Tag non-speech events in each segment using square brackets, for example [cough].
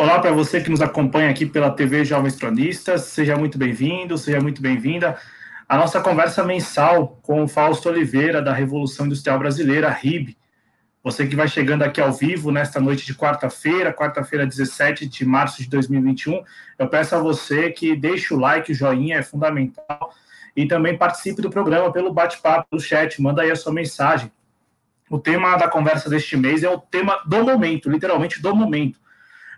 Olá para você que nos acompanha aqui pela TV Jovens Cronistas, seja muito bem-vindo, seja muito bem-vinda à nossa conversa mensal com o Fausto Oliveira, da Revolução Industrial Brasileira, RIB. Você que vai chegando aqui ao vivo nesta noite de quarta-feira, quarta-feira, 17 de março de 2021, eu peço a você que deixe o like, o joinha, é fundamental, e também participe do programa pelo bate-papo, pelo chat, manda aí a sua mensagem. O tema da conversa deste mês é o tema do momento, literalmente do momento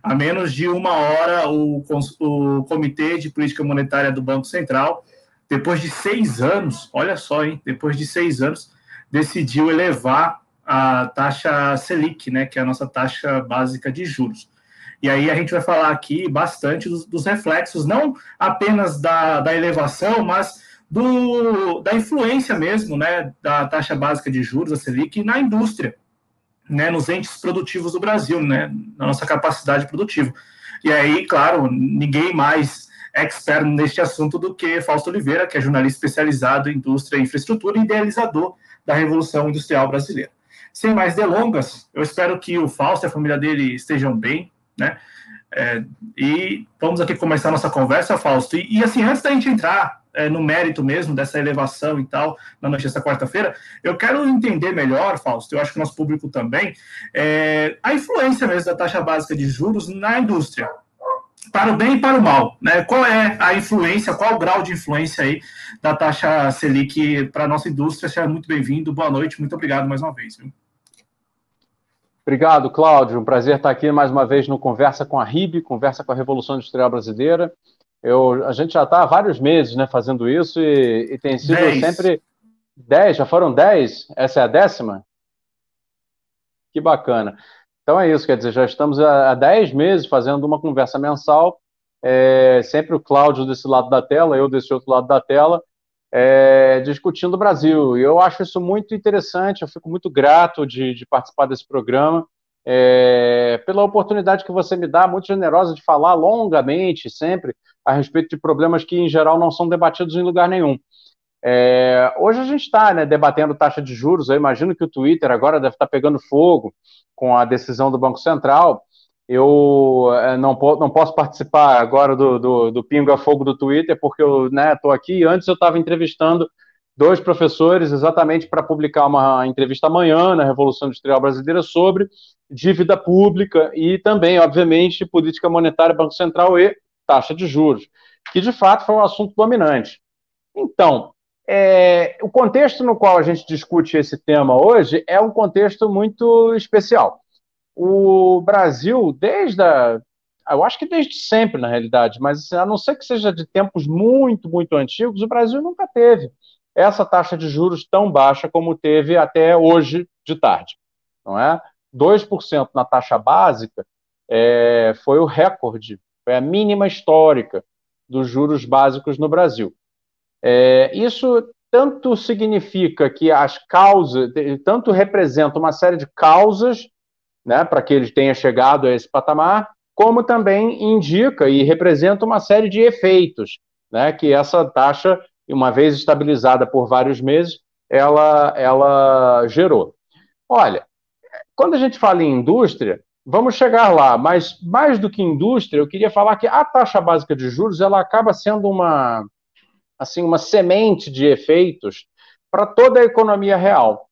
Há menos de uma hora, o, o Comitê de Política Monetária do Banco Central, depois de seis anos, olha só, hein, depois de seis anos, decidiu elevar a taxa Selic, né, que é a nossa taxa básica de juros. E aí a gente vai falar aqui bastante dos, dos reflexos, não apenas da, da elevação, mas do, da influência mesmo, né, da taxa básica de juros, a Selic, na indústria né, nos entes produtivos do Brasil, né, na nossa capacidade produtiva. E aí, claro, ninguém mais expert neste assunto do que Fausto Oliveira, que é jornalista especializado em indústria e infraestrutura e idealizador da Revolução Industrial Brasileira. Sem mais delongas, eu espero que o Fausto e a família dele estejam bem, né? É, e vamos aqui começar nossa conversa, Fausto. E, e assim, antes da gente entrar é, no mérito mesmo dessa elevação e tal, na noite dessa quarta-feira, eu quero entender melhor, Fausto, eu acho que o nosso público também, é, a influência mesmo da taxa básica de juros na indústria, para o bem e para o mal, né? Qual é a influência, qual o grau de influência aí da taxa Selic para a nossa indústria? Seja muito bem-vindo, boa noite, muito obrigado mais uma vez. Viu? Obrigado, Cláudio. Um prazer estar aqui mais uma vez no Conversa com a RIB, Conversa com a Revolução Industrial Brasileira. Eu, a gente já está há vários meses né, fazendo isso e, e tem sido dez. sempre. Dez, já foram dez? Essa é a décima? Que bacana. Então é isso, quer dizer, já estamos há, dez meses fazendo uma conversa mensal, é, sempre o Cláudio desse lado da tela, eu desse outro lado da tela, é, discutindo o Brasil. E eu acho isso muito interessante, eu fico muito grato de, de participar desse programa é, pela oportunidade que você me dá, muito generosa, de falar longamente, sempre, a respeito de problemas que, em geral, não são debatidos em lugar nenhum. É, hoje a gente está né, debatendo taxa de juros, eu imagino que o Twitter agora deve estar tá pegando fogo com a decisão do Banco Central. Eu é, não, não posso participar agora do, do, do pinga-fogo do Twitter, porque eu estou né, aqui. Antes eu estava entrevistando dois professores exatamente para publicar uma entrevista amanhã na Revolução Industrial Brasileira sobre dívida pública e também, obviamente, política monetária, Banco Central e taxa de juros, que de fato foi um assunto dominante. Então, é, o contexto no qual a gente discute esse tema hoje é um contexto muito especial. O Brasil, desde a. Eu acho que desde sempre, na realidade, mas a não ser que seja de tempos muito, muito antigos, o Brasil nunca teve essa taxa de juros tão baixa como teve até hoje de tarde, não é? 2% na taxa básica é, foi o recorde, foi a mínima histórica dos juros básicos no Brasil. É, isso tanto significa que as causas, tanto representa uma série de causas né, para que ele tenha chegado a esse patamar, como também indica e representa uma série de efeitos né, que essa taxa uma vez estabilizada por vários meses, ela, ela gerou. Olha, quando a gente fala em indústria, vamos chegar lá, mas mais do que indústria, eu queria falar que a taxa básica de juros ela acaba sendo uma assim uma semente de efeitos para toda a economia real.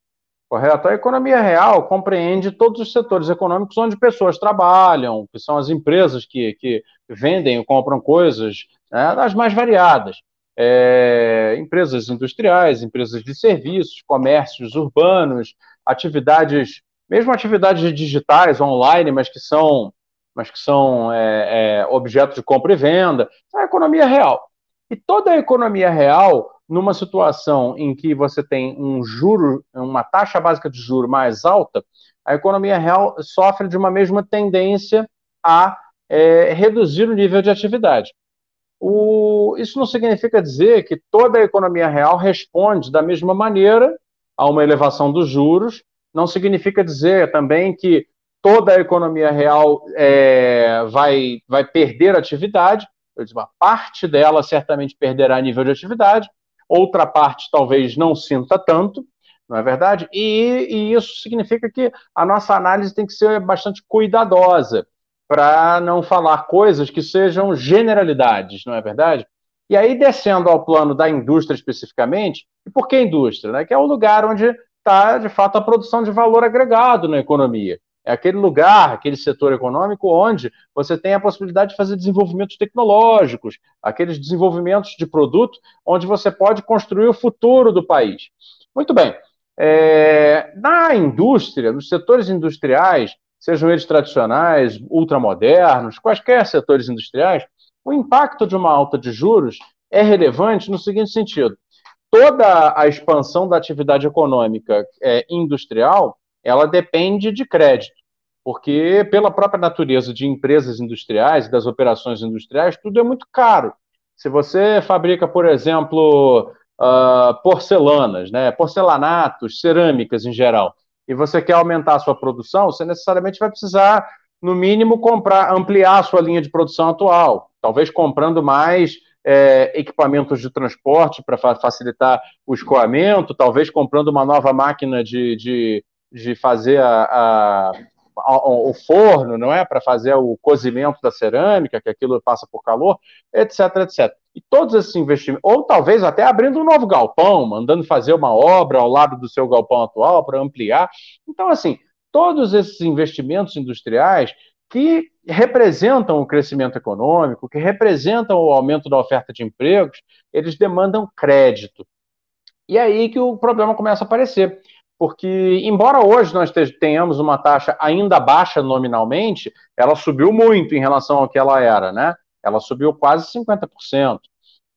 Correto? A economia real compreende todos os setores econômicos onde pessoas trabalham, que são as empresas que, que vendem ou compram coisas, né, das mais variadas é, empresas industriais, empresas de serviços, comércios urbanos, atividades, mesmo atividades digitais online, mas que são, mas que são é, é, objetos de compra e venda, é a economia real. E toda a economia real, numa situação em que você tem um juro, uma taxa básica de juro mais alta, a economia real sofre de uma mesma tendência a é, reduzir o nível de atividade. O, isso não significa dizer que toda a economia real responde da mesma maneira a uma elevação dos juros, não significa dizer também que toda a economia real é, vai, vai perder atividade, uma parte dela certamente perderá nível de atividade, outra parte talvez não sinta tanto, não é verdade? E, e, isso significa que a nossa análise tem que ser bastante cuidadosa. para não falar coisas que sejam generalidades, não é verdade? E aí, descendo ao plano da indústria especificamente, e por que indústria? Né? Que é o lugar onde está, de fato, a produção de valor agregado na economia. É aquele lugar, aquele setor econômico onde você tem a possibilidade de fazer desenvolvimentos tecnológicos, aqueles desenvolvimentos de produto onde você pode construir o futuro do país. Muito bem. É, na indústria, nos setores industriais, sejam eles tradicionais, ultramodernos, quaisquer setores industriais, o impacto de uma alta de juros é relevante no seguinte sentido: toda a expansão da atividade econômica é, industrial ela depende de crédito, porque pela própria natureza de empresas industriais das operações industriais, tudo é muito caro. Se você fabrica, por exemplo, uh, porcelanas, né, porcelanatos, cerâmicas em geral, e você quer aumentar a sua produção, você necessariamente vai precisar, no mínimo, comprar, ampliar a sua linha de produção atual, talvez comprando mais é, equipamentos de transporte para fa facilitar o escoamento, talvez comprando uma nova máquina de, de, de fazer a, a, a, o forno, não é? Para fazer o cozimento da cerâmica, que aquilo passa por calor, etc, etc. E todos esses investimentos, ou talvez até abrindo um novo galpão, mandando fazer uma obra ao lado do seu galpão atual para ampliar. Então, assim, todos esses investimentos industriais que representam o crescimento econômico, que representam o aumento da oferta de empregos, eles demandam crédito. E é aí que o problema começa a aparecer. Porque, embora hoje nós tenhamos uma taxa ainda baixa nominalmente, ela subiu muito em relação ao que ela era, né? ela subiu quase 50%.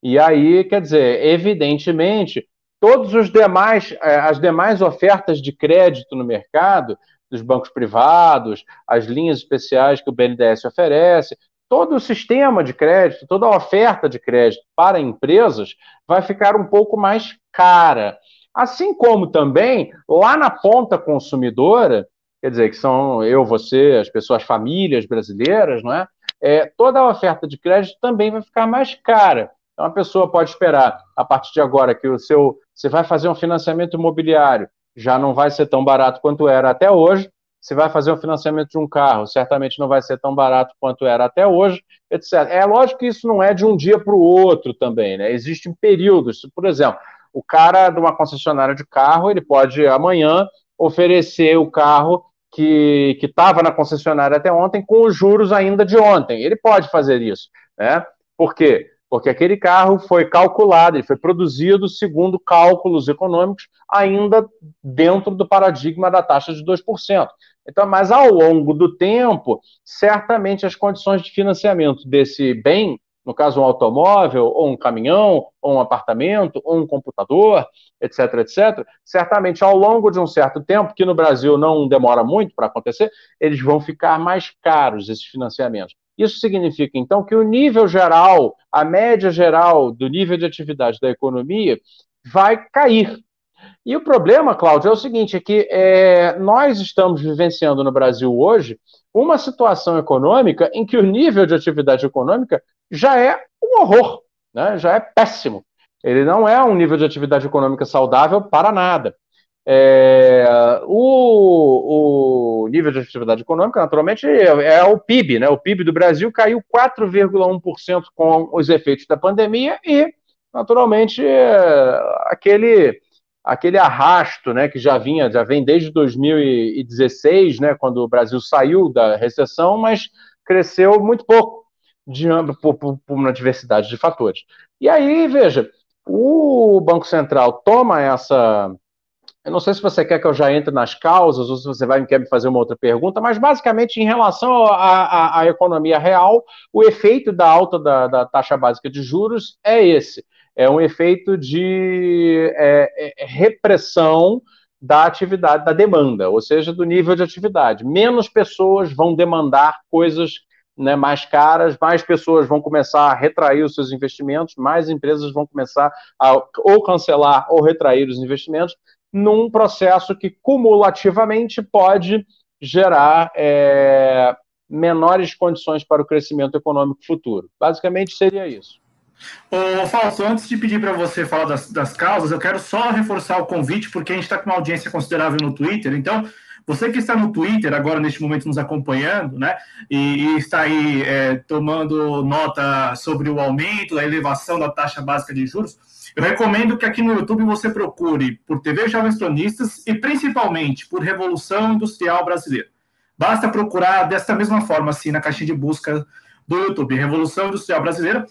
E aí, quer dizer, evidentemente, todos os demais, eh, as demais ofertas de crédito no mercado, dos bancos privados, as linhas especiais que o BNDES oferece, todo o sistema de crédito, toda a oferta de crédito para empresas vai ficar um pouco mais cara. Assim como também, lá na ponta consumidora, quer dizer, que são eu, você, as pessoas, famílias brasileiras, não é? é, toda a oferta de crédito também vai ficar mais cara. Então, a pessoa pode esperar, a partir de agora, que o seu. Você vai fazer um financiamento imobiliário, já não vai ser tão barato quanto era até hoje. Você vai fazer um financiamento de um carro, certamente não vai ser tão barato quanto era até hoje, etc. É lógico que isso não é de um dia para o outro também, né? Existem períodos. Por exemplo, o cara de uma concessionária de carro, ele pode amanhã oferecer o carro que estava na concessionária até ontem com os juros ainda de ontem. Ele pode fazer isso. Né? Por quê? Porque aquele carro foi calculado, ele foi produzido segundo cálculos econômicos, ainda dentro do paradigma da taxa de 2%. Então, mas ao longo do tempo, certamente as condições de financiamento desse bem no caso um automóvel, ou um caminhão, ou um apartamento, ou um computador, etc, etc, certamente ao longo de um certo tempo, que no Brasil não demora muito para acontecer, eles vão ficar mais caros, esses financiamentos. Isso significa, então, que o nível geral, a média geral do nível de atividade da economia vai cair. E o problema, Cláudio, é o seguinte: é que é, nós estamos vivenciando no Brasil hoje uma situação econômica em que o nível de atividade econômica já é um horror, né? já é péssimo. Ele não é um nível de atividade econômica saudável para nada. É, o, o, nível de atividade econômica, naturalmente, é, o PIB. Né? O PIB do Brasil caiu 4,1% com os efeitos da pandemia e, naturalmente, é, aquele aquele arrasto, né, que já vinha, já vem desde 2016, né, quando o Brasil saiu da recessão, mas cresceu muito pouco de, por, por, por uma diversidade de fatores. E aí, veja, o Banco Central toma essa. Eu não sei se você quer que eu já entre nas causas ou se você vai quer me fazer uma outra pergunta, mas basicamente em relação à economia real, o efeito da alta da, da taxa básica de juros é esse é um efeito de é, é, repressão da atividade, da demanda, ou seja, do nível de atividade. Menos pessoas vão demandar coisas né, mais caras, mais pessoas vão começar a retrair os seus investimentos, mais empresas vão começar a ou cancelar ou retrair os investimentos, num processo que cumulativamente pode gerar é, menores condições para o crescimento econômico futuro. Basicamente seria isso. Ô, Fausto, antes de pedir para você falar das, das causas, eu quero só reforçar o convite, porque a gente está com uma audiência considerável no Twitter. Então, Você que está no Twitter agora, neste momento, nos acompanhando, né? E, e está aí é, tomando nota sobre o aumento, a elevação da taxa básica de juros, eu recomendo que aqui no YouTube você procure por TV Jovens Cronistas e principalmente por Revolução Industrial Brasileira. Basta procurar desta mesma forma, assim, na caixinha de busca do YouTube, Revolução Industrial Brasileira.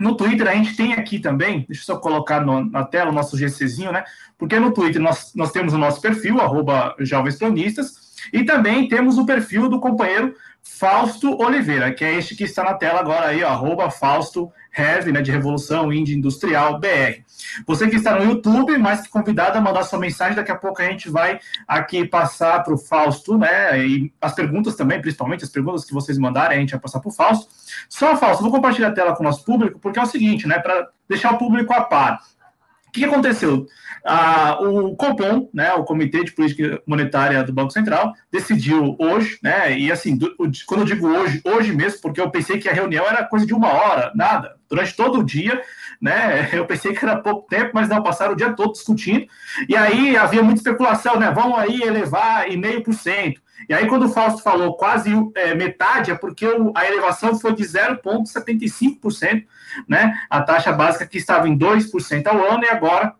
No Twitter a gente tem aqui também, deixa eu só colocar no, na tela o nosso GCzinho, né? Porque no Twitter nós, nós temos o nosso perfil, arroba Jovens Cronistas, e também temos o perfil do companheiro Fausto Oliveira, que é este que está na tela agora aí, ó, arroba Fausto Heavy, né, de Revolução Índia Industrial BR. Você que está no YouTube, mais que convidado a mandar sua mensagem, daqui a pouco a gente vai aqui passar para o Fausto, né, e as perguntas também, principalmente as perguntas que vocês mandarem, a gente vai passar para o Fausto. Só, Fausto, vou compartilhar a tela com o nosso público, porque é o seguinte, né, para deixar o público a par. O que aconteceu? Ah, o Copom, né, o Comitê de Política Monetária do Banco Central, decidiu hoje, né, e assim, do, quando eu digo hoje, hoje mesmo, porque eu pensei que a reunião era coisa de uma hora, nada, durante todo o dia, né, [laughs] eu pensei que era pouco tempo, mas não, passaram o dia todo discutindo, e aí havia muita especulação, né, vão aí elevar em meio por cento, e aí, quando o Fausto falou quase é, metade, é porque o, a elevação foi de 0,75%, né? A taxa básica que estava em 2% ao ano e agora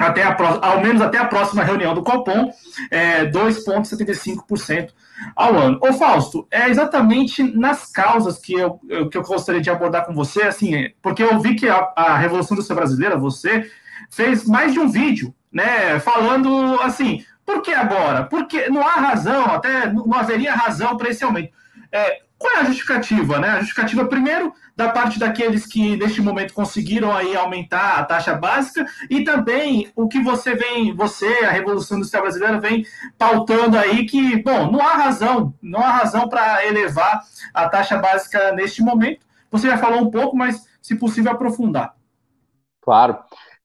até a, ao menos até a próxima reunião do Copom, é 2,75% ao ano. Ô Fausto, é exatamente nas causas que eu, que eu gostaria de abordar com você, assim, porque eu vi que a, a Revolução Industrial Brasileira, você, fez mais de um vídeo, né, falando assim, por que agora? Porque não há razão, até não haveria razão para esse aumento. É, qual é a justificativa? Né? A justificativa, primeiro, da parte daqueles que neste momento conseguiram aí aumentar a taxa básica e também o que você vem, você, a Revolução Industrial Brasileira, vem pautando aí que, bom, não há razão, não há razão para elevar a taxa básica neste momento. Você já falou um pouco, mas se possível aprofundar. Claro.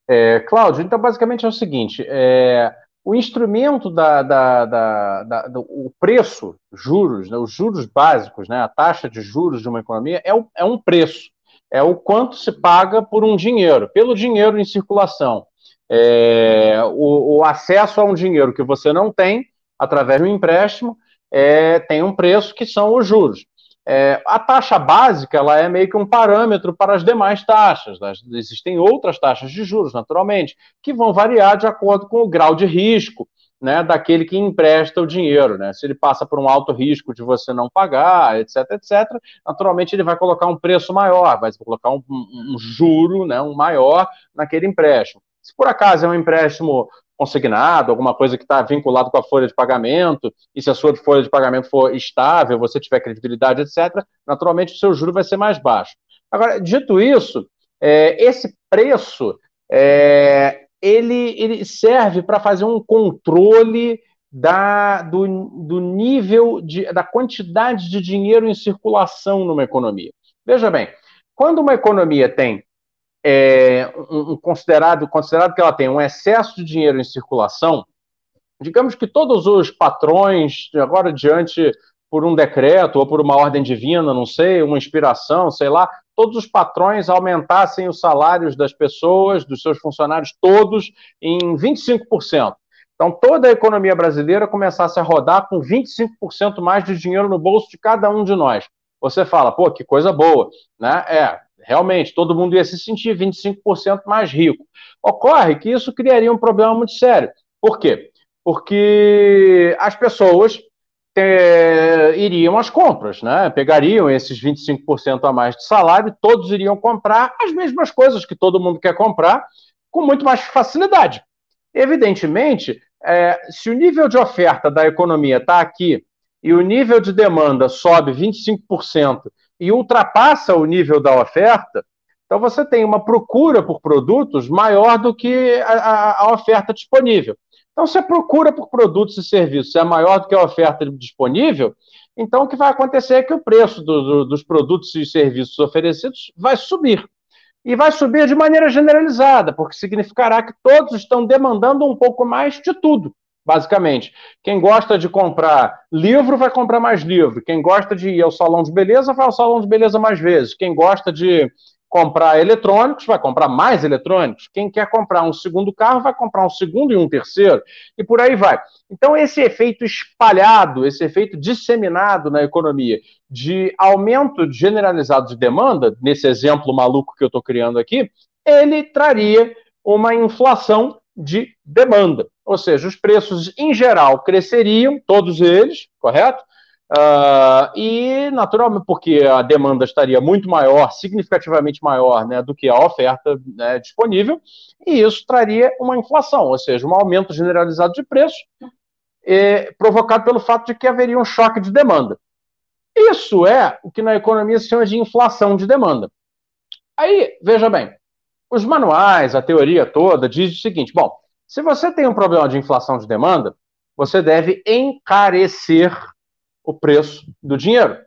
É, Cláudio, então basicamente é o seguinte: é, o instrumento da, da, da, da do, o preço, juros, né, os juros básicos, né, a taxa de juros de uma economia é, o, é um preço, é o quanto se paga por um dinheiro, pelo dinheiro em circulação. É, o, o, acesso a um dinheiro que você não tem através de um empréstimo é, tem um preço que são os juros. É, a taxa básica ela é meio que um parâmetro para as demais taxas. Né? Existem outras taxas de juros, naturalmente, que vão variar de acordo com o grau de risco né, daquele que empresta o dinheiro. Né? Se ele passa por um alto risco de você não pagar, etc, etc, naturalmente ele vai colocar um preço maior, vai colocar um, um, um juro né, um maior naquele empréstimo. Se por acaso é um empréstimo consignado, alguma coisa que está vinculado com a folha de pagamento, e se a sua folha de pagamento for estável, você tiver credibilidade, etc., naturalmente o seu juro vai ser mais baixo. Agora, dito isso, é, esse preço é, ele, ele serve para fazer um controle da, do, do nível de, da quantidade de dinheiro em circulação numa economia. Veja bem, quando uma economia tem é, um, um considerado, considerado que ela tem um excesso de dinheiro em circulação, digamos que todos os patrões, agora adiante, por um decreto ou por uma ordem divina, não sei, uma inspiração, sei lá, todos os patrões aumentassem os salários das pessoas, dos seus funcionários todos, em 25%. Então, toda a economia brasileira começasse a rodar com 25% mais de dinheiro no bolso de cada um de nós. Você fala, pô, que coisa boa, né? É, realmente todo mundo ia se sentir 25% mais rico. Ocorre que isso criaria um problema muito sério. Por quê? Porque as pessoas é, iriam às compras, né? pegariam esses 25% a mais de salário, todos iriam comprar as mesmas coisas que todo mundo quer comprar, com muito mais facilidade. Evidentemente, é, se o nível de oferta da economia está aqui e o nível de demanda sobe 25% e ultrapassa o nível da oferta, então você tem uma procura por produtos maior do que a, a, oferta disponível. Então, se a procura por produtos e serviços é maior do que a oferta disponível, então o que vai acontecer é que o preço do, do, dos produtos e serviços oferecidos vai subir. E vai subir de maneira generalizada, porque significará que todos estão demandando um pouco mais de tudo basicamente. Quem gosta de comprar livro vai comprar mais livro. Quem gosta de ir ao salão de beleza vai ao salão de beleza mais vezes. Quem gosta de comprar eletrônicos, vai comprar mais eletrônicos. Quem quer comprar um segundo carro, vai comprar um segundo e um terceiro, e por aí vai. Então, esse efeito espalhado, esse efeito disseminado na economia de aumento generalizado de demanda, nesse exemplo maluco que eu estou criando aqui, ele traria uma inflação de demanda. Ou seja, os preços em geral cresceriam, todos eles, correto? Uh, e, naturalmente, porque a demanda estaria muito maior, significativamente maior né, do que a oferta né, disponível, e isso traria uma inflação, ou seja, um aumento generalizado de preço, eh, provocado pelo fato de que haveria um choque de demanda. Isso é o que na economia se chama de inflação de demanda. Aí, veja bem, os manuais, a teoria toda, diz o seguinte: bom, se você tem um problema de inflação de demanda, você deve encarecer o preço do dinheiro.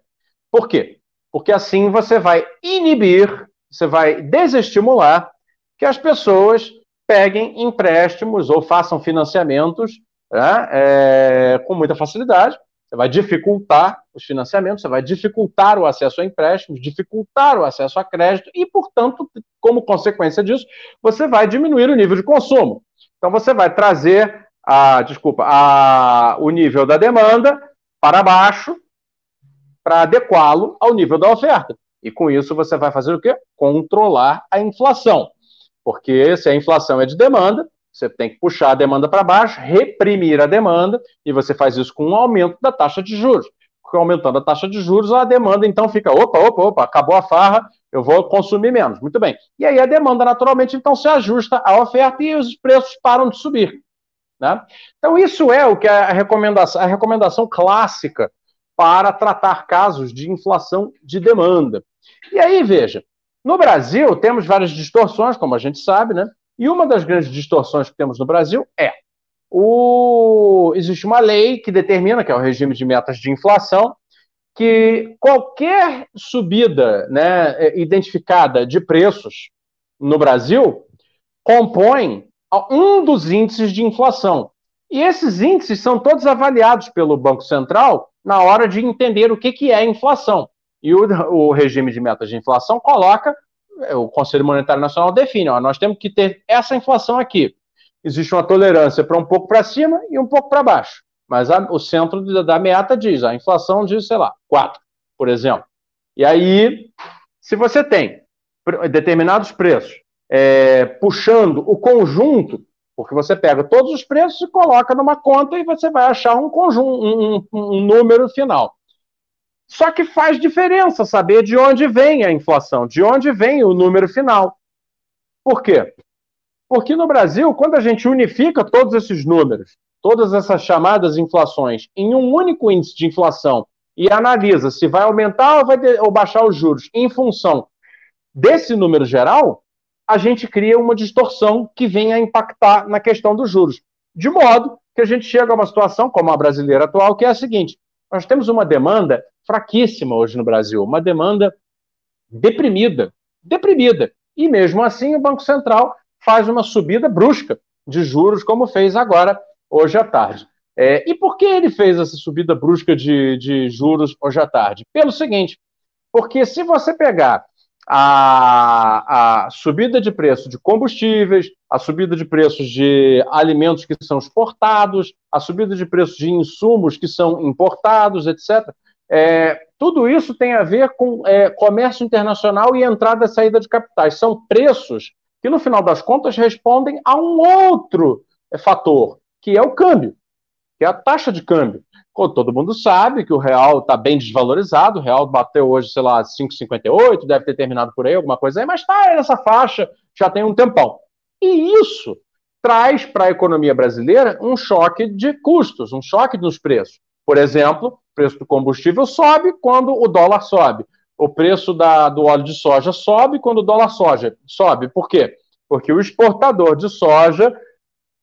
Por quê? Porque assim você vai inibir, você vai desestimular que as pessoas peguem empréstimos ou façam financiamentos né, é, com muita facilidade. Você vai dificultar os financiamentos, você vai dificultar o acesso a empréstimos, dificultar o acesso a crédito e, portanto, como consequência disso, você vai diminuir o nível de consumo. Então, você vai trazer a, desculpa, a, o nível da demanda para baixo para adequá-lo ao nível da oferta. E com isso você vai fazer o quê? Controlar a inflação. Porque se a inflação é de demanda, você tem que puxar a demanda para baixo, reprimir a demanda, e você faz isso com um aumento da taxa de juros. Porque aumentando a taxa de juros, a demanda então fica, opa, opa, opa, acabou a farra, eu vou consumir menos. Muito bem. E aí a demanda naturalmente então se ajusta à oferta e os preços param de subir. Né? Então, isso é o que é a recomendação, a recomendação clássica para tratar casos de inflação de demanda. E aí, veja, no Brasil temos várias distorções, como a gente sabe, né? E uma das grandes distorções que temos no Brasil é o existe uma lei que determina, que é o regime de metas de inflação, que qualquer subida né, identificada de preços no Brasil compõe um dos índices de inflação. E esses índices são todos avaliados pelo Banco Central na hora de entender o que, que é inflação. E o, o regime de metas de inflação coloca, é, o Conselho Monetário Nacional define, ó, nós temos que ter essa inflação aqui. Existe uma tolerância para um pouco para cima e um pouco para baixo. Mas a, o centro da, da meta diz, a inflação diz, sei lá, 4, por exemplo. E aí, se você tem determinados preços é, puxando o conjunto, porque você pega todos os preços e coloca numa conta e você vai achar um conjunto, um, um, número final. Só que faz diferença saber de onde vem a inflação, de onde vem o número final. Por quê? Porque no Brasil, quando a gente unifica todos esses números, todas essas chamadas inflações, em um único índice de inflação e analisa se vai aumentar ou vai ou baixar os juros em função desse número geral, a gente cria uma distorção que vem a impactar na questão dos juros. De modo que a gente chega a uma situação, como a brasileira atual, que é a seguinte: nós temos uma demanda fraquíssima hoje no Brasil, uma demanda deprimida, deprimida. E mesmo assim, o Banco Central faz uma subida brusca de juros, como fez agora, hoje à tarde. É, e por que ele fez essa subida brusca de, de juros hoje à tarde? Pelo seguinte, porque se você pegar a, a subida de preço de combustíveis, a subida de preços de alimentos que são exportados, a subida de preços de insumos que são importados, etc. É, tudo isso tem a ver com é, comércio internacional e entrada e saída de capitais. São preços que, no final das contas, respondem a um outro fator, que é o câmbio, que é a taxa de câmbio todo mundo sabe que o real está bem desvalorizado, o real bateu hoje, sei lá, 5,58, deve ter terminado por aí, alguma coisa aí, mas está nessa faixa já tem um tempão. E isso traz para a economia brasileira um choque de custos, um choque nos preços. Por exemplo, o preço do combustível sobe quando o dólar sobe. O preço da, do óleo de soja sobe quando o dólar soja sobe. Por quê? Porque o exportador de soja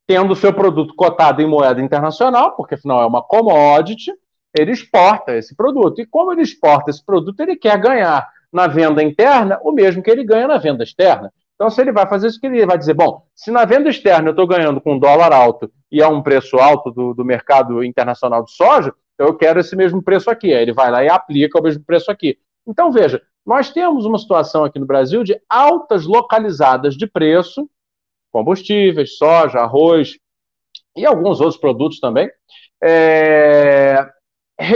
tendo seu produto cotado em moeda internacional, porque afinal é uma commodity, ele exporta esse produto. E como ele exporta esse produto, ele quer ganhar na venda interna o mesmo que ele ganha na venda externa. Então, se ele vai fazer isso, ele vai dizer, bom, se na venda externa eu estou ganhando com dólar alto e é um preço alto do, do mercado internacional de soja, eu quero esse mesmo preço aqui. Aí ele vai lá e aplica o mesmo preço aqui. Então, veja, nós temos uma situação aqui no Brasil de altas localizadas de preço, combustíveis, soja, arroz e alguns outros produtos também, é,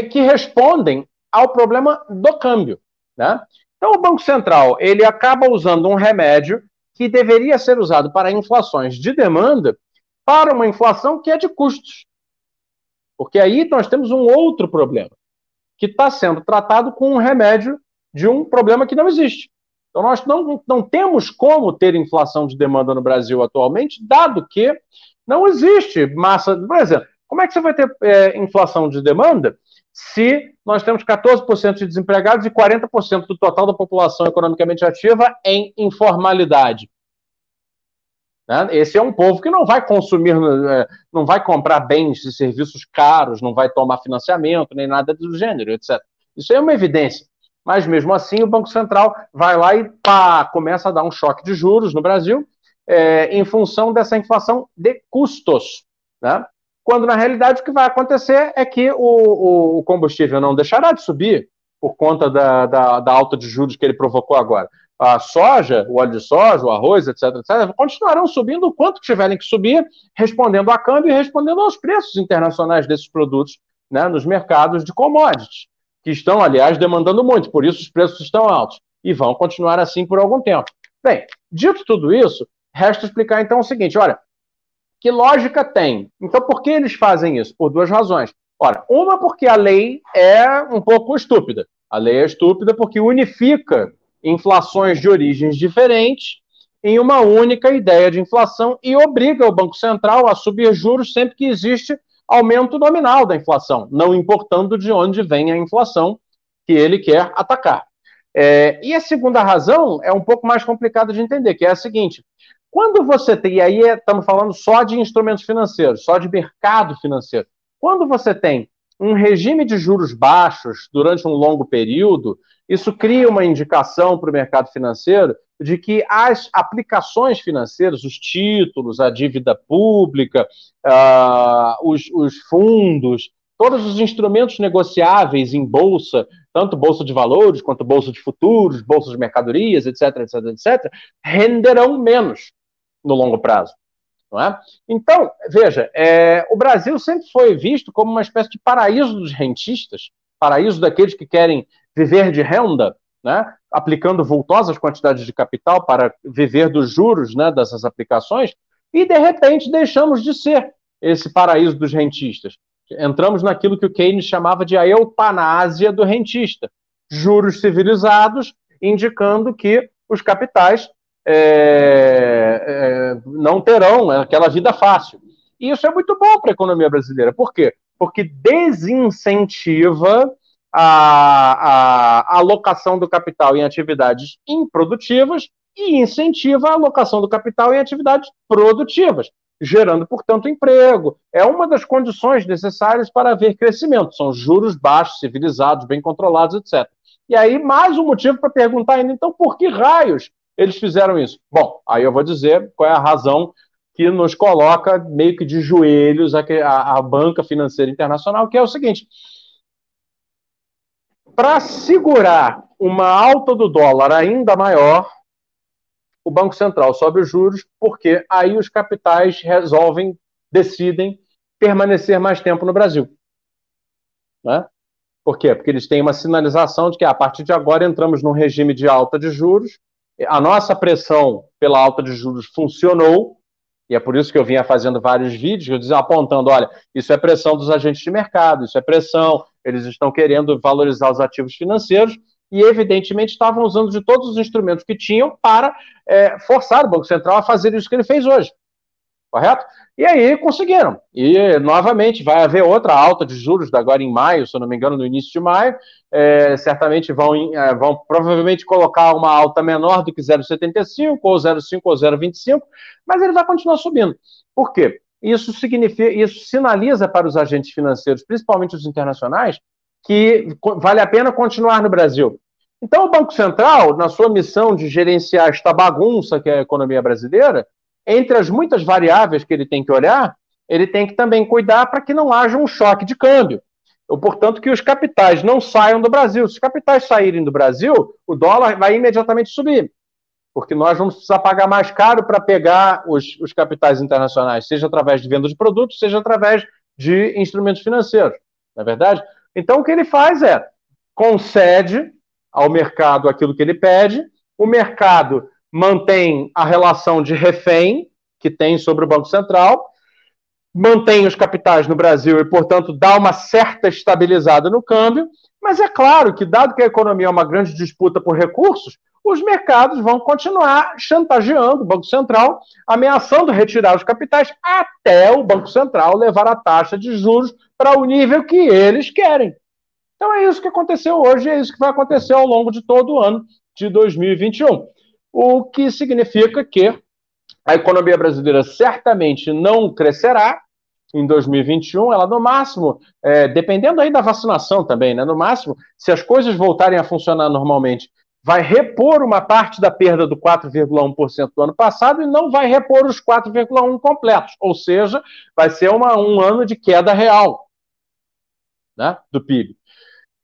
que respondem ao problema do câmbio. Né? Então, o Banco Central ele acaba usando um remédio que deveria ser usado para inflações de demanda para uma inflação que é de custos. Porque aí nós temos um outro problema, que está sendo tratado com um remédio de um problema que não existe. Então, nós não, não temos como ter inflação de demanda no Brasil atualmente, dado que não existe massa. Por exemplo, como é que você vai ter é, inflação de demanda se nós temos 14% de desempregados e 40% do total da população economicamente ativa em informalidade. Né? Esse é um povo que não vai consumir, é, não vai comprar bens e serviços caros, não vai tomar financiamento, nem nada do gênero, etc. Isso é uma evidência. Mas mesmo assim, o Banco Central vai lá e pá, começa a dar um choque de juros no Brasil é, em função dessa inflação de custos. Né? quando na realidade o que vai acontecer é que o, o combustível não deixará de subir por conta da, da, da, alta de juros que ele provocou agora. A soja, o óleo de soja, o arroz, etc., etc., continuarão subindo o quanto tiverem que subir, respondendo a câmbio e respondendo aos preços internacionais desses produtos né, nos mercados de commodities, que estão, aliás, demandando muito, por isso os preços estão altos e vão continuar assim por algum tempo. Bem, dito tudo isso, resta explicar então o seguinte: olha, que lógica tem? Então, por que eles fazem isso? Por duas razões. Ora, uma porque a lei é um pouco estúpida. A lei é estúpida porque unifica inflações de origens diferentes em uma única ideia de inflação e obriga o Banco Central a subir juros sempre que existe aumento nominal da inflação, não importando de onde vem a inflação que ele quer atacar. É, e a segunda razão é um pouco mais complicada de entender, que é a seguinte: quando você tem, e aí estamos falando só de instrumentos financeiros, só de mercado financeiro. Quando você tem um regime de juros baixos durante um longo período, isso cria uma indicação para o mercado financeiro de que as aplicações financeiras, os títulos, a dívida pública, uh, os, os fundos, todos os instrumentos negociáveis em bolsa, tanto bolsa de valores quanto bolsa de futuros, bolsa de mercadorias, etc, etc, etc, renderão menos no longo prazo. É? Então, veja, é, o Brasil sempre foi visto como uma espécie de paraíso dos rentistas, paraíso daqueles que querem viver de renda, né, aplicando vultosas quantidades de capital para viver dos juros né, dessas aplicações, e de repente deixamos de ser esse paraíso dos rentistas. Entramos naquilo que o Keynes chamava de a eutanásia do rentista. Juros civilizados, indicando que os capitais é, é, não terão aquela vida fácil. E isso é muito bom para a economia brasileira. Por quê? Porque desincentiva a, a, a alocação do capital em atividades improdutivas e incentiva a alocação do capital em atividades produtivas, gerando, portanto, emprego. É uma das condições necessárias para haver crescimento. São juros baixos, civilizados, bem controlados, etc. E aí, mais um motivo para perguntar ainda, então, por que raios eles fizeram isso. Bom, aí eu vou dizer qual é a razão que nos coloca meio que de joelhos a, a, a banca financeira internacional, que é o seguinte: para segurar uma alta do dólar ainda maior, o Banco Central sobe os juros, porque aí os capitais resolvem, decidem permanecer mais tempo no Brasil. Né? Por quê? Porque eles têm uma sinalização de que a partir de agora entramos num regime de alta de juros, a nossa pressão pela alta de juros funcionou, e é por isso que eu vinha fazendo vários vídeos, apontando, olha, isso é pressão dos agentes de mercado, isso é pressão, eles estão querendo valorizar os ativos financeiros, e evidentemente estavam usando de todos os instrumentos que tinham para é, forçar o Banco Central a fazer isso que ele fez hoje. Correto? E aí conseguiram. E novamente vai haver outra alta de juros agora em maio, se eu não me engano, no início de maio. É, certamente vão, é, vão provavelmente colocar uma alta menor do que 0,75 ou 0,5 ou 0,25, mas ele vai continuar subindo. Por quê? Isso significa, isso sinaliza para os agentes financeiros, principalmente os internacionais, que vale a pena continuar no Brasil. Então, o Banco Central, na sua missão de gerenciar esta bagunça que é a economia brasileira, entre as muitas variáveis que ele tem que olhar, ele tem que também cuidar para que não haja um choque de câmbio. portanto, que os capitais não saiam do Brasil. Se os capitais saírem do Brasil, o dólar vai imediatamente subir, porque nós vamos precisar pagar mais caro para pegar os, os capitais internacionais, seja através de venda de produtos, seja através de instrumentos financeiros. Não é verdade? Então, o que ele faz é concede ao mercado aquilo que ele pede, o mercado mantém a relação de refém que tem sobre o Banco Central, mantém os capitais no Brasil e, portanto, dá uma certa estabilizada no câmbio, mas é claro que, dado que a economia é uma grande disputa por recursos, os mercados vão continuar chantageando o Banco Central, ameaçando retirar os capitais até o Banco Central levar a taxa de juros para o nível que eles querem. Então é isso que aconteceu hoje, é isso que vai acontecer ao longo de todo o ano de 2021. O que significa que a economia brasileira certamente não crescerá em 2021, ela no máximo, é, dependendo aí da vacinação também, né, no máximo, se as coisas voltarem a funcionar normalmente, vai repor uma parte da perda do 4,1% do ano passado e não vai repor os 4,1% completos, ou seja, vai ser uma, um ano de queda real né, do PIB.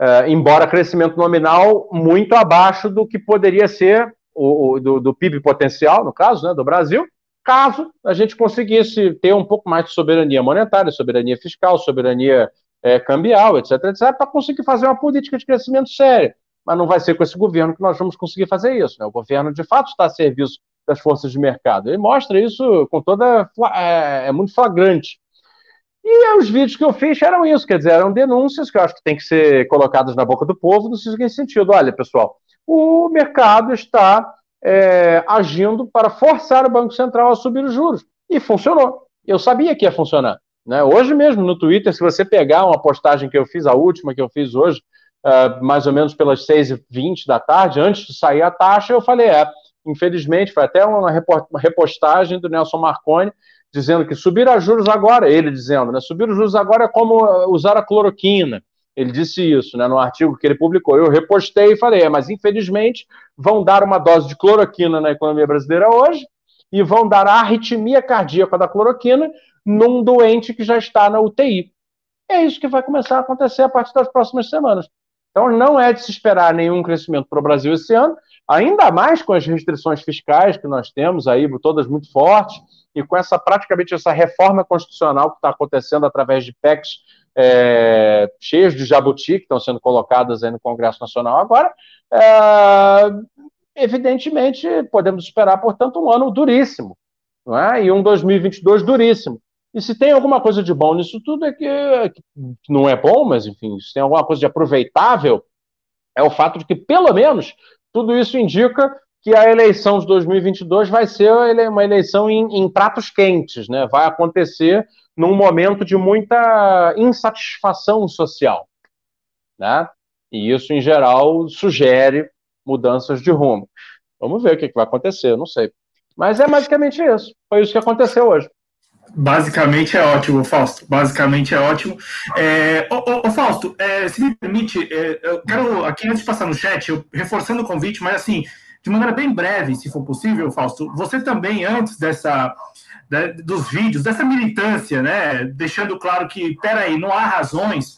Uh, embora crescimento nominal muito abaixo do que poderia ser o, o do, do, PIB potencial, no caso, né, do Brasil, caso a gente conseguisse ter um pouco mais de soberania monetária, soberania fiscal, soberania é, cambial, etc, etc, para conseguir fazer uma política de crescimento séria. Mas não vai ser com esse governo que nós vamos conseguir fazer isso. Né? O governo, de fato, está a serviço das forças de mercado. Ele mostra isso com toda. É, é muito flagrante. E os vídeos que eu fiz eram isso, quer dizer, eram denúncias que eu acho que tem que ser colocadas na boca do povo no seguinte sentido: olha, pessoal, o mercado está é, agindo para forçar o Banco Central a subir os juros. E funcionou. Eu sabia que ia funcionar. Né? Hoje mesmo, no Twitter, se você pegar uma postagem que eu fiz, a última que eu fiz hoje, uh, mais ou menos pelas 6h20 da tarde, antes de sair a taxa, eu falei, é, infelizmente, foi até uma repostagem do Nelson Marconi, dizendo que subir a juros agora, ele dizendo, né, subir os juros agora é como usar a cloroquina. Ele disse isso né, no artigo que ele publicou. Eu repostei e falei, é, mas infelizmente vão dar uma dose de cloroquina na economia brasileira hoje e vão dar a arritmia cardíaca da cloroquina num doente que já está na UTI. É isso que vai começar a acontecer a partir das próximas semanas. Então não é de se esperar nenhum crescimento para o Brasil esse ano, ainda mais com as restrições fiscais que nós temos aí, todas muito fortes, e com essa praticamente essa reforma constitucional que está acontecendo através de PECs é, cheios de jabuti que estão sendo colocadas aí no Congresso Nacional agora, é, evidentemente podemos esperar, portanto, um ano duríssimo, não é? e um 2022 duríssimo. E se tem alguma coisa de bom nisso tudo é que, que não é bom, mas enfim, se tem alguma coisa de aproveitável, é o fato de que, pelo menos, tudo isso indica que a eleição de 2022 vai ser uma eleição em, em, pratos quentes, né? Vai acontecer num momento de muita insatisfação social, né? E isso, em geral, sugere mudanças de rumo. Vamos ver o que, vai acontecer, não sei. Mas é basicamente isso. Foi isso que aconteceu hoje. Basicamente é ótimo, Fausto. Basicamente é ótimo. É, ô, ô Fausto, é, se me permite, é, eu quero, aqui antes de passar no chat, eu, reforçando o convite, mas assim, de maneira bem breve, se for possível, Fausto, você também, antes dessa né, dos vídeos, dessa militância, né, deixando claro que, peraí, não há razões,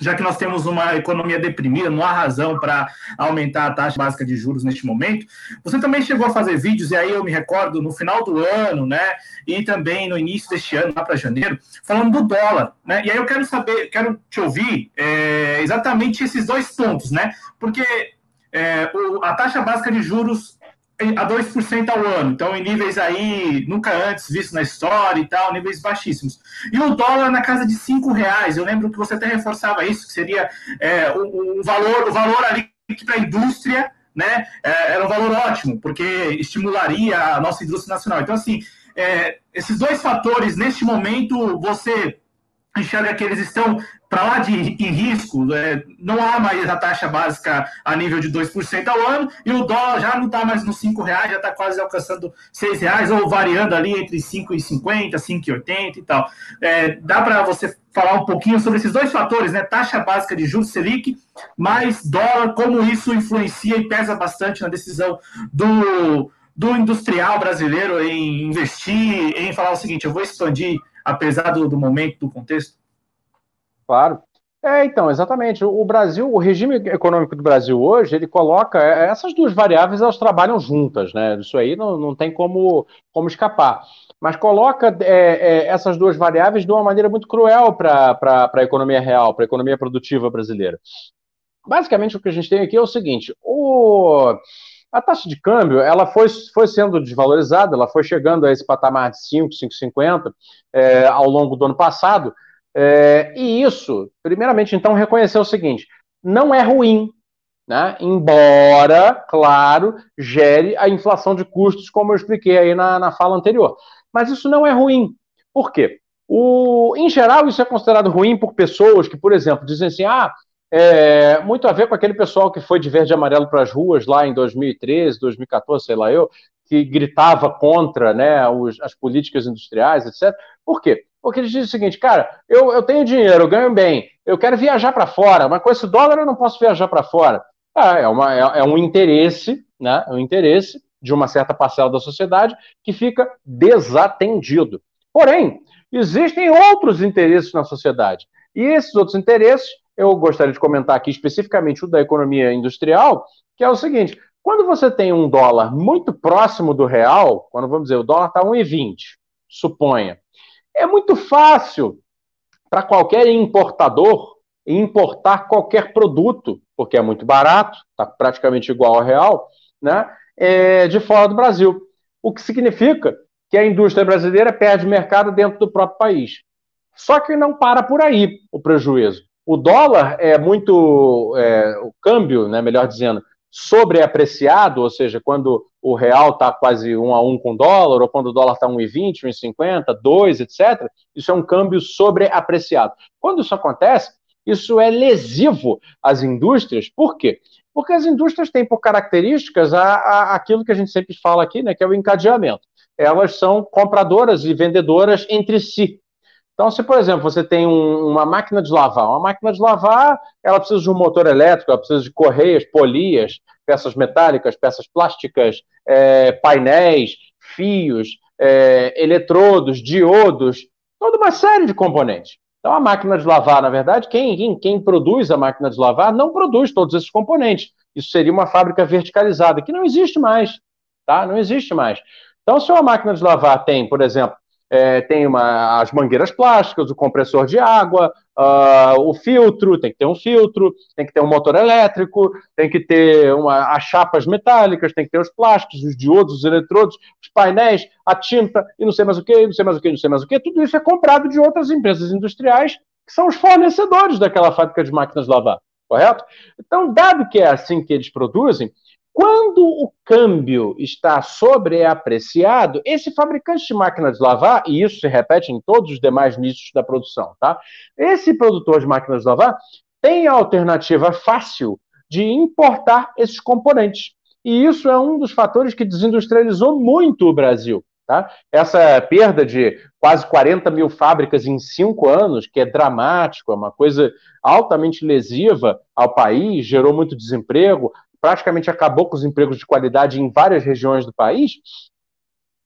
já que nós temos uma economia deprimida, não há razão para aumentar a taxa básica de juros neste momento. Você também chegou a fazer vídeos, e aí eu me recordo, no final do ano, né, e também no início deste ano, lá para janeiro, falando do dólar, né, e aí eu quero saber, quero te ouvir é, exatamente esses dois pontos, né, porque é, o, a taxa básica de juros a 2% ao ano, então em níveis aí nunca antes visto na história e tal, níveis baixíssimos. E o dólar na casa de cinco reais, eu lembro que você até reforçava isso, que seria é, o, valor, o valor ali para a indústria, né, é, era um valor ótimo, porque estimularia a nossa indústria nacional. Então, assim, é, esses dois fatores, neste momento, você enxerga que eles estão para lá de em risco, é, não há mais a taxa básica a nível de 2% ao ano, e o dólar já não está mais nos R$ reais, já está quase alcançando R$ reais, ou variando ali entre 5,50, 5,80 e tal. É, dá para você falar um pouquinho sobre esses dois fatores, né? Taxa básica de juros Selic, mais dólar, como isso influencia e pesa bastante na decisão do, do industrial brasileiro em investir, em falar o seguinte, eu vou expandir apesar do, do momento, do contexto? Claro. É, então, exatamente. O Brasil, o regime econômico do Brasil hoje, ele coloca é, essas duas variáveis, elas trabalham juntas, né? Isso aí não, não tem como, como escapar. Mas coloca é, é, essas duas variáveis de uma maneira muito cruel para a economia real, para a economia produtiva brasileira. Basicamente, o que a gente tem aqui é o seguinte: o, a taxa de câmbio ela foi, foi sendo desvalorizada, ela foi chegando a esse patamar de 5, 5,50 é, ao longo do ano passado. É, e isso, primeiramente, então, reconhecer o seguinte: não é ruim, né? embora, claro, gere a inflação de custos, como eu expliquei aí na, na fala anterior. Mas isso não é ruim. Por quê? O, em geral, isso é considerado ruim por pessoas que, por exemplo, dizem assim: ah, é, muito a ver com aquele pessoal que foi de verde e amarelo para as ruas lá em 2013, 2014, sei lá eu, que gritava contra né, os, as políticas industriais, etc. Por quê? Porque eles dizem o seguinte, cara, eu, eu tenho dinheiro, eu ganho bem, eu quero viajar para fora, mas com esse dólar eu não posso viajar para fora. Ah, é, uma, é, é, um interesse, né? É um interesse de uma certa parcela da sociedade que fica desatendido. Porém, existem outros interesses na sociedade. E esses outros interesses, eu gostaria de comentar aqui especificamente o da economia industrial, que é o seguinte: quando você tem um dólar muito próximo do real, quando vamos dizer o dólar está 1,20, suponha, é muito fácil para qualquer importador importar qualquer produto, porque é muito barato, está praticamente igual ao real, né, é, de fora do Brasil. O que significa que a indústria brasileira perde mercado dentro do próprio país. Só que não para por aí o prejuízo. O dólar é muito. É, o câmbio, né, melhor dizendo, sobreapreciado, ou seja, quando o real está quase um a um com o dólar, ou quando o dólar está 1,20, 1,50, 2, etc., isso é um câmbio sobreapreciado. Quando isso acontece, isso é lesivo às indústrias. Por quê? Porque as indústrias têm por características a, a, aquilo que a gente sempre fala aqui, né, que é o encadeamento. Elas são compradoras e vendedoras entre si. Então, se, por exemplo, você tem um, uma máquina de lavar, uma máquina de lavar, ela precisa de um motor elétrico, ela precisa de correias, polias, peças metálicas, peças plásticas, é, painéis, fios, é, eletrodos, diodos, toda uma série de componentes. Então, a máquina de lavar, na verdade, quem, quem, produz a máquina de lavar não produz todos esses componentes. Isso seria uma fábrica verticalizada, que não existe mais. Tá? Não existe mais. Então, se uma máquina de lavar tem, por exemplo, é, tem uma, as mangueiras plásticas, o compressor de água, uh, o filtro, tem que ter um filtro, tem que ter um motor elétrico, tem que ter uma, as chapas metálicas, tem que ter os plásticos, os diodos, os eletrodos, os painéis, a tinta e não sei mais o que, não sei mais o que, não sei mais o que. Tudo isso é comprado de outras empresas industriais que são os fornecedores daquela fábrica de máquinas de lavar, correto? Então, dado que é assim que eles produzem, quando o câmbio está sobreapreciado, esse fabricante de máquina de lavar, e isso se repete em todos os demais nichos da produção, tá? Esse produtor de máquinas de lavar tem a alternativa fácil de importar esses componentes. E isso é um dos fatores que desindustrializou muito o Brasil. Tá? Essa perda de quase 40 mil fábricas em cinco anos, que é dramático, é uma coisa altamente lesiva ao país, gerou muito desemprego, praticamente acabou com os empregos de qualidade em várias regiões do país.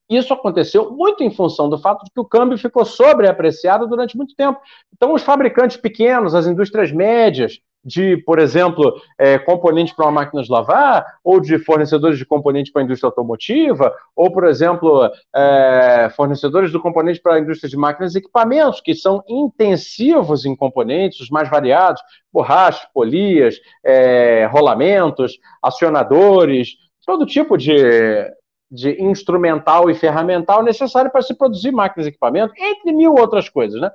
Isso aconteceu muito em função do fato de que o câmbio ficou sobreapreciado durante muito tempo. Então, os fabricantes pequenos, as indústrias médias, de, por exemplo, é, componentes para uma máquina de lavar, ou de fornecedores de componentes para a indústria automotiva, ou, por exemplo, é, fornecedores de componentes para a indústria de máquinas e equipamentos, que são intensivos em componentes, os mais variados, borrachas, polias, é, rolamentos, acionadores, todo tipo de, de instrumental e ferramental necessário para se produzir máquinas e equipamentos, entre mil outras coisas, né?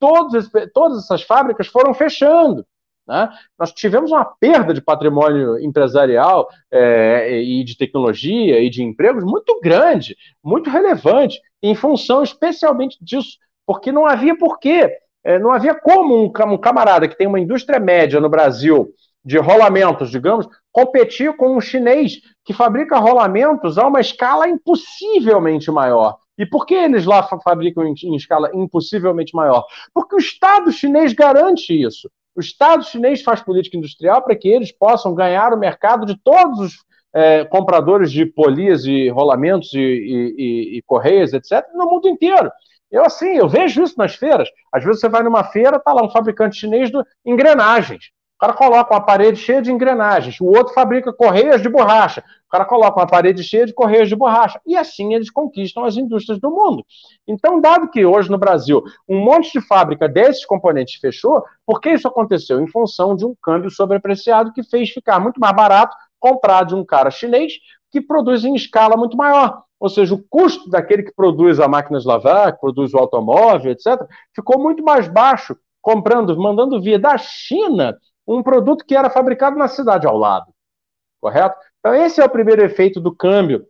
Todos, todas essas fábricas foram fechando. Né? Nós tivemos uma perda de patrimônio empresarial é, e de tecnologia e de empregos muito grande, muito relevante, em função especialmente disso, porque não havia porquê, é, não havia como um, um camarada que tem uma indústria média no Brasil de rolamentos, digamos, competir com um chinês que fabrica rolamentos a uma escala impossivelmente maior. E por que eles lá fabricam em, em escala impossivelmente maior? Porque o Estado chinês garante isso. O Estado chinês faz política industrial para que eles possam ganhar o mercado de todos os é, compradores de polias e rolamentos e, e, e, e correias, etc., no mundo inteiro. Eu assim, eu vejo isso nas feiras. Às vezes você vai numa feira, tá lá um fabricante chinês de engrenagens. Cara coloca uma parede cheia de engrenagens, o outro fabrica correias de borracha, o cara coloca uma parede cheia de correias de borracha. E assim eles conquistam as indústrias do mundo. Então, dado que hoje no Brasil um monte de fábrica desses componentes fechou, por que isso aconteceu? Em função de um câmbio sobrepreciado que fez ficar muito mais barato comprar de um cara chinês que produz em escala muito maior. Ou seja, o custo daquele que produz a máquina de lavar, que produz o automóvel, etc., ficou muito mais baixo comprando, mandando via da China um produto que era fabricado na cidade ao lado. Correto? Então, esse é o primeiro efeito do câmbio,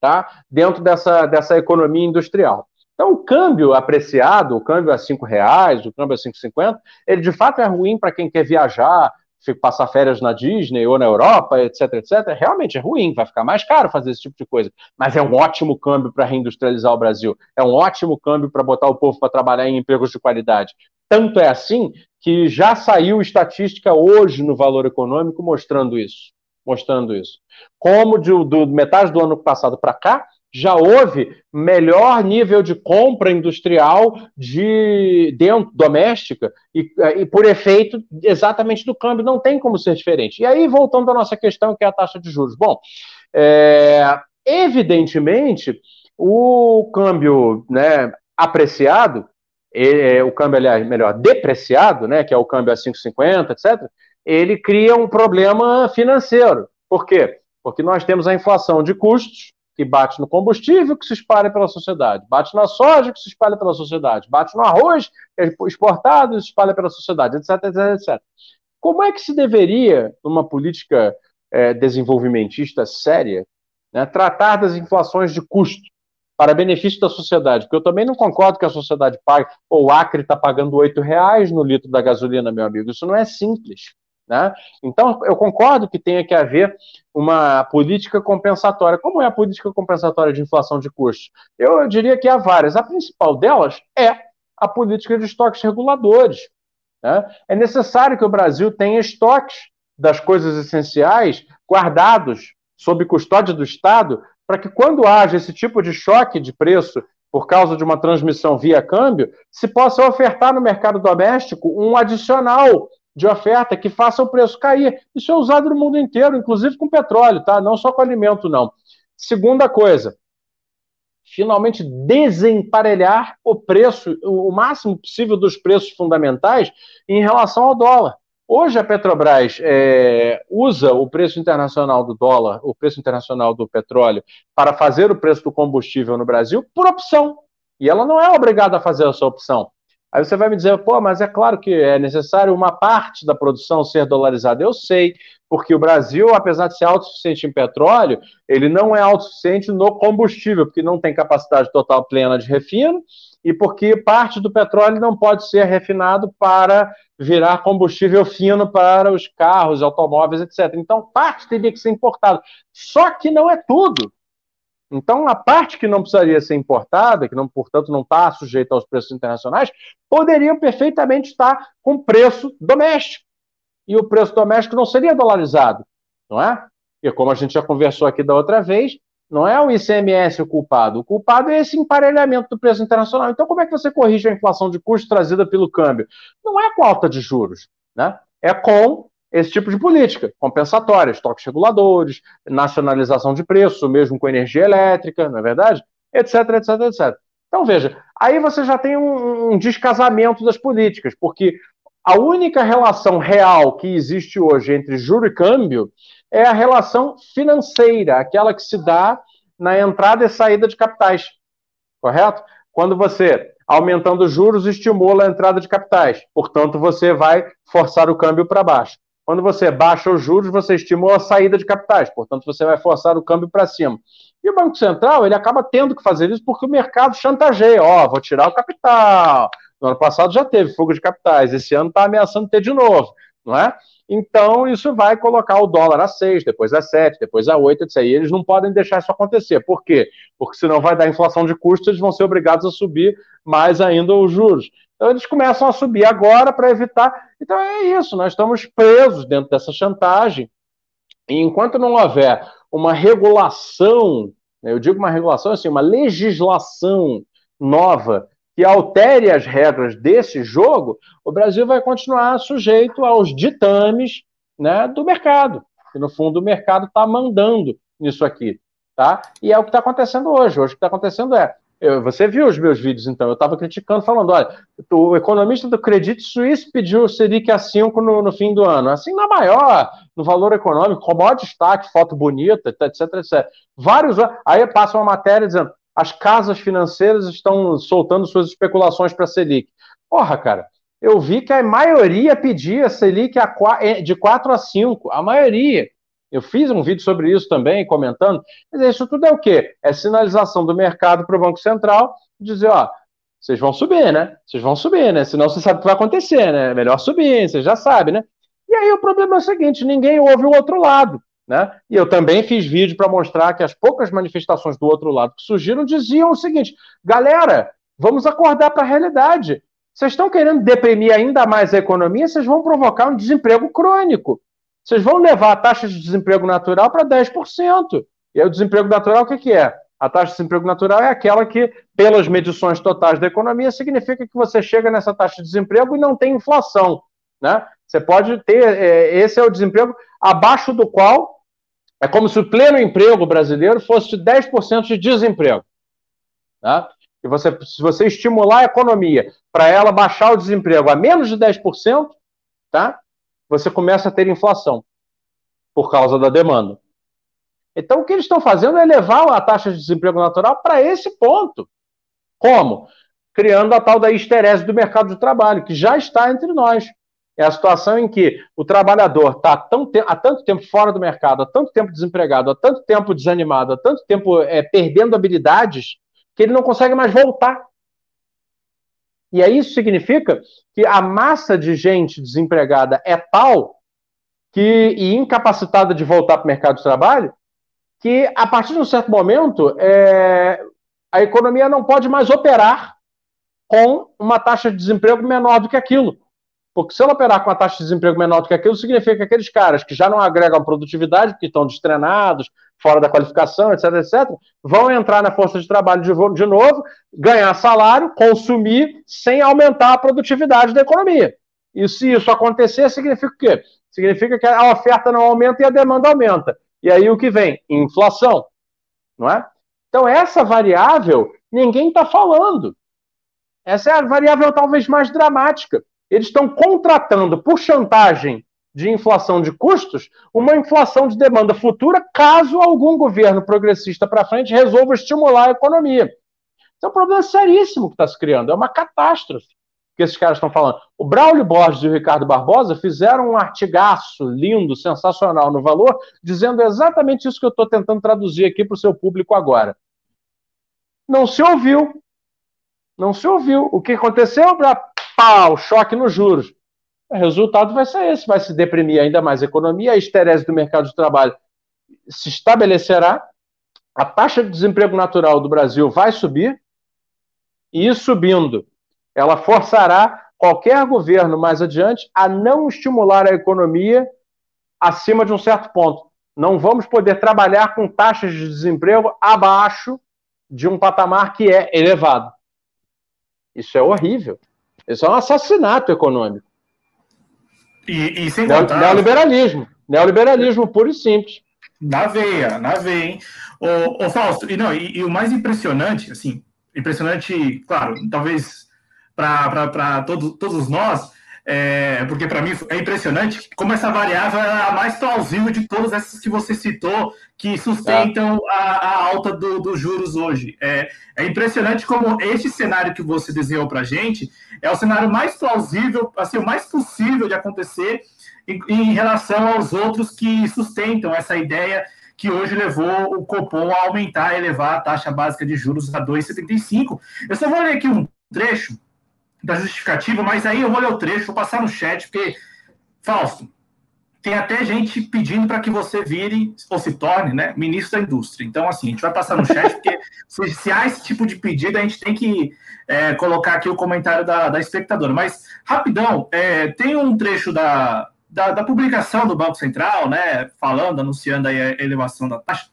tá? Dentro dessa, dessa economia industrial. Então, o câmbio apreciado, o câmbio a cinco reais, o câmbio a 5,50, ele de fato é ruim para quem quer viajar, passar férias na Disney ou na Europa, etc, etc. Realmente é ruim, vai ficar mais caro fazer esse tipo de coisa. Mas é um ótimo câmbio para reindustrializar o Brasil. É um ótimo câmbio para botar o povo para trabalhar em empregos de qualidade. Tanto é assim que já saiu estatística hoje no valor econômico mostrando isso. Mostrando isso. Como de, do metade do ano passado para cá, já houve melhor nível de compra industrial de dentro doméstica e, e, por efeito exatamente do câmbio não tem como ser diferente. E aí voltando à nossa questão que é a taxa de juros. Bom, é, evidentemente o câmbio né, apreciado ele, o câmbio, aliás, melhor, depreciado, né, que é o câmbio a 5,50, etc., ele cria um problema financeiro. Por quê? Porque nós temos a inflação de custos, que bate no combustível, que se espalha pela sociedade, bate na soja, que se espalha pela sociedade, bate no arroz, é exportado, e se espalha pela sociedade, etc, etc, etc. Como é que se deveria, numa política é, desenvolvimentista séria, né, tratar das inflações de custo? Para benefício da sociedade, porque eu também não concordo que a sociedade pague, ou o Acre está pagando R$ reais no litro da gasolina, meu amigo, isso não é simples. Né? Então, eu concordo que tenha que haver uma política compensatória. Como é a política compensatória de inflação de custos? Eu, diria que há várias. A principal delas é a política de estoques reguladores. Né? É necessário que o Brasil tenha estoques das coisas essenciais guardados sob custódia do Estado para que quando haja esse tipo de choque de preço por causa de uma transmissão via câmbio, se possa ofertar no mercado doméstico um adicional de oferta que faça o preço cair. Isso é usado no mundo inteiro, inclusive com petróleo, tá? Não só com alimento, não. Segunda coisa, finalmente desemparelhar o preço, o máximo possível dos preços fundamentais em relação ao dólar. Hoje a Petrobras é, usa o preço internacional do dólar, o preço internacional do petróleo, para fazer o preço do combustível no Brasil por opção. E ela não é obrigada a fazer essa opção. Aí você vai me dizer, pô, mas é claro que é necessário uma parte da produção ser dolarizada. Eu sei, porque o Brasil, apesar de ser autossuficiente em petróleo, ele não é autossuficiente no combustível, porque não tem capacidade total plena de refino e porque parte do petróleo não pode ser refinado para virar combustível fino para os carros, automóveis, etc. Então, parte teria que ser importada. Só que não é tudo. Então, a parte que não precisaria ser importada, que não, portanto, não está sujeita aos preços internacionais, poderia perfeitamente estar com preço doméstico. E o preço doméstico não seria dolarizado, não é? E como a gente já conversou aqui da outra vez, não é o ICMS o culpado. O culpado é esse emparelhamento do preço internacional. Então, como é que você corrige a inflação de custo trazida pelo câmbio? Não é com alta de juros, né? É com esse tipo de política compensatória, estoques reguladores, nacionalização de preço, mesmo com energia elétrica, não é verdade? Etc, etc, etc. Então, veja, aí você já tem um, um descasamento das políticas, porque a única relação real que existe hoje entre juro e câmbio é a relação financeira, aquela que se dá na entrada e saída de capitais. Correto? Quando você, aumentando os juros, estimula a entrada de capitais. Portanto, você vai forçar o câmbio para baixo. Quando você baixa os juros, você estimula a saída de capitais. Portanto, você vai forçar o câmbio para cima. E o Banco Central, ele acaba tendo que fazer isso porque o mercado chantageia. Ó, oh, vou tirar o capital. No ano passado já teve fogo de capitais. Esse ano está ameaçando ter de novo, não é? Então, isso vai colocar o dólar a 6, depois a 7, depois a 8, etc. E eles não podem deixar isso acontecer. Por quê? Porque senão vai dar inflação de custos, eles vão ser obrigados a subir mais ainda os juros. Então, eles começam a subir agora para evitar. Então, é isso, nós estamos presos dentro dessa chantagem. E enquanto não houver uma regulação, né, eu digo uma regulação assim, uma legislação nova que altere as regras desse jogo, o Brasil vai continuar sujeito aos ditames né, do mercado. E, no fundo, o mercado está mandando nisso aqui. Tá? E é o que está acontecendo hoje. Hoje o que está acontecendo é. Eu, você viu os meus vídeos, então? Eu estava criticando, falando: olha, o economista do Credit Suisse pediu o Selic a 5 no, no, fim do ano. Assim, na maior, no valor econômico, com maior destaque, foto bonita, etc, etc. Vários. Aí passa uma matéria dizendo: as casas financeiras estão soltando suas especulações para a Selic. Porra, cara, eu vi que a maioria pedia Selic é, de 4 a 5, a maioria. Eu fiz um vídeo sobre isso também, comentando. Mas isso tudo é o quê? É sinalização do mercado para o Banco Central dizer, ó, vocês vão subir, né? Vocês vão subir, né? Senão você sabe o que vai acontecer, né? É melhor subir, você já sabe, né? E aí o problema é o seguinte, ninguém ouve o outro lado. Né? E eu também fiz vídeo para mostrar que as poucas manifestações do outro lado que surgiram diziam o seguinte: galera, vamos acordar para a realidade. Vocês estão querendo deprimir ainda mais a economia, vocês vão provocar um desemprego crônico. Vocês vão levar a taxa de desemprego natural para 10%. E aí, o desemprego natural, o que, que é? A taxa de desemprego natural é aquela que, pelas medições totais da economia, significa que você chega nessa taxa de desemprego e não tem inflação. Né? Você pode ter, é, esse é o desemprego abaixo do qual é como se o pleno emprego brasileiro fosse de 10% de desemprego. Tá? E você, se você estimular a economia para ela baixar o desemprego a menos de 10%, tá? você começa a ter inflação por causa da demanda. Então, o que eles estão fazendo é levar a taxa de desemprego natural para esse ponto. Como? Criando a tal da esterese do mercado de trabalho, que já está entre nós. É a situação em que o trabalhador está há tanto tempo fora do mercado, há tanto tempo desempregado, há tanto tempo desanimado, há tanto tempo é, perdendo habilidades, que ele não consegue mais voltar. E aí isso significa que a massa de gente desempregada é tal que, e incapacitada de voltar para o mercado de trabalho, que a partir de um certo momento é, a economia não pode mais operar com uma taxa de desemprego menor do que aquilo. Porque se ela operar com uma taxa de desemprego menor do que aquilo, significa que aqueles caras que já não agregam produtividade, porque estão destrenados, fora da qualificação, etc, etc, vão entrar na força de trabalho de novo, ganhar salário, consumir, sem aumentar a produtividade da economia. E se isso acontecer, significa o quê? Significa que a oferta não aumenta e a demanda aumenta. E aí o que vem? Inflação. Não é? Então, essa variável, ninguém está falando. Essa é a variável talvez mais dramática eles estão contratando por chantagem de inflação de custos uma inflação de demanda futura caso algum governo progressista para frente resolva estimular a economia. Então é um problema seríssimo que está se criando, é uma catástrofe que esses caras estão falando. O Braulio Borges e o Ricardo Barbosa fizeram um artigaço lindo, sensacional no valor, dizendo exatamente isso que eu estou tentando traduzir aqui para o seu público agora. Não se ouviu. Não se ouviu. O que aconteceu? Pau, choque nos juros. O resultado vai ser esse, vai se deprimir ainda mais a economia, a esterese do mercado de trabalho se estabelecerá, a taxa de desemprego natural do Brasil vai subir, e subindo, ela forçará qualquer governo mais adiante a não estimular a economia acima de um certo ponto. Não vamos poder trabalhar com taxas de desemprego abaixo de um patamar que é elevado. Isso é horrível. Isso é um assassinato econômico. E, e sem contar... Neoliberalismo. Neoliberalismo puro e simples. Na veia, na veia, hein? Ô, ô Fausto, e, não, e, e o mais impressionante, assim, impressionante, claro, talvez para todos, todos nós, é, porque para mim é impressionante como essa variável é a mais plausível de todas essas que você citou, que sustentam a, a alta dos do juros hoje. É, é, impressionante como este cenário que você desenhou para a gente é o cenário mais plausível, assim, o mais possível de acontecer em, em relação aos outros que sustentam essa ideia que hoje levou o Copom a aumentar, a elevar a taxa básica de juros a 2,75. Eu só vou ler aqui um trecho da justificativa, mas aí eu vou ler o trecho, vou passar no chat, porque, Fausto, tem até gente pedindo para que você vire, ou se torne, né, ministro da indústria. Então, assim, a gente vai passar no chat, porque [laughs] se, se, há esse tipo de pedido, a gente tem que é, colocar aqui o comentário da, da espectadora. Mas, rapidão, é, tem um trecho da, da, da, publicação do Banco Central, né, falando, anunciando a elevação da taxa.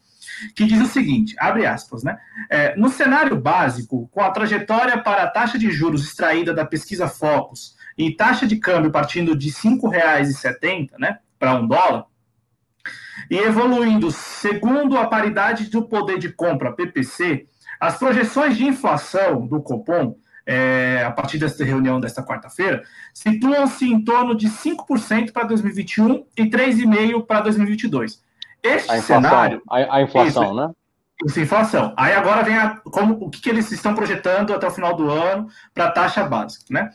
Que diz o seguinte: abre aspas, né? É, no cenário básico, com a trajetória para a taxa de juros extraída da pesquisa Focus e taxa de câmbio partindo de R$ 5,70 né, para um dólar, e evoluindo segundo a paridade do poder de compra, PPC, as projeções de inflação do Copom, é, a partir desta reunião desta quarta-feira, situam-se em torno de 5% para 2021 e 3,5% para 2022. Este a inflação, cenário. A, a inflação, isso, né? Isso, inflação. Aí agora vem a, como, o que, que, eles estão projetando até o final do ano para a taxa básica. Né?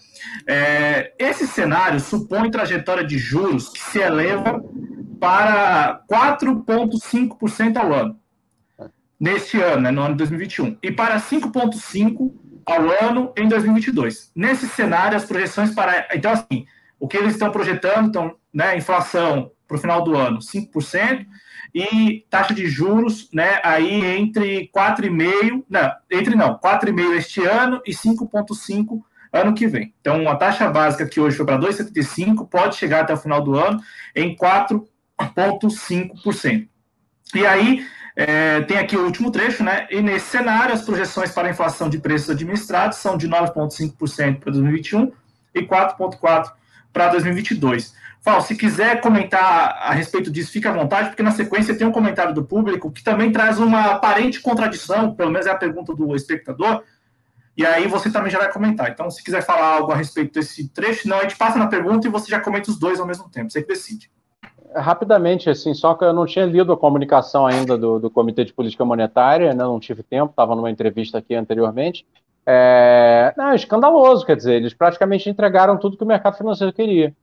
É, esse cenário supõe trajetória de juros que se eleva para 4,5% ao ano. Neste ano, né, no ano de 2021. E para 5,5% ao ano em 2022. Nesse cenário, as projeções para. Então, assim, o que eles estão projetando, então, né, inflação para o final do ano, 5%, e taxa de juros, né, aí entre 4,5%, não, entre não, 4,5% este ano e 5,5% ano que vem. Então, a taxa básica que hoje foi para 2,75 pode chegar até o final do ano em 4,5%. E aí, é, tem aqui o último trecho, né? E nesse cenário, as projeções para a inflação de preços administrados são de 9,5% para 2021 e 4,4% para 2022. Fal, se quiser comentar a respeito disso, fique à vontade, porque na sequência tem um comentário do público que também traz uma aparente contradição, pelo menos é a pergunta do espectador, e aí você também já vai comentar. Então, se quiser falar algo a respeito desse trecho, não, a gente passa na pergunta e você já comenta os dois ao mesmo tempo, você que decide. Rapidamente, assim, só que eu não tinha lido a comunicação ainda do, do Comitê de Política Monetária, né, não tive tempo, estava numa entrevista aqui anteriormente. É, não, escandaloso, quer dizer, eles praticamente entregaram tudo que o mercado financeiro queria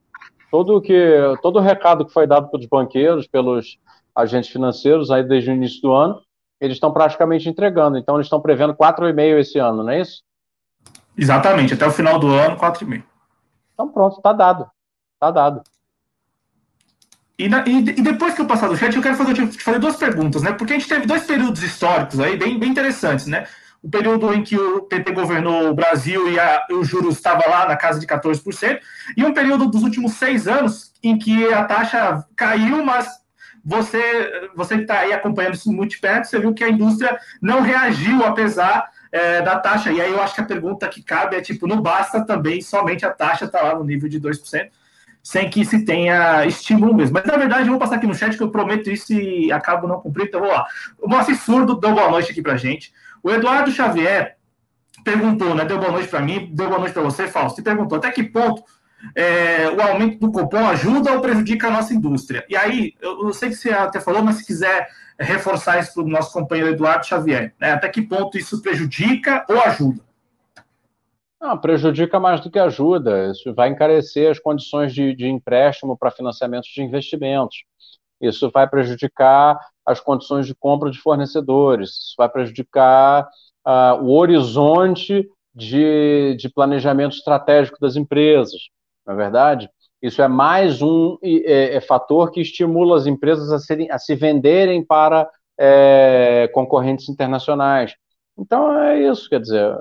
todo que todo o recado que foi dado pelos banqueiros, pelos agentes financeiros aí desde o início do ano, eles estão praticamente entregando. Então eles estão prevendo 4,5 esse ano, não é isso? Exatamente, até o final do ano, 4,5. Então pronto, está dado. Está dado. E, na, e, e, depois que eu passar do chat, eu quero fazer, te fazer duas perguntas, né? Porque a gente teve dois períodos históricos aí bem, bem interessantes, né? O período em que o PT governou o Brasil e a, o juros estava lá na casa de 14%, e um período dos últimos seis anos em que a taxa caiu, mas você, você que está aí acompanhando isso muito perto, você viu que a indústria não reagiu apesar é, da taxa. E aí eu acho que a pergunta que cabe é tipo, não basta também somente a taxa estar tá lá no nível de 2%, sem que se tenha estímulo mesmo. Mas na verdade, eu vou passar aqui no chat que eu prometo isso e acabo não cumprindo, então vou lá. O Moacir Surdo deu boa noite aqui pra gente. O Eduardo Xavier perguntou, né? Deu boa noite para mim, deu boa noite para você, Fausto, e perguntou até que ponto é, o aumento do cupom ajuda ou prejudica a nossa indústria. E aí, eu, eu sei que você até falou, mas se quiser reforçar isso para o nosso companheiro Eduardo Xavier, né? Até que ponto isso prejudica ou ajuda? Não, prejudica mais do que ajuda. Isso vai encarecer as condições de, de empréstimo para financiamento de investimentos. Isso vai prejudicar as condições de compra de fornecedores, isso vai prejudicar uh, o horizonte de, de planejamento estratégico das empresas, não é verdade? Isso é mais um é, é fator que estimula as empresas a, serem, a se venderem para é, concorrentes internacionais. Então é isso, quer dizer.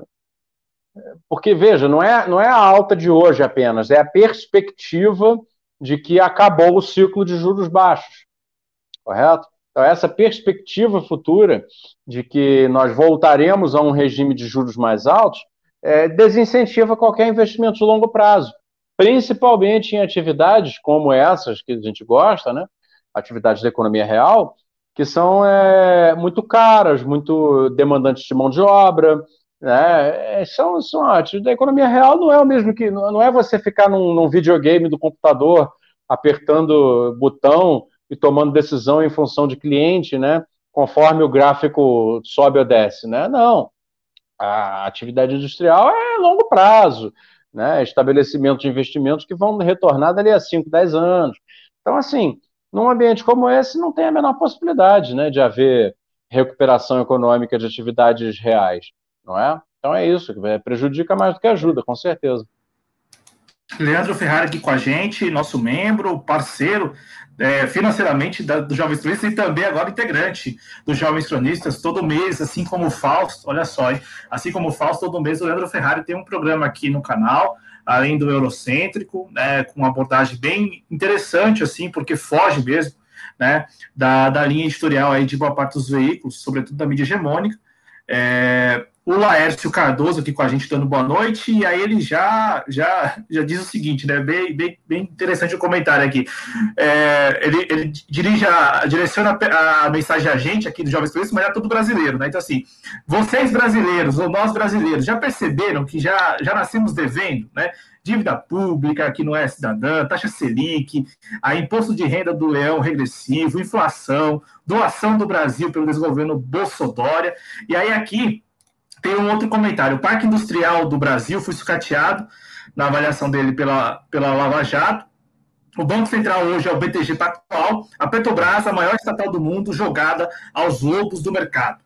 Porque, veja, não é, não é a alta de hoje apenas, é a perspectiva de que acabou o ciclo de juros baixos correto? Então, essa perspectiva futura de que nós voltaremos a um regime de juros mais altos é, desincentiva qualquer investimento de longo prazo, principalmente em atividades como essas que a gente gosta, né? atividades da economia real, que são é, muito caras, muito demandantes de mão de obra, né? É, são, são atividades da economia real não é o mesmo que não é você ficar num, num videogame do computador apertando botão e tomando decisão em função de cliente, né? Conforme o gráfico sobe ou desce, né? Não. A atividade industrial é longo prazo, né? Estabelecimento de investimentos que vão retornar dali a 5, 10 anos. Então, assim, num ambiente como esse, não tem a menor possibilidade, né? De haver recuperação econômica de atividades reais, não é? Então é isso, prejudica mais do que ajuda, com certeza. Leandro Ferrari aqui com a gente, nosso membro, parceiro é, financeiramente da, do Jovens Cronistas e também agora integrante dos Jovens Cronistas, todo mês, assim como o Fausto, olha só, hein? assim como o Fausto, todo mês o Leandro Ferrari tem um programa aqui no canal, além do Eurocêntrico, né, com uma abordagem bem interessante, assim, porque foge mesmo né, da, da linha editorial aí de boa parte dos veículos, sobretudo da mídia hegemônica. É, o Laércio Cardoso aqui com a gente dando boa noite, e aí ele já já, já diz o seguinte, né? Bem, bem, bem interessante o comentário aqui. É, ele, ele dirige a, direciona a, a, mensagem a gente aqui do Jovens Turistas, mas é todo brasileiro, né? Então, assim, vocês brasileiros, ou nós brasileiros, já perceberam que já, já nascemos devendo, né? Dívida pública, que não é cidadã, taxa Selic, a imposto de renda do leão regressivo, inflação, doação do Brasil pelo desgoverno Bolsonaro. E aí aqui tem um outro comentário. O Parque Industrial do Brasil foi sucateado na avaliação dele pela, pela Lava Jato. O Banco Central hoje é o BTG Pactual. A Petrobras, a maior estatal do mundo, jogada aos lobos do mercado.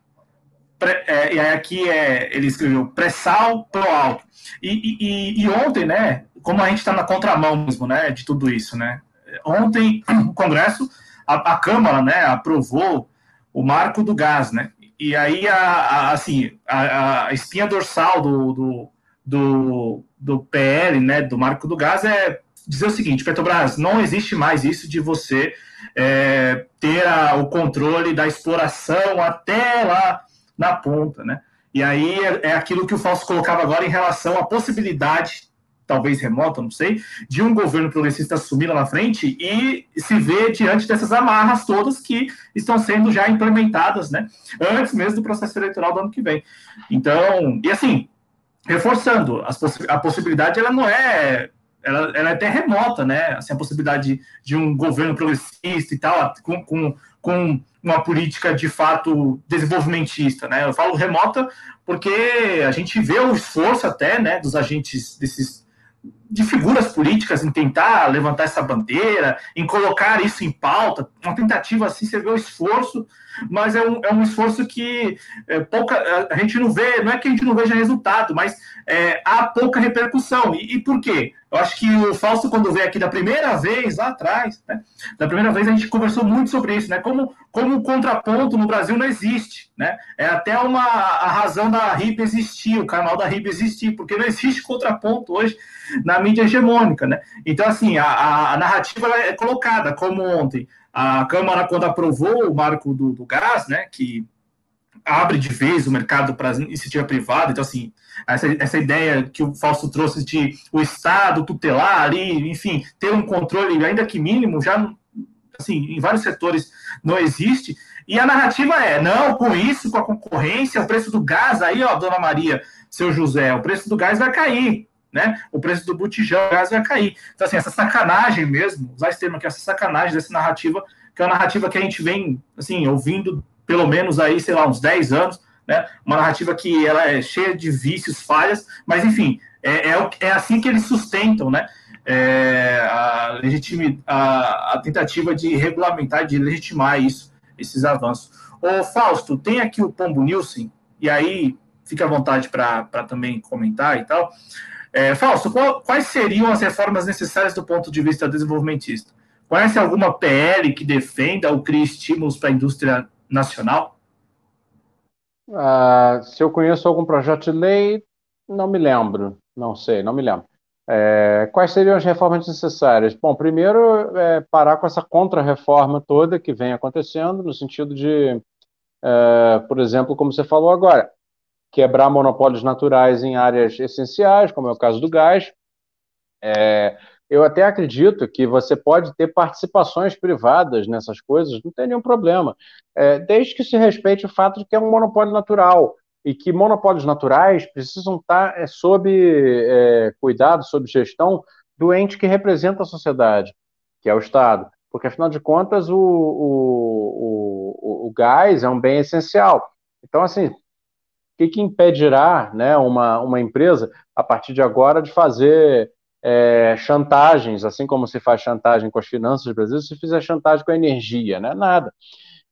é, e aí aqui é, ele escreveu pré-sal pro alto. E, e, e, ontem, né, como a gente está na contramão mesmo, né, de tudo isso, né, ontem [clears throat] o Congresso, a, a Câmara, né, aprovou o marco do gás, né, e aí, a, a assim, a, a, espinha dorsal do, do, do, do PL, né, do marco do gás, é dizer o seguinte: Petrobras, não existe mais isso de você é, ter a, o controle da exploração até lá na ponta, né? E aí é, é aquilo que o Fausto colocava agora em relação à possibilidade talvez remota, não sei, de um governo progressista assumir lá na frente e se ver diante dessas amarras todas que estão sendo já implementadas, né, antes mesmo do processo eleitoral do ano que vem. Então, e assim, reforçando, possi a possibilidade ela não é ela, ela, é até remota, né? Assim, a possibilidade de, de um governo progressista e tal, com, com, com, uma política de fato desenvolvimentista, né? Eu falo remota porque a gente vê o esforço até, né, dos agentes desses de figuras políticas em tentar levantar essa bandeira, em colocar isso em pauta, uma tentativa assim, você vê o esforço, mas é um, é um esforço que é, pouca, a gente não vê, não é que a gente não veja resultado, mas é, há pouca repercussão. E, e, por quê? Eu acho que o Fausto, quando veio aqui da primeira vez, lá atrás, né, da primeira vez a gente conversou muito sobre isso, né, como, como contraponto no Brasil não existe, né, é até uma a razão da RIP existir, o canal da RIP existir, porque não existe contraponto hoje na mídia hegemônica, né? Então, assim, a, a narrativa é colocada, como ontem, a Câmara, quando aprovou o marco do, do gás, né, que abre de vez o mercado para iniciativa privada, então, assim, essa, essa ideia que o Fausto trouxe de o Estado tutelar ali, enfim, ter um controle, ainda que mínimo, já, assim, em vários setores não existe, e a narrativa é, não, com isso, com a concorrência, o preço do gás, aí, ó, dona Maria, seu José, o preço do gás vai cair né? O preço do botijão do gás vai cair. Então, assim, essa sacanagem mesmo, usar esse termo aqui, essa sacanagem dessa narrativa, que é uma narrativa que a gente vem, assim, ouvindo pelo menos aí, sei lá, uns 10 anos, né? Uma narrativa que ela é cheia de vícios, falhas, mas, enfim, é, é, é assim que eles sustentam, né? É, a, a, a tentativa de regulamentar, de legitimar isso, esses avanços. Ô, Fausto, tem aqui o Pombo Nielsen, e aí fica à vontade para também comentar e tal. É, Fausto, qual, quais seriam as reformas necessárias do ponto de vista desenvolvimentista? Conhece alguma PL que defenda ou crie estímulos para a indústria nacional? Uh, se eu conheço algum projeto de lei, não me lembro. Não sei, não me lembro. É, quais seriam as reformas necessárias? Bom, primeiro, é, parar com essa contra-reforma toda que vem acontecendo, no sentido de, é, por exemplo, como você falou agora, quebrar monopólios naturais em áreas essenciais, como é o caso do gás. É, eu até acredito que você pode ter participações privadas nessas coisas, não tem nenhum problema, é, desde que se respeite o fato de que é um monopólio natural e que monopólios naturais precisam estar é, sob é, cuidado, sob gestão do ente que representa a sociedade, que é o Estado. Porque, afinal de contas, o, o, o, o gás é um bem essencial. Então, assim, que, que impedirá né, uma, uma empresa, a partir de agora, de fazer é, chantagens, assim como se faz chantagem com as finanças do Brasil, se fizer chantagem com a energia, né? Nada.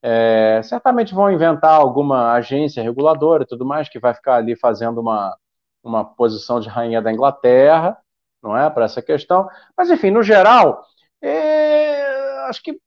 É, certamente vão inventar alguma agência reguladora e tudo mais que vai ficar ali fazendo uma, uma posição de rainha da Inglaterra, não é, para essa questão. Mas, enfim, no geral, é, acho que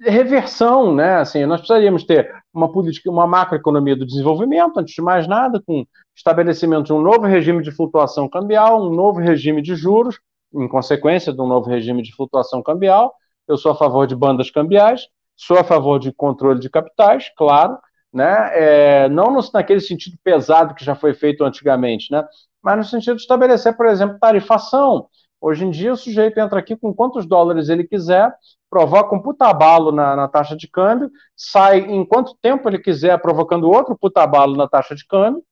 reversão, né? Assim, nós precisaríamos ter uma política, uma macroeconomia do desenvolvimento, antes de mais nada, com estabelecimento de um novo regime de flutuação cambial, um novo regime de juros, em consequência de um novo regime de flutuação cambial. Eu sou a favor de bandas cambiais, Sou a favor de controle de capitais, claro, né? É, não no, naquele sentido pesado que já foi feito antigamente, né? Mas no sentido de estabelecer, por exemplo, tarifação. Hoje em dia, o sujeito entra aqui com quantos dólares ele quiser, provoca um putabalo na, na taxa de câmbio, sai em quanto tempo ele quiser, provocando outro putabalo na taxa de câmbio,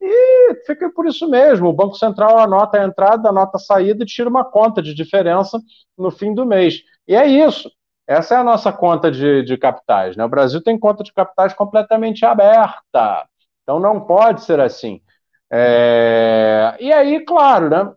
e fica por isso mesmo. O Banco Central anota a entrada, anota a saída e tira uma conta de diferença no fim do mês. E é isso. Essa é a nossa conta de, de capitais. Né? O Brasil tem conta de capitais completamente aberta. Então não pode ser assim. É... E aí, claro, né?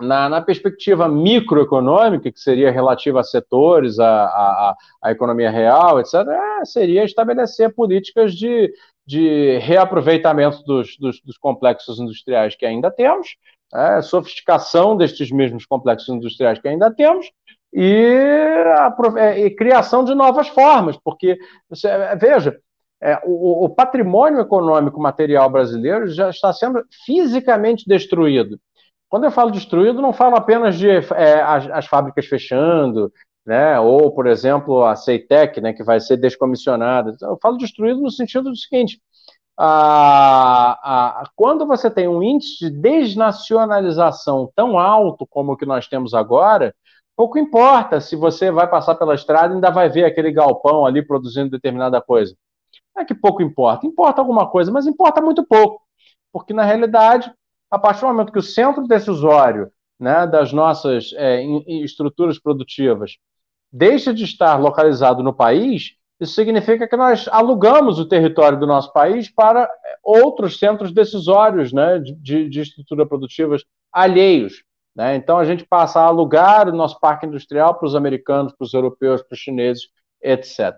Na, na, perspectiva microeconômica, que seria relativa a setores, a, a, a economia real, etc., é, seria estabelecer políticas de, de reaproveitamento dos, dos, dos complexos industriais que ainda temos, é, sofisticação destes mesmos complexos industriais que ainda temos, e, a, é, e criação de novas formas, porque, veja, é, o, o, patrimônio econômico material brasileiro já está sendo fisicamente destruído. Quando eu falo destruído, não falo apenas de é, as, as, fábricas fechando, né, ou, por exemplo, a Ceitec, né, que vai ser descomissionada. Eu falo destruído no sentido do seguinte: a, a, quando você tem um índice de desnacionalização tão alto como o que nós temos agora, pouco importa se você vai passar pela estrada e ainda vai ver aquele galpão ali produzindo determinada coisa. Não é que pouco importa, importa alguma coisa, mas importa muito pouco, porque na realidade, a partir do momento que o centro decisório né, das nossas é, estruturas produtivas deixa de estar localizado no país, isso significa que nós alugamos o território do nosso país para outros centros decisórios né, de, de estrutura produtivas alheios. Né? Então a gente passa a alugar o nosso parque industrial para os americanos, para os europeus, para os chineses, etc.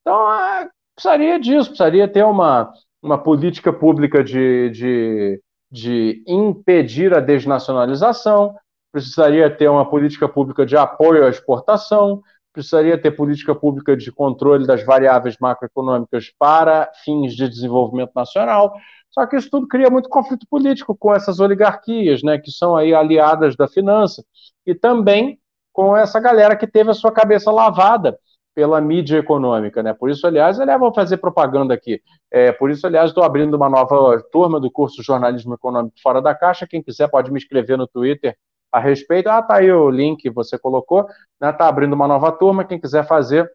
Então é, precisaria disso, precisaria ter uma, uma política pública de, de, de impedir a desnacionalização, precisaria ter uma política pública de apoio à exportação, precisaria ter política pública de controle das variáveis macroeconômicas para fins de desenvolvimento nacional. Só que isso tudo cria muito conflito político com essas oligarquias, né, que são aí aliadas da finança, e também com essa galera que teve a sua cabeça lavada pela mídia econômica, né? Por isso, aliás, aliás, vou fazer propaganda aqui. É, por isso, aliás, estou abrindo uma nova turma do curso Jornalismo Econômico Fora da Caixa. Quem quiser pode me escrever no Twitter a respeito. Ah, tá aí o link que você colocou, né? Tá abrindo uma nova turma. Quem quiser fazer,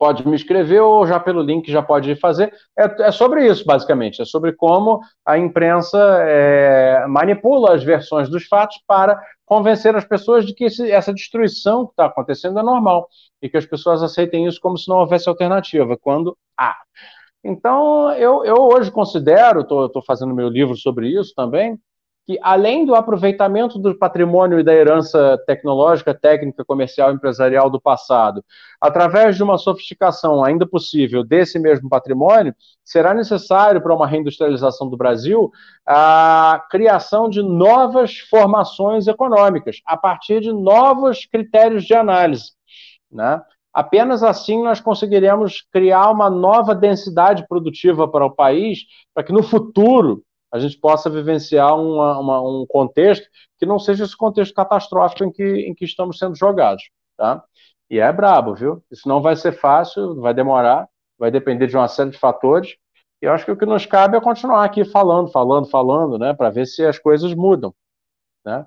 pode me escrever ou já pelo link já pode fazer. É, é sobre isso, basicamente. É sobre como a imprensa é, manipula as versões dos fatos para convencer as pessoas de que esse, essa destruição que está acontecendo é normal e que as pessoas aceitem isso como se não houvesse alternativa, quando há. Então, eu, eu hoje considero, estou fazendo meu livro sobre isso também, que além do aproveitamento do patrimônio e da herança tecnológica, técnica, comercial, empresarial do passado, através de uma sofisticação ainda possível desse mesmo patrimônio, será necessário para uma reindustrialização do Brasil a criação de novas formações econômicas a partir de novos critérios de análise, né? Apenas assim nós conseguiremos criar uma nova densidade produtiva para o país, para que no futuro a gente possa vivenciar uma, uma, um contexto que não seja esse contexto catastrófico em que, em que estamos sendo jogados, tá? E é brabo, viu? Isso não vai ser fácil, vai demorar, vai depender de uma série de fatores. E eu acho que o que nos cabe é continuar aqui falando, falando, falando, né? Para ver se as coisas mudam, né?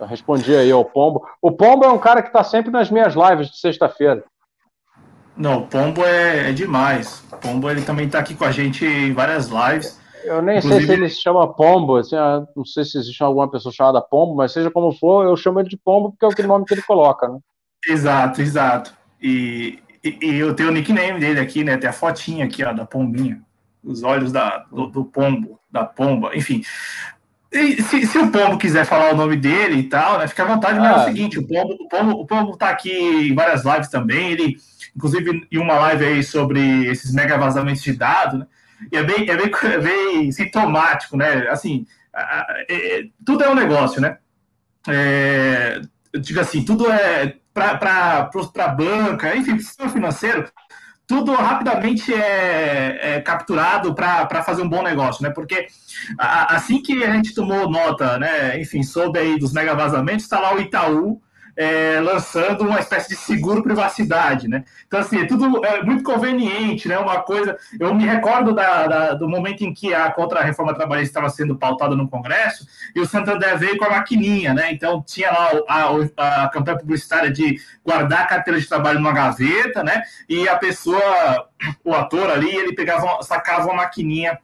Eu respondi aí ao Pombo. O Pombo é um cara que está sempre nas minhas lives de sexta-feira. Não, o Pombo é, é demais. O Pombo ele também está aqui com a gente em várias lives. Eu nem Inclusive... sei se ele se chama Pombo, assim, não sei se existe alguma pessoa chamada Pombo, mas seja como for, eu chamo ele de Pombo porque é o nome que ele coloca, né? Exato, exato. E, e, e eu tenho o nickname dele aqui, né? Tem a fotinha aqui, ó, da pombinha. Os olhos da, do, do pombo, da pomba, enfim. Se, se, o Pombo quiser falar o nome dele e tal, né, fica à vontade, ah. mas é o seguinte, o Pombo, o, Pombo, o Pombo tá aqui em várias lives também, ele, inclusive, em uma live aí sobre esses mega vazamentos de dados, né, e é bem, é bem, é bem sintomático, né? Assim, é, tudo é um negócio, né? É, eu digo assim, tudo é para a banca, enfim, para o sistema financeiro, tudo rapidamente é, é capturado para fazer um bom negócio, né? Porque a, assim que a gente tomou nota, né? Enfim, soube aí dos mega vazamentos, está lá o Itaú é, lançando uma espécie de seguro privacidade, né? Então, assim, é tudo é muito conveniente, né? Uma coisa. Eu me recordo da, da, do momento em que a contra-reforma trabalhista estava sendo pautada no Congresso e o Santander veio com a maquininha, né? Então, tinha lá a, a campanha publicitária de guardar a carteira de trabalho numa gaveta, né? E a pessoa, o ator ali, ele pegava, sacava uma maquininha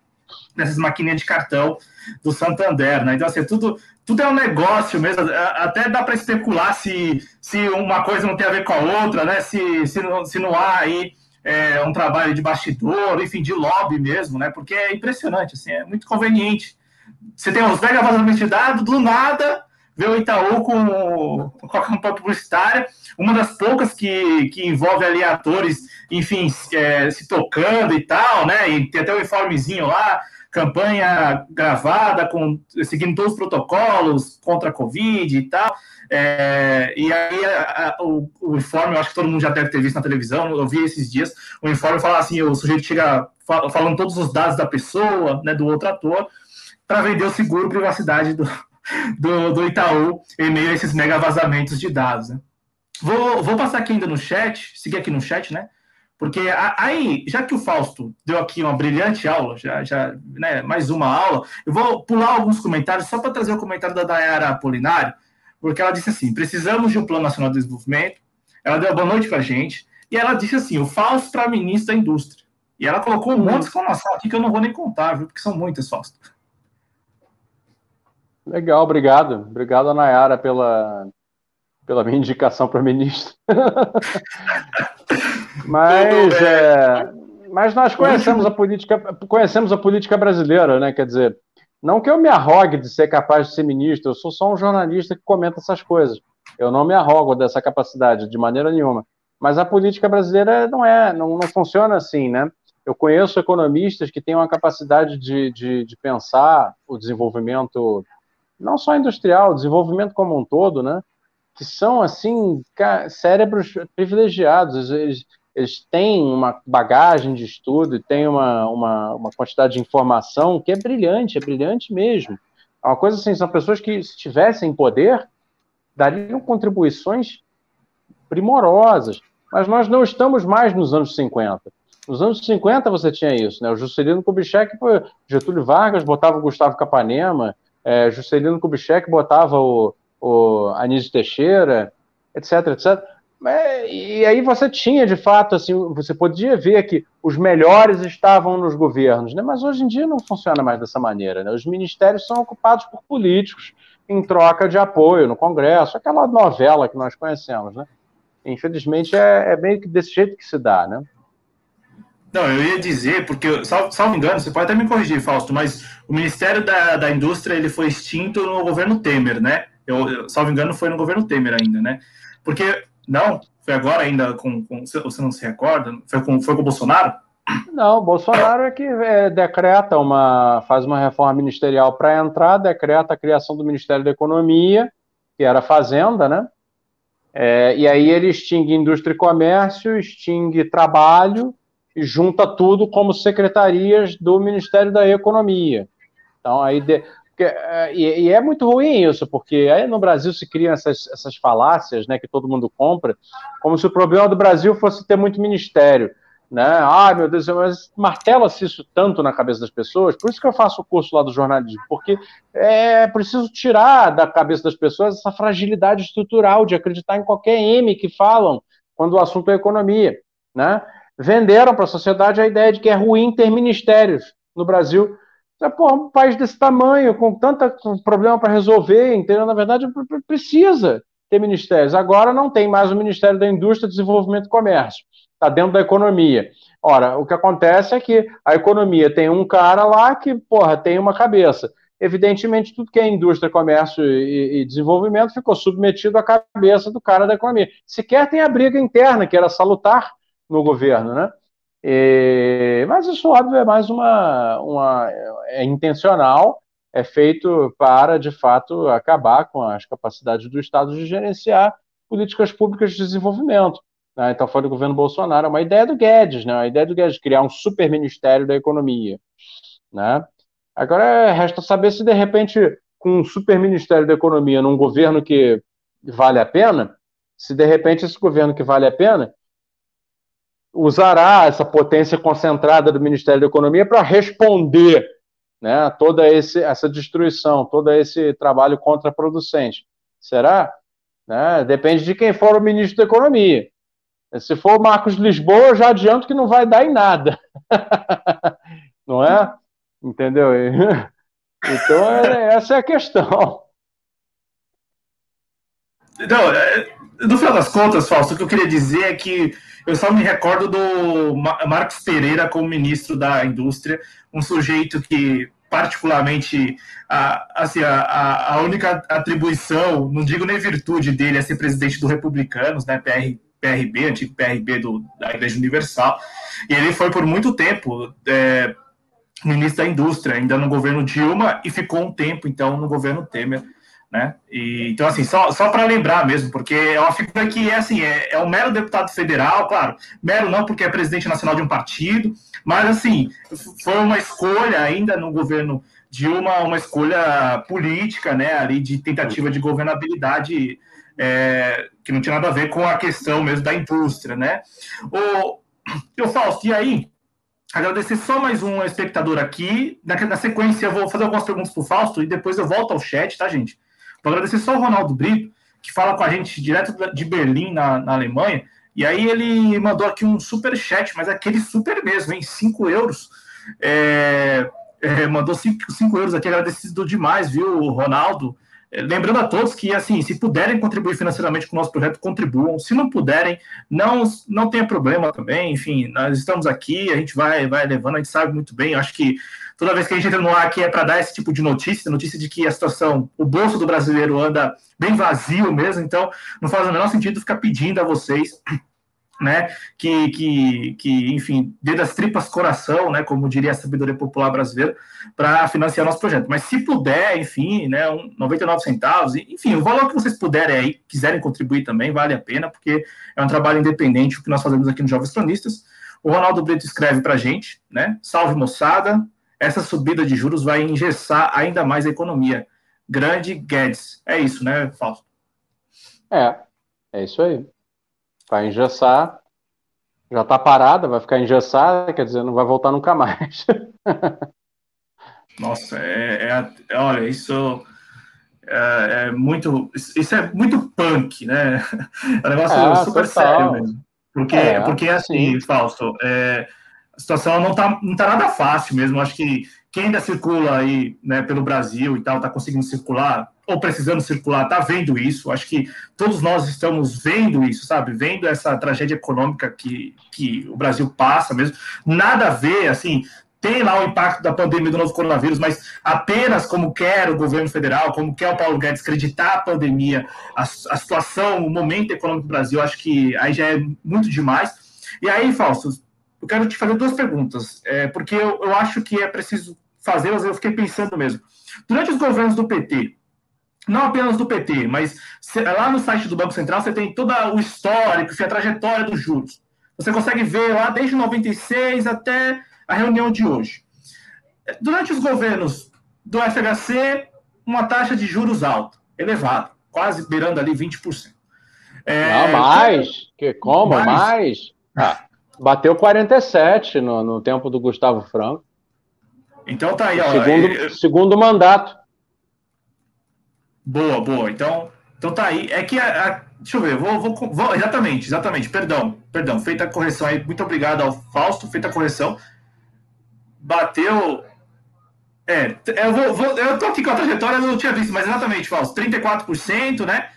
nessas maquininhas de cartão do Santander, né? Então, assim, tudo, tudo é um negócio mesmo. Até dá para especular se, se uma coisa não tem a ver com a outra, né? Se, se, não, se não há aí é, um trabalho de bastidor, enfim, de lobby mesmo, né? Porque é impressionante, assim, é muito conveniente. Você tem os mega vazamentos de dados, do nada, vê o Itaú com, com a campanha publicitária, uma das poucas que, que envolve ali atores, enfim, é, se tocando e tal, né? E tem até o um informezinho lá, campanha gravada, com, seguindo todos os protocolos contra a Covid e tal. É, e aí a, a, o, o, informe, eu acho que todo mundo já deve ter visto na televisão, eu vi esses dias, o informe fala assim, o sujeito chega falando todos os dados da pessoa, né, do outro ator, para vender o seguro privacidade do, [laughs] do, do Itaú em meio a esses mega vazamentos de dados. Né? Vou, vou passar aqui ainda no chat, seguir aqui no chat, né? Porque aí, já que o Fausto deu aqui uma brilhante aula, já, já né, mais uma aula, eu vou pular alguns comentários só para trazer o comentário da Dayara Apolinário, porque ela disse assim: precisamos de um Plano Nacional de Desenvolvimento. Ela deu boa noite para a gente, e ela disse assim: o Fausto para ministro da Indústria. E ela colocou um monte de exclamação aqui que eu não vou nem contar, viu? Porque são muitas, Fausto. Legal, obrigado. Obrigado, Nayara, pela, pela minha indicação para ministro. [laughs] mas, é, mas nós conhecemos a política, conhecemos a política brasileira, né? Quer dizer, não que eu me arrogue de ser capaz de ser ministro, eu sou só um jornalista que comenta essas coisas. Eu não me arrogo dessa capacidade de maneira nenhuma. Mas a política brasileira não é, não, não funciona assim, né? Eu conheço economistas que têm uma capacidade de, de, de pensar o desenvolvimento, não só industrial, o desenvolvimento como um todo, né? Que são, assim, cérebros privilegiados. Eles, eles têm uma bagagem de estudo e têm uma, uma, uma quantidade de informação que é brilhante, é brilhante mesmo. É uma coisa assim, são pessoas que, se tivessem poder, dariam contribuições primorosas. Mas nós não estamos mais nos anos 50. Nos anos 50 você tinha isso, né? O Juscelino Kubitschek, Getúlio Vargas botava o Gustavo Capanema, é, Juscelino Kubitschek botava o, o Anísio Teixeira, etc, etc. E aí você tinha, de fato, assim, você podia ver que os melhores estavam nos governos, né? mas hoje em dia não funciona mais dessa maneira. Né? Os ministérios são ocupados por políticos em troca de apoio no Congresso, aquela novela que nós conhecemos. Né? Infelizmente, é, é meio que desse jeito que se dá. Né? Não, eu ia dizer, porque, salvo, salvo engano, você pode até me corrigir, Fausto, mas o Ministério da, da Indústria ele foi extinto no governo Temer, né? Eu, eu, salvo engano, foi no governo Temer ainda, né? Porque, não, foi agora ainda com, com você não se recorda? Foi com, foi com o Bolsonaro? Não, Bolsonaro é que é, decreta uma, faz uma reforma ministerial para entrar, decreta a criação do Ministério da Economia, que era Fazenda, né? É, e aí ele extingue indústria e comércio, extingue trabalho e junta tudo como secretarias do Ministério da Economia. Então aí de, e, e, é muito ruim isso, porque aí no Brasil se criam essas, essas falácias, né, que todo mundo compra, como se o problema do Brasil fosse ter muito ministério, né? Ai, meu Deus, mas martela-se isso tanto na cabeça das pessoas, por isso que eu faço o curso lá do jornalismo, porque é preciso tirar da cabeça das pessoas essa fragilidade estrutural de acreditar em qualquer M que falam quando o assunto é economia, né? Venderam para a sociedade a ideia de que é ruim ter ministérios no Brasil, Pô, um país desse tamanho, com tanto problema para resolver, entendeu? Na verdade, precisa ter ministérios. Agora não tem mais o Ministério da Indústria, Desenvolvimento e Comércio. Está dentro da economia. Ora, o que acontece é que a economia tem um cara lá que, porra, tem uma cabeça. Evidentemente, tudo que é indústria, comércio e, e desenvolvimento ficou submetido à cabeça do cara da economia. Sequer tem a briga interna, que era salutar no governo, né? E, mas isso, óbvio, é mais uma, uma. é intencional, é feito para, de fato, acabar com as capacidades do Estado de gerenciar políticas públicas de desenvolvimento. Né? Então, foi do governo Bolsonaro. É uma ideia do Guedes, né? a ideia do Guedes criar um super ministério da economia. Né? Agora, resta saber se, de repente, com um super ministério da economia num governo que vale a pena, se de repente esse governo que vale a pena usará essa potência concentrada do Ministério da Economia para responder né, toda esse, essa destruição, todo esse trabalho contraproducente. Será? Né? Depende de quem for o ministro da Economia. Se for Marcos Lisboa, eu já adianto que não vai dar em nada. [laughs] não é? Entendeu? [laughs] Então, é, essa é a questão. Não, é, no final das contas, Fausto, o que eu queria dizer é que eu só me recordo do Marcos Pereira como ministro da Indústria, um sujeito que particularmente a, assim, a, a única atribuição, não digo nem virtude dele é ser presidente do Republicanos, né, PR, PRB, antigo PRB do, da Igreja Universal, e ele foi por muito tempo é, ministro da Indústria, ainda no governo Dilma, e ficou um tempo, então, no governo Temer, né? E, então, assim, só, só para lembrar mesmo, porque é uma figura que é assim, é, é um mero deputado federal, claro, mero não porque é presidente nacional de um partido, mas assim, foi uma escolha ainda no governo Dilma, uma escolha política, né, ali de tentativa de governabilidade é, que não tinha nada a ver com a questão mesmo da indústria, né? O, eu Fausto, e aí, agradecer só mais um espectador aqui. Na, na sequência, eu vou fazer algumas perguntas para o Fausto e depois eu volto ao chat, tá, gente? Vou agradecer só o Ronaldo Brito, que fala com a gente direto de Berlim, na, na Alemanha. E aí ele mandou aqui um super chat, mas é aquele super mesmo, hein? 5 euros. É, é, mandou 5 euros aqui, agradecido demais, viu, Ronaldo? Lembrando a todos que, assim, se puderem contribuir financeiramente com o nosso projeto, contribuam. Se não puderem, não, não tenha problema também. Enfim, nós estamos aqui, a gente vai, vai levando, a gente sabe muito bem. Acho que toda vez que a gente entra no ar aqui é para dar esse tipo de notícia, notícia de que a situação, o bolso do brasileiro anda bem vazio mesmo, então não faz o menor sentido ficar pedindo a vocês né, que, que, que, enfim, dê das tripas coração, né, como diria a sabedoria popular brasileira, para financiar nosso projeto. Mas se puder, enfim, né, um, 99 centavos, enfim, o valor que vocês puderem aí, quiserem contribuir também, vale a pena, porque é um trabalho independente o que nós fazemos aqui no Jovens Cronistas. O Ronaldo Brito escreve para a gente, né, salve moçada, essa subida de juros vai engessar ainda mais a economia. Grande Guedes. É isso, né, Fausto? É, é isso aí. Vai engessar, já está parada, vai ficar engessada, quer dizer, não vai voltar nunca mais. Nossa, é, é, é, olha, isso é, é, muito, isso é muito punk, né? É um negócio é, super total. sério mesmo. Porque, é, porque assim, Fausto, é, a situação não está não tá nada fácil mesmo. Acho que quem ainda circula aí né, pelo Brasil e tal, está conseguindo circular, ou precisando circular, está vendo isso. Acho que todos nós estamos vendo isso, sabe? Vendo essa tragédia econômica que, que o Brasil passa mesmo. Nada a ver, assim, tem lá o impacto da pandemia do novo coronavírus, mas apenas como quer o governo federal, como quer o Paulo Guedes acreditar a pandemia, a, a situação, o momento econômico do Brasil, acho que aí já é muito demais. E aí, Fausto, eu quero te fazer duas perguntas, é, porque eu, eu acho que é preciso fazê-las, eu fiquei pensando mesmo. Durante os governos do PT, não apenas do PT, mas lá no site do Banco Central você tem todo o histórico, a trajetória dos juros. Você consegue ver lá desde 96 até a reunião de hoje. Durante os governos do FHC, uma taxa de juros alta, elevada, quase beirando ali 20%. É, não, mais? Que, como? Mais? mais? Ah, bateu 47 no, no tempo do Gustavo Franco. Então tá aí, ó. Segundo, é, segundo mandato. Boa, boa. Então, então tá aí. É que a, a, deixa eu ver, vou, vou, vou, exatamente, exatamente. Perdão, perdão. Feita a correção aí. Muito obrigado ao Fausto. Feita a correção. Bateu. É, eu vou, vou, eu tô aqui com a trajetória, eu não tinha visto, mas exatamente, Fausto, 34%, né?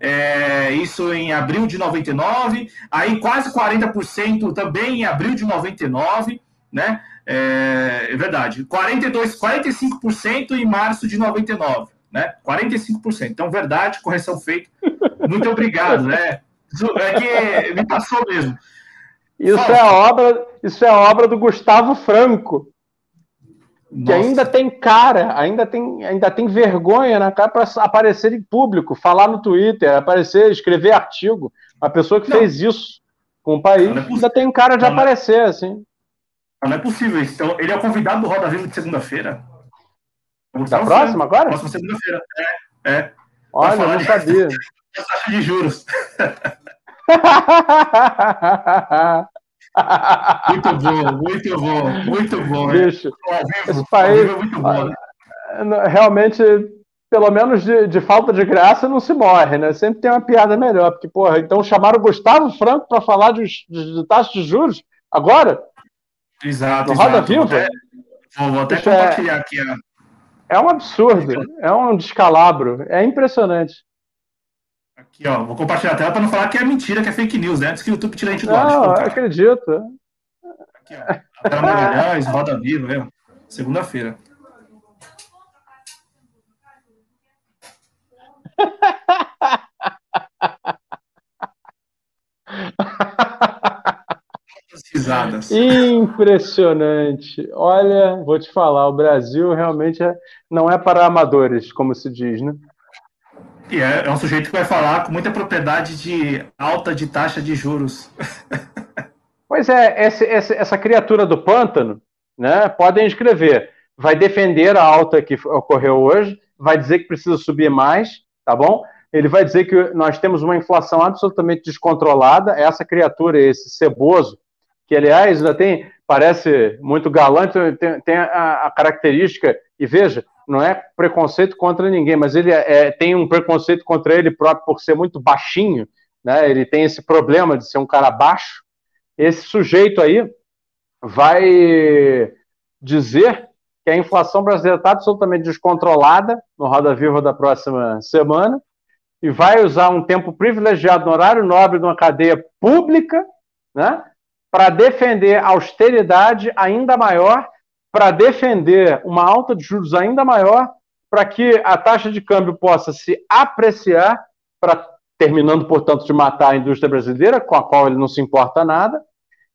É, isso em abril de 99, aí quase 40% também em abril de 99, né? É, é verdade. 42, 45% em março de 99, né? 45%. Então, verdade, correção feita. Muito obrigado, né? É que me passou mesmo. Isso Fala. é obra, isso é obra do Gustavo Franco. Nossa. Que ainda tem cara, ainda tem, ainda tem vergonha na cara para aparecer em público, falar no Twitter, aparecer, escrever artigo. A pessoa que não. fez isso com o país é ainda tem cara de não, aparecer, assim. Não é possível isso. Então, ele é o convidado do Roda Viva de segunda-feira. Da próxima agora? Próxima segunda-feira. É, é. Olha, não sabia. [laughs] taxa de juros. [laughs] muito bom, muito bom, muito bom. Bicho, esse país é muito bom, né? realmente, pelo menos de, de, falta de graça, não se morre, né? Sempre tem uma piada melhor, porque, porra, então chamaram o Gustavo Franco para falar de, de, de taxa de juros agora? Exato. No Roda Viva? Vou até, vou até compartilhar é, aqui. É um absurdo, é um descalabro, é impressionante. Aqui, ó, vou compartilhar a tela para não falar que é mentira, que é fake news, né? Antes que o YouTube tire a gente do ar. Não, acredito. Aqui, ó. A tela Magalhães, Roda Viva, viu? Segunda-feira. Risadas. Impressionante. Olha, vou te falar, o Brasil realmente é, não é para amadores, como se diz, né? E é, é um sujeito que vai falar com muita propriedade de alta de taxa de juros. Pois é, essa criatura do pântano, né? Podem escrever. Vai defender a alta que ocorreu hoje, vai dizer que precisa subir mais, tá bom? Ele vai dizer que nós temos uma inflação absolutamente descontrolada. Essa criatura, esse ceboso, que aliás ainda tem, parece muito galante, tem, tem a, a, característica, e veja, não é preconceito contra ninguém, mas ele é, é, tem um preconceito contra ele próprio por ser muito baixinho, né? ele tem esse problema de ser um cara baixo. Esse sujeito aí vai dizer que a inflação brasileira está absolutamente descontrolada no Roda Viva da próxima semana e vai usar um tempo privilegiado no horário nobre de uma cadeia pública, né, para defender austeridade ainda maior, para defender uma alta de juros ainda maior, para que a taxa de câmbio possa se apreciar, para terminando, portanto, de matar a indústria brasileira, com a qual ele não se importa nada,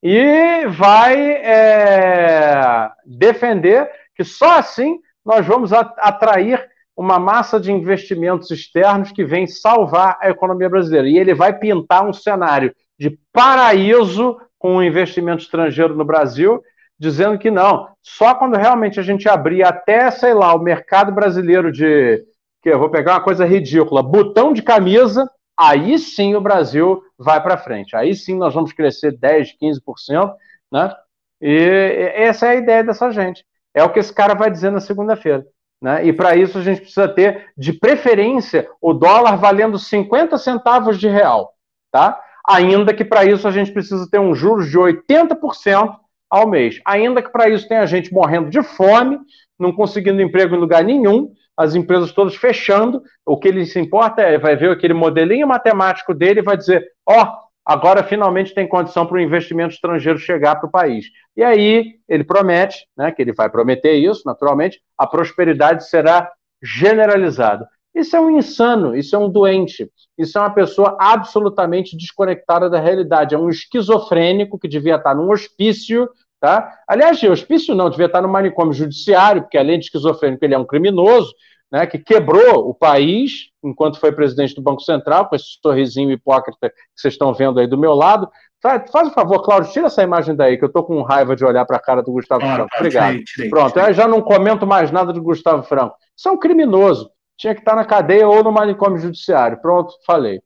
e vai é, defender que só assim nós vamos atrair uma massa de investimentos externos que vem salvar a economia brasileira. E ele vai pintar um cenário de paraíso com o investimento estrangeiro no Brasil, dizendo que não, só quando realmente a gente abrir até, sei lá, o mercado brasileiro de. que eu vou pegar uma coisa ridícula, botão de camisa, aí sim o Brasil vai para frente. Aí sim nós vamos crescer 10, 15%, né? E essa é a ideia dessa gente. É o que esse cara vai dizer na segunda-feira. Né? E para isso a gente precisa ter, de preferência, o dólar valendo 50 centavos de real. Tá? Ainda que para isso a gente precisa ter um juros de 80% ao mês. Ainda que para isso tenha gente morrendo de fome, não conseguindo emprego em lugar nenhum, as empresas todas fechando. O que ele se importa é vai ver aquele modelinho matemático dele e vai dizer: ó, oh, agora finalmente tem condição para o investimento estrangeiro chegar para o país. E aí ele promete, né, que ele vai prometer isso, naturalmente, a prosperidade será generalizada. Isso é um insano, isso é um doente, isso é uma pessoa absolutamente desconectada da realidade, é um esquizofrênico que devia estar num hospício, tá? Aliás, hospício não, devia estar no manicômio judiciário, porque além de esquizofrênico, ele é um criminoso, né, que quebrou o país enquanto foi presidente do Banco Central, com esse sorrisinho hipócrita que vocês estão vendo aí do meu lado. Faz, faz um favor, Cláudio, tira essa imagem daí, que eu estou com raiva de olhar para a cara do Gustavo ah, Franco. Obrigado. Tirei, tirei, Pronto, tirei. eu já não comento mais nada do Gustavo Franco. Isso é um criminoso. Tinha que estar na cadeia ou no manicômio judiciário. Pronto, falei.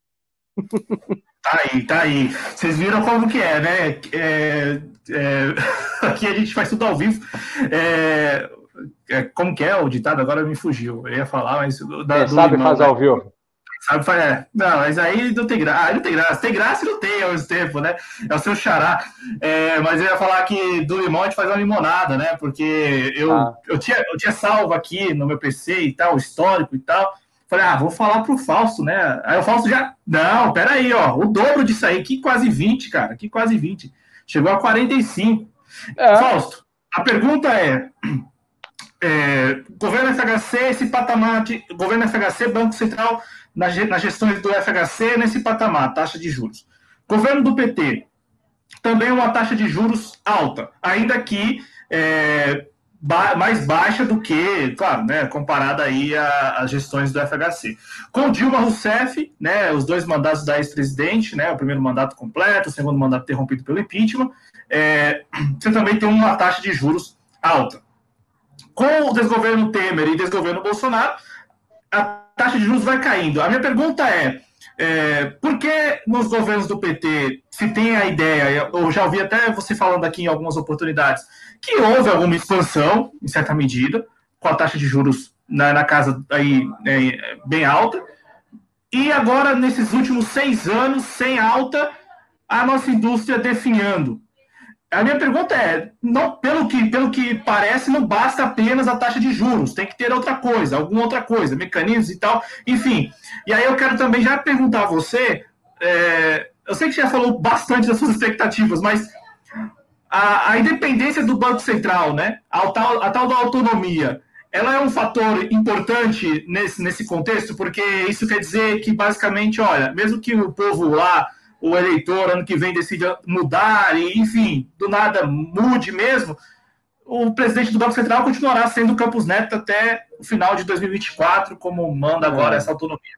Tá aí, tá aí. Vocês viram como que é, né? É, é, [laughs] aqui a gente faz tudo ao vivo. É, é, como que é o ditado? Agora me fugiu. Eu ia falar, mas. Da, Quem sabe limão, fazer né? ao vivo. Sabe. É. Não, mas aí não tem graça. Ah, não tem graça. Tem graça e não tem ao mesmo tempo, né? É o seu xará. É, mas eu ia falar que do limão a gente faz uma limonada, né? Porque eu, ah. eu, tinha, eu tinha salvo aqui no meu PC e tal, histórico e tal. Falei, ah, vou falar pro Fausto, né? Aí o Fausto já. Não, peraí, ó. O dobro disso aí, que quase 20, cara. Que quase 20. Chegou a 45. É. Fausto, a pergunta é é, governo FHC, esse patamar de governo FHC, Banco Central, na, na gestão do FHC, nesse patamar, taxa de juros. Governo do PT, também uma taxa de juros alta, ainda que é, ba mais baixa do que, claro, né, comparada aí às gestões do FHC. Com Dilma Rousseff, né, os dois mandatos da ex-presidente, né, o primeiro mandato completo, o segundo mandato interrompido pelo impeachment, é, [clears throat] você também tem uma taxa de juros alta com o desgoverno Temer e desgoverno Bolsonaro, a taxa de juros vai caindo. A minha pergunta é: É, porque nos governos do PT se tem a ideia, eu já ouvi até você falando aqui em algumas oportunidades, que houve alguma expansão, em certa medida, com a taxa de juros na, na casa aí, é, bem alta, e agora, nesses últimos seis anos, sem alta, a nossa indústria definhando. A minha pergunta é, não, pelo, que, pelo que parece, não basta apenas a taxa de juros, tem que ter outra coisa, alguma outra coisa, mecanismos e tal, enfim. E aí eu quero também já perguntar a você, é, eu sei que você já falou bastante das suas expectativas, mas a, a independência do Banco Central, né, a tal, a tal da autonomia, ela é um fator importante nesse, nesse contexto, porque isso quer dizer que, basicamente, olha, mesmo que o povo lá o eleitor ano que vem decida mudar, e enfim, do nada mude mesmo, o presidente do Banco Central continuará sendo Campos Neto até o final de 2024, como manda agora é. essa autonomia.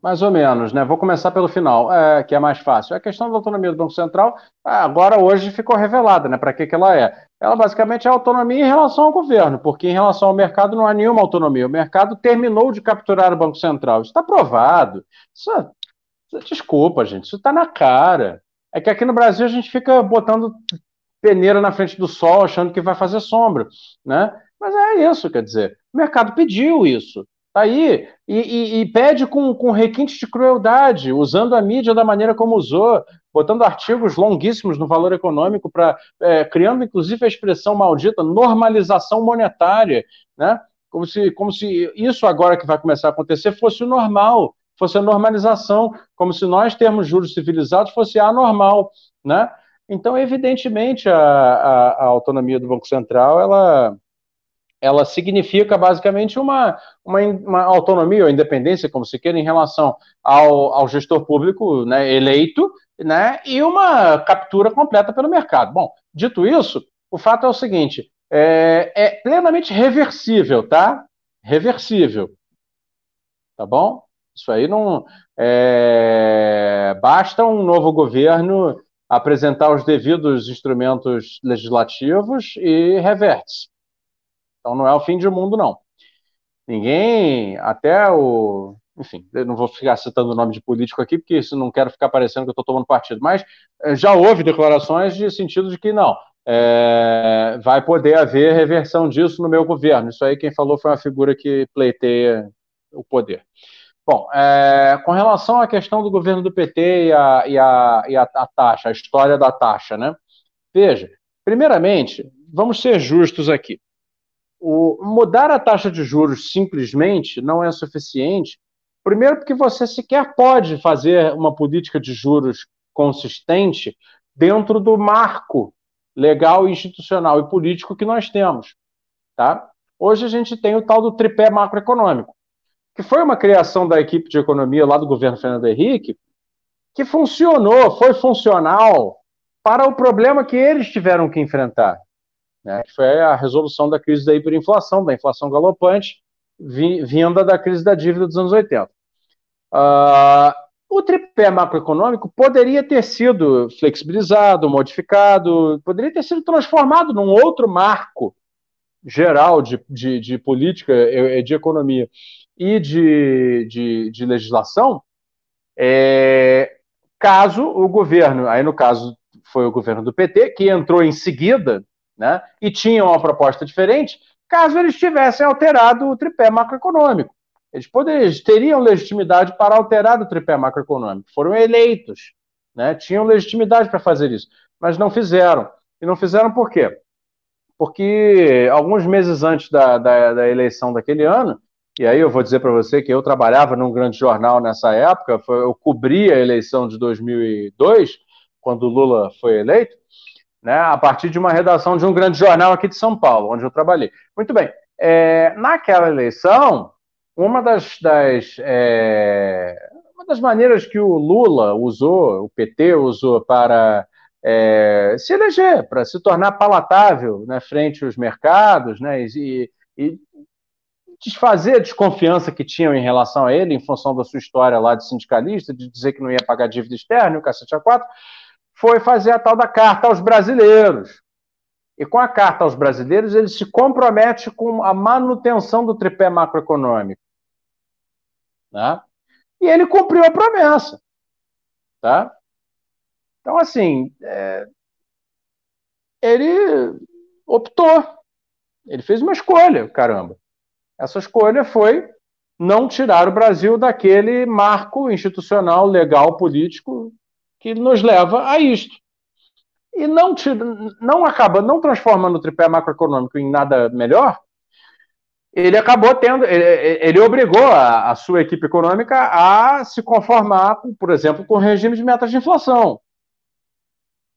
Mais ou menos, né? Vou começar pelo final, é, que é mais fácil. A questão da autonomia do Banco Central, agora hoje ficou revelada, né? Para que, que ela é? Ela basicamente é autonomia em relação ao governo, porque em relação ao mercado não há nenhuma autonomia. O mercado terminou de capturar o Banco Central. Isso está provado. Isso é Desculpa, gente, isso está na cara. É que aqui no Brasil a gente fica botando peneira na frente do sol, achando que vai fazer sombra, né? Mas é isso, quer dizer, o mercado pediu isso, tá aí, e, e, e pede com, com requinte de crueldade, usando a mídia da maneira como usou, botando artigos longuíssimos no valor econômico, para é, criando inclusive a expressão maldita normalização monetária, né? Como se, como se isso agora que vai começar a acontecer fosse o normal fosse a normalização, como se nós termos juros civilizados fosse anormal, né? Então, evidentemente, a, a, a autonomia do Banco Central, ela, ela significa basicamente uma, uma, uma, autonomia ou independência, como se queira, em relação ao, ao gestor público né, eleito, né, e uma captura completa pelo mercado. Bom, dito isso, o fato é o seguinte: é, é plenamente reversível, tá? Reversível. Tá bom? Isso aí não. É, basta um novo governo apresentar os devidos instrumentos legislativos e reverte. Então não é o fim do mundo, não. Ninguém, até o. Enfim, eu não vou ficar citando o nome de político aqui, porque isso não quero ficar parecendo que eu estou tomando partido, mas é, já houve declarações de sentido de que não, é, vai poder haver reversão disso no meu governo. Isso aí quem falou foi uma figura que pleiteia o poder. Bom, é, com relação à questão do governo do PT e, a, e, a, e a, a, taxa, a história da taxa, né? Veja, primeiramente, vamos ser justos aqui. O, mudar a taxa de juros simplesmente não é suficiente. Primeiro, porque você sequer pode fazer uma política de juros consistente dentro do marco legal, institucional e político que nós temos. Tá? Hoje a gente tem o tal do tripé macroeconômico que foi uma criação da equipe de economia lá do governo Fernando Henrique, que funcionou, foi funcional para o problema que eles tiveram que enfrentar, né, que foi a resolução da crise da hiperinflação, da inflação galopante, vinda da crise da dívida dos anos 80. Uh, ah, o tripé macroeconômico poderia ter sido flexibilizado, modificado, poderia ter sido transformado num outro marco geral de, de, de política de economia e de, de, de legislação, é, caso o governo, aí no caso foi o governo do PT, que entrou em seguida, né, e tinha uma proposta diferente, caso eles tivessem alterado o tripé macroeconômico. Eles, poderiam, teriam legitimidade para alterar o tripé macroeconômico. Foram eleitos, né, tinham legitimidade para fazer isso, mas não fizeram. E não fizeram por quê? Porque alguns meses antes da, da, da eleição daquele ano, e aí eu vou dizer para você que eu trabalhava num grande jornal nessa época, foi, eu cobri a eleição de 2002, quando o Lula foi eleito, né, a partir de uma redação de um grande jornal aqui de São Paulo, onde eu trabalhei. Muito bem, é, naquela eleição, uma das, das, é, uma das maneiras que o Lula usou, o PT usou para é, se eleger, para se tornar palatável né, frente aos mercados, né, e, e desfazer a desconfiança que tinham em relação a ele, em função da sua história lá de sindicalista, de dizer que não ia pagar dívida externa, o cacete a quatro, foi fazer a tal da carta aos brasileiros. E com a carta aos brasileiros, ele se compromete com a manutenção do tripé macroeconômico. Né? E ele cumpriu a promessa. Tá? Então, assim, é, ele optou. Ele fez uma escolha, caramba. Essa escolha foi não tirar o Brasil daquele marco institucional, legal, político que nos leva a isto. E não, tira, não acaba, não transformando o tripé macroeconômico em nada melhor, ele acabou tendo, ele, ele obrigou a, a, sua equipe econômica a se conformar, por exemplo, com o regime de metas de inflação.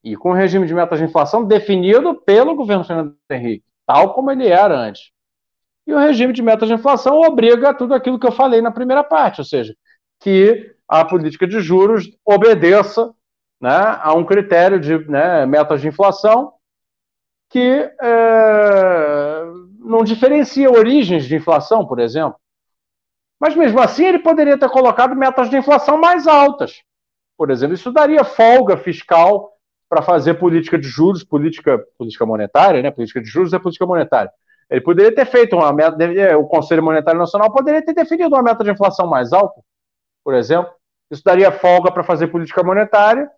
E com o regime de metas de inflação definido pelo governo Fernando Henrique, tal como ele era antes. E o regime de metas de inflação obriga tudo aquilo que eu falei na primeira parte, ou seja, que a política de juros obedeça né, a um critério de né, metas de inflação que é, não diferencia origens de inflação, por exemplo. Mas mesmo assim, ele poderia ter colocado metas de inflação mais altas. Por exemplo, isso daria folga fiscal para fazer política de juros, política, política monetária, né? Política de juros é política monetária. Ele poderia ter feito uma meta, o Conselho Monetário Nacional poderia ter definido uma meta de inflação mais alta, por exemplo. Isso daria folga para fazer política monetária,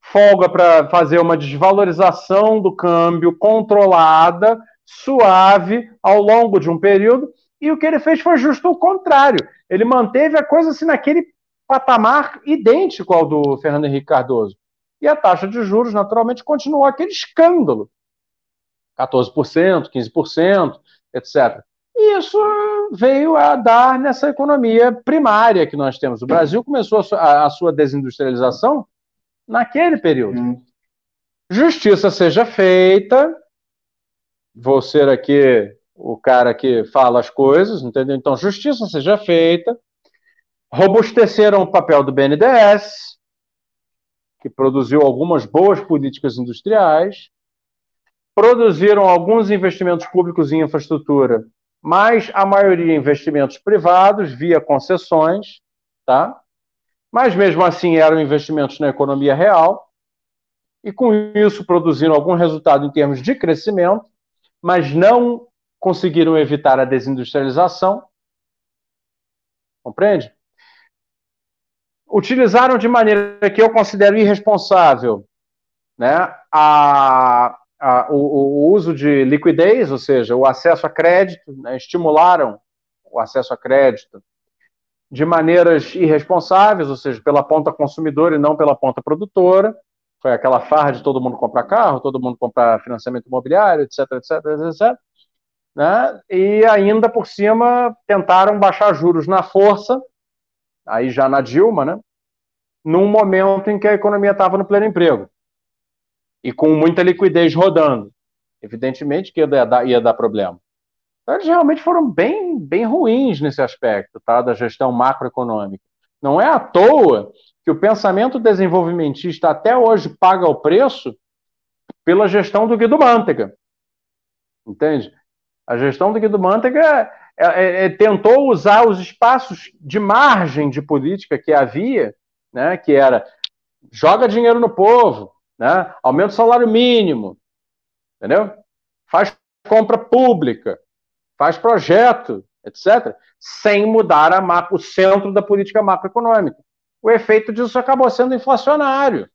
folga para fazer uma desvalorização do câmbio controlada, suave, ao longo de um período. E o que ele fez foi justo o contrário. Ele manteve a coisa assim naquele patamar idêntico ao do Fernando Henrique Cardoso. E a taxa de juros, naturalmente, continuou aquele escândalo 14%, 15%, etc. E isso veio a dar nessa economia primária que nós temos. O Brasil começou a sua desindustrialização naquele período. Hum. Justiça seja feita, vou ser aqui o cara que fala as coisas, entendeu? Então, justiça seja feita, robusteceram o papel do BNDES, que produziu algumas boas políticas industriais, produziram alguns investimentos públicos em infraestrutura, mas a maioria investimentos privados via concessões, tá? Mas mesmo assim eram investimentos na economia real e com isso produziram algum resultado em termos de crescimento, mas não conseguiram evitar a desindustrialização. Compreende? Utilizaram de maneira que eu considero irresponsável né, a a, o, o, uso de liquidez, ou seja, o acesso a crédito, né, estimularam o acesso a crédito de maneiras irresponsáveis, ou seja, pela ponta consumidora e não pela ponta produtora. Foi aquela farra de todo mundo comprar carro, todo mundo comprar financiamento imobiliário, etc, etc, etc. Né? E ainda por cima tentaram baixar juros na força, aí já na Dilma, né? num momento em que a economia estava no pleno emprego e com muita liquidez rodando. Evidentemente que ia dar, ia dar problema. Então, eles realmente foram bem, bem ruins nesse aspecto tá, da gestão macroeconômica. Não é à toa que o pensamento desenvolvimentista até hoje paga o preço pela gestão do Guido Mantega. Entende? A gestão do Guido Mantega é, é, é, tentou usar os espaços de margem de política que havia, né, que era joga dinheiro no povo, né? aumenta o salário mínimo, entendeu? Faz compra pública, faz projeto, etc., sem mudar a, o centro da política macroeconômica. O efeito disso acabou sendo inflacionário.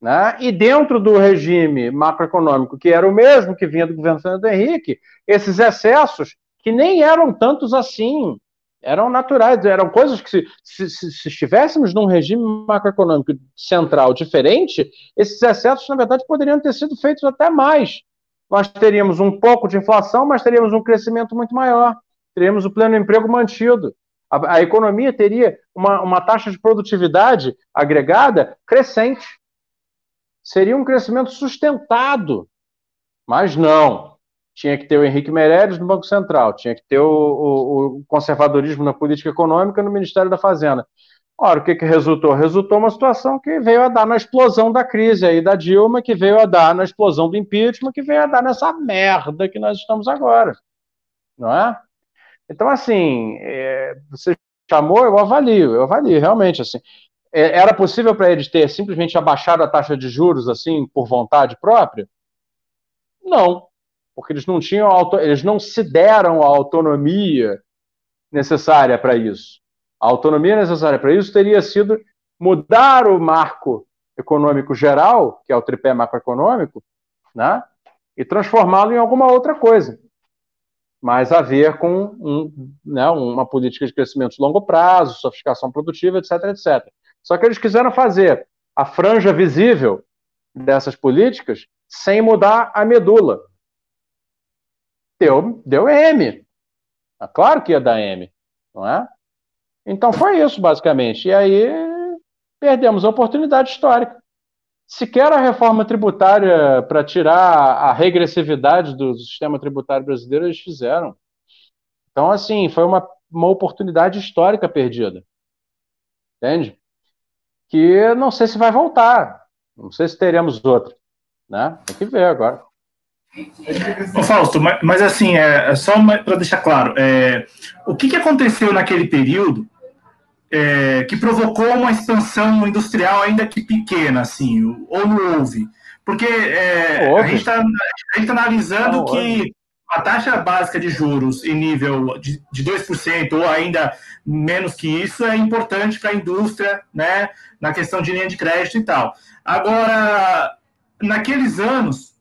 Né? E dentro do regime macroeconômico, que era o mesmo que vinha do governo Fernando Henrique, esses excessos, que nem eram tantos assim, eram naturais, eram coisas que, se, se, se, estivéssemos num regime macroeconômico central diferente, esses excessos, na verdade, poderiam ter sido feitos até mais. Nós teríamos um pouco de inflação, mas teríamos um crescimento muito maior, teríamos o pleno emprego mantido. A, a economia teria uma, uma taxa de produtividade agregada crescente. Seria um crescimento sustentado. Mas não tinha que ter o Henrique Meirelles no Banco Central, tinha que ter o, o, o conservadorismo na política econômica no Ministério da Fazenda. Ora, o que, que resultou? Resultou uma situação que veio a dar na explosão da crise aí da Dilma, que veio a dar na explosão do impeachment, que veio a dar nessa merda que nós estamos agora. Não é? Então, assim, é, você chamou, eu avalio, eu avalio, realmente, assim. É, era possível para eles ter simplesmente abaixado a taxa de juros, assim, por vontade própria? Não, porque eles não tinham eles não se deram a autonomia necessária para isso. A autonomia necessária para isso teria sido mudar o marco econômico geral, que é o tripé macroeconômico, né? e transformá-lo em alguma outra coisa, mas a ver com um, né, uma política de crescimento de longo prazo, sofisticação produtiva, etc, etc. Só que eles quiseram fazer a franja visível dessas políticas sem mudar a medula. Deu, deu M. É claro que ia dar M, não é? Então foi isso, basicamente. E aí perdemos a oportunidade histórica sequer a reforma tributária para tirar a regressividade do sistema tributário brasileiro eles fizeram. Então, assim, foi uma, uma oportunidade histórica perdida. Entende? Que não sei se vai voltar. Não sei se teremos outra. Né? Tem que ver agora. Ô, Fausto, mas, mas assim, é, é só para deixar claro, é, o que, que aconteceu naquele período é, que provocou uma expansão industrial ainda que pequena, assim, ou não houve? Porque é, a gente está tá analisando não, que a taxa básica de juros em nível de, de 2% ou ainda menos que isso é importante para a indústria, né, na questão de linha de crédito e tal. Agora, naqueles anos,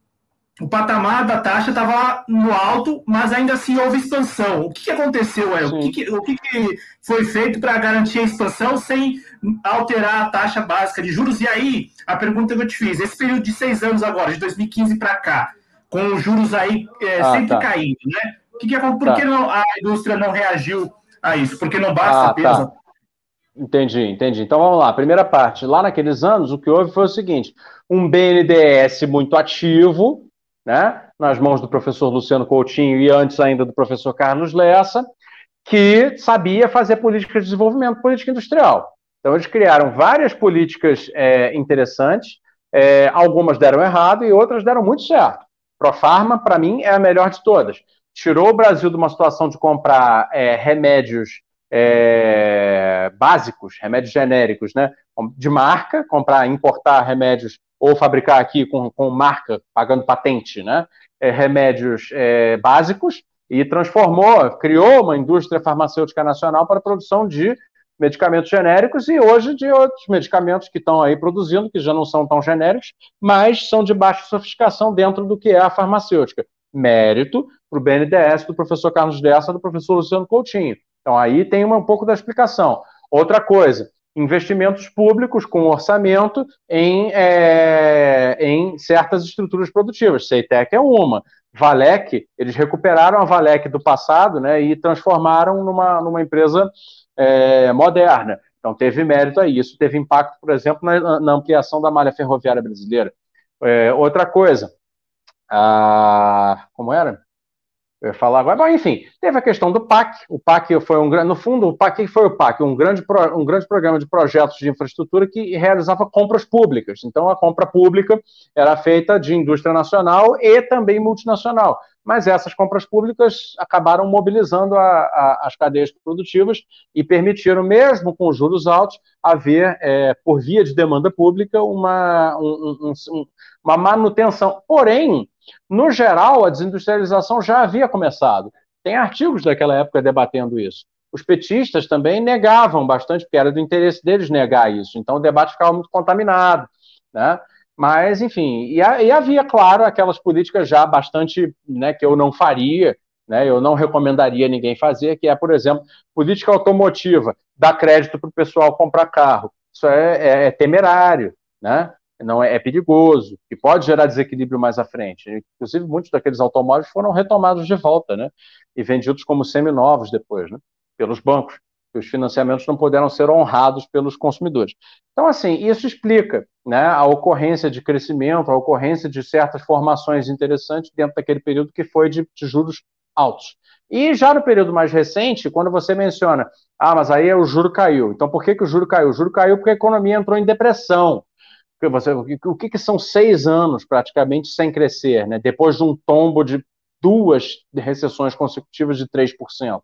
o patamar da taxa estava no alto, mas ainda assim houve expansão. O que, que aconteceu aí? O, que, que, o que, que foi feito para garantir a expansão sem alterar a taxa básica de juros? E aí, a pergunta que eu te fiz: esse período de seis anos agora, de 2015 para cá, com os juros aí é, ah, sempre tá. caindo, né? O que, que por tá. que não, a indústria não reagiu a isso? Porque não basta ah, apenas. Tá. Entendi, entendi. Então vamos lá. Primeira parte. Lá naqueles anos, o que houve foi o seguinte: um BNDES muito ativo, né, nas mãos do professor Luciano Coutinho e antes ainda do professor Carlos Lessa, que sabia fazer política de desenvolvimento, política industrial. Então, eles criaram várias políticas é, interessantes, é, algumas deram errado e outras deram muito certo. Profarma, para mim, é a melhor de todas. Tirou o Brasil de uma situação de comprar é, remédios é, básicos, remédios genéricos, né, de marca, comprar, importar remédios ou fabricar aqui com, com marca, pagando patente, né? É, remédios é, básicos e transformou, criou uma indústria farmacêutica nacional para a produção de medicamentos genéricos e hoje de outros medicamentos que estão aí produzindo, que já não são tão genéricos, mas são de baixa sofisticação dentro do que é a farmacêutica. Mérito para o BNDES do professor Carlos Dessa, do professor Luciano Coutinho. Então aí tem uma, um pouco da explicação. Outra coisa, investimentos públicos com orçamento em, é, em certas estruturas produtivas. Ceitec é uma. Valec, eles recuperaram a Valec do passado né, e transformaram numa, numa empresa é, moderna. Então teve mérito aí. Isso teve impacto, por exemplo, na, na ampliação da malha ferroviária brasileira. É, outra coisa, a, como era? Falar agora, enfim, teve a questão do PAC. O PAC foi um grande, no fundo, o PAC foi o PAC, um grande, pro, um grande programa de projetos de infraestrutura que realizava compras públicas. Então, a compra pública era feita de indústria nacional e também multinacional. Mas essas compras públicas acabaram mobilizando a, a, as cadeias produtivas e permitiram, mesmo com juros altos, haver, é, por via de demanda pública, uma, um, um, uma manutenção. Porém, no geral, a desindustrialização já havia começado. Tem artigos daquela época debatendo isso. Os petistas também negavam bastante, porque era do interesse deles negar isso. Então o debate ficava muito contaminado. Né? Mas, enfim, e, e havia, claro, aquelas políticas já bastante né, que eu não faria, né, eu não recomendaria ninguém fazer, que é, por exemplo, política automotiva, dar crédito para o pessoal comprar carro. Isso é, é, é temerário. Né? Não é, é, perigoso, e pode gerar desequilíbrio mais à frente. Inclusive, muitos daqueles automóveis foram retomados de volta, né? E vendidos como seminovos depois, né? Pelos bancos. Os financiamentos não puderam ser honrados pelos consumidores. Então, assim, isso explica né, a ocorrência de crescimento, a ocorrência de certas formações interessantes dentro daquele período que foi de, de juros altos. E já no período mais recente, quando você menciona, ah, mas aí o juro caiu. Então, por que, que o juro caiu? O juro caiu porque a economia entrou em depressão. Você, o que, que, são seis anos praticamente sem crescer, né? depois de um tombo de duas recessões consecutivas de 3%?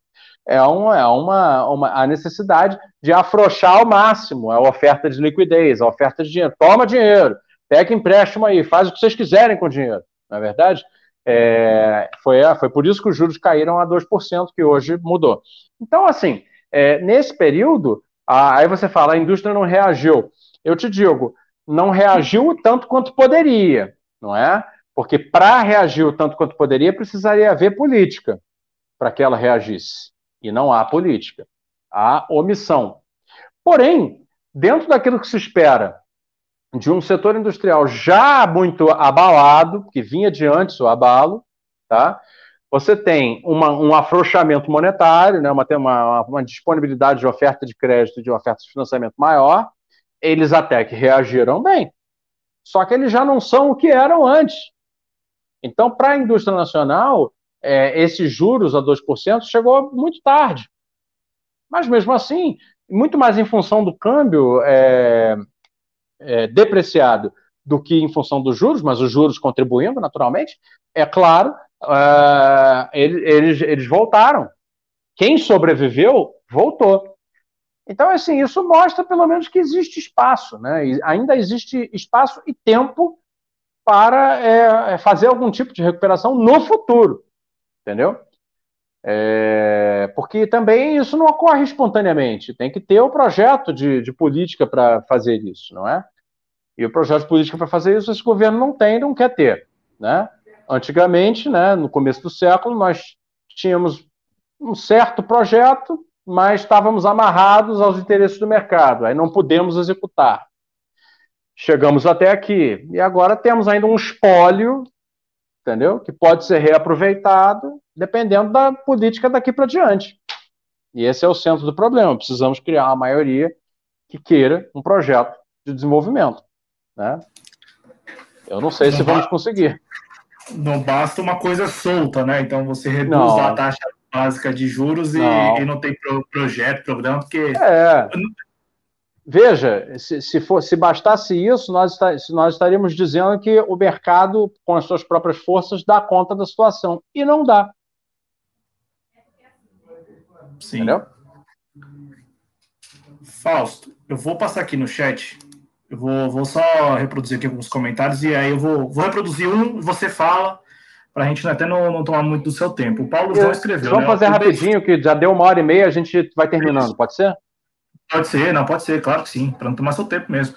É, um, é uma, uma, a necessidade de afrouxar ao máximo a oferta de liquidez, a oferta de dinheiro. Toma dinheiro, pega empréstimo aí, faz o que vocês quiserem com o dinheiro, não é verdade? É, foi, foi por isso que os juros caíram a 2%, que hoje mudou. Então, assim, é, nesse período, a, aí você fala, a indústria não reagiu. Eu te digo, não reagiu tanto quanto poderia, não é? Porque para reagir o tanto quanto poderia, precisaria haver política para que ela reagisse. E não há política. Há omissão. Porém, dentro daquilo que se espera de um setor industrial já muito abalado, que vinha de antes o abalo, tá? Você tem uma, um afrouxamento monetário, né? uma, uma, uma disponibilidade de oferta de crédito, de oferta de financiamento maior, eles até que reagiram bem. Só que eles já não são o que eram antes. Então, para a indústria nacional, é, esses juros a 2% chegou muito tarde. Mas mesmo assim, muito mais em função do câmbio é, é, depreciado do que em função dos juros, mas os juros contribuindo naturalmente, é claro, uh, eles, eles voltaram. Quem sobreviveu, voltou. Então, assim, isso mostra pelo menos que existe espaço, né? E ainda existe espaço e tempo para é, é, fazer algum tipo de recuperação no futuro, entendeu? É, porque também isso não ocorre espontaneamente, tem que ter o um projeto de, de política para fazer isso, não é? E o projeto de política para fazer isso esse governo não tem, não quer ter, né? Antigamente, né, no começo do século, nós tínhamos um certo projeto, mas estávamos amarrados aos interesses do mercado, aí não pudemos executar. Chegamos até aqui, e agora temos ainda um espólio, entendeu? Que pode ser reaproveitado, dependendo da política daqui para diante. E esse é o centro do problema. Precisamos criar uma maioria que queira um projeto de desenvolvimento. Né? Eu não sei não se vamos conseguir não basta uma coisa solta, né? Então você reduz não. a taxa básica de juros e não, e não tem pro, projeto, programa, porque. É. Veja, se, se, for, se bastasse isso, nós, nós estaríamos dizendo que o mercado, com as suas próprias forças, dá conta da situação. E não dá. Sim. Entendeu? Fausto, eu vou passar aqui no chat eu vou, vou só reproduzir aqui alguns comentários e aí eu vou, vou reproduzir um, você fala, para a gente até não, não, tomar muito do seu tempo. O Paulo João escreveu. Vamos né? fazer rapidinho, que já deu uma hora e meia, a gente vai terminando, pode ser? Pode ser, não, pode ser, claro que sim, para não tomar seu tempo mesmo.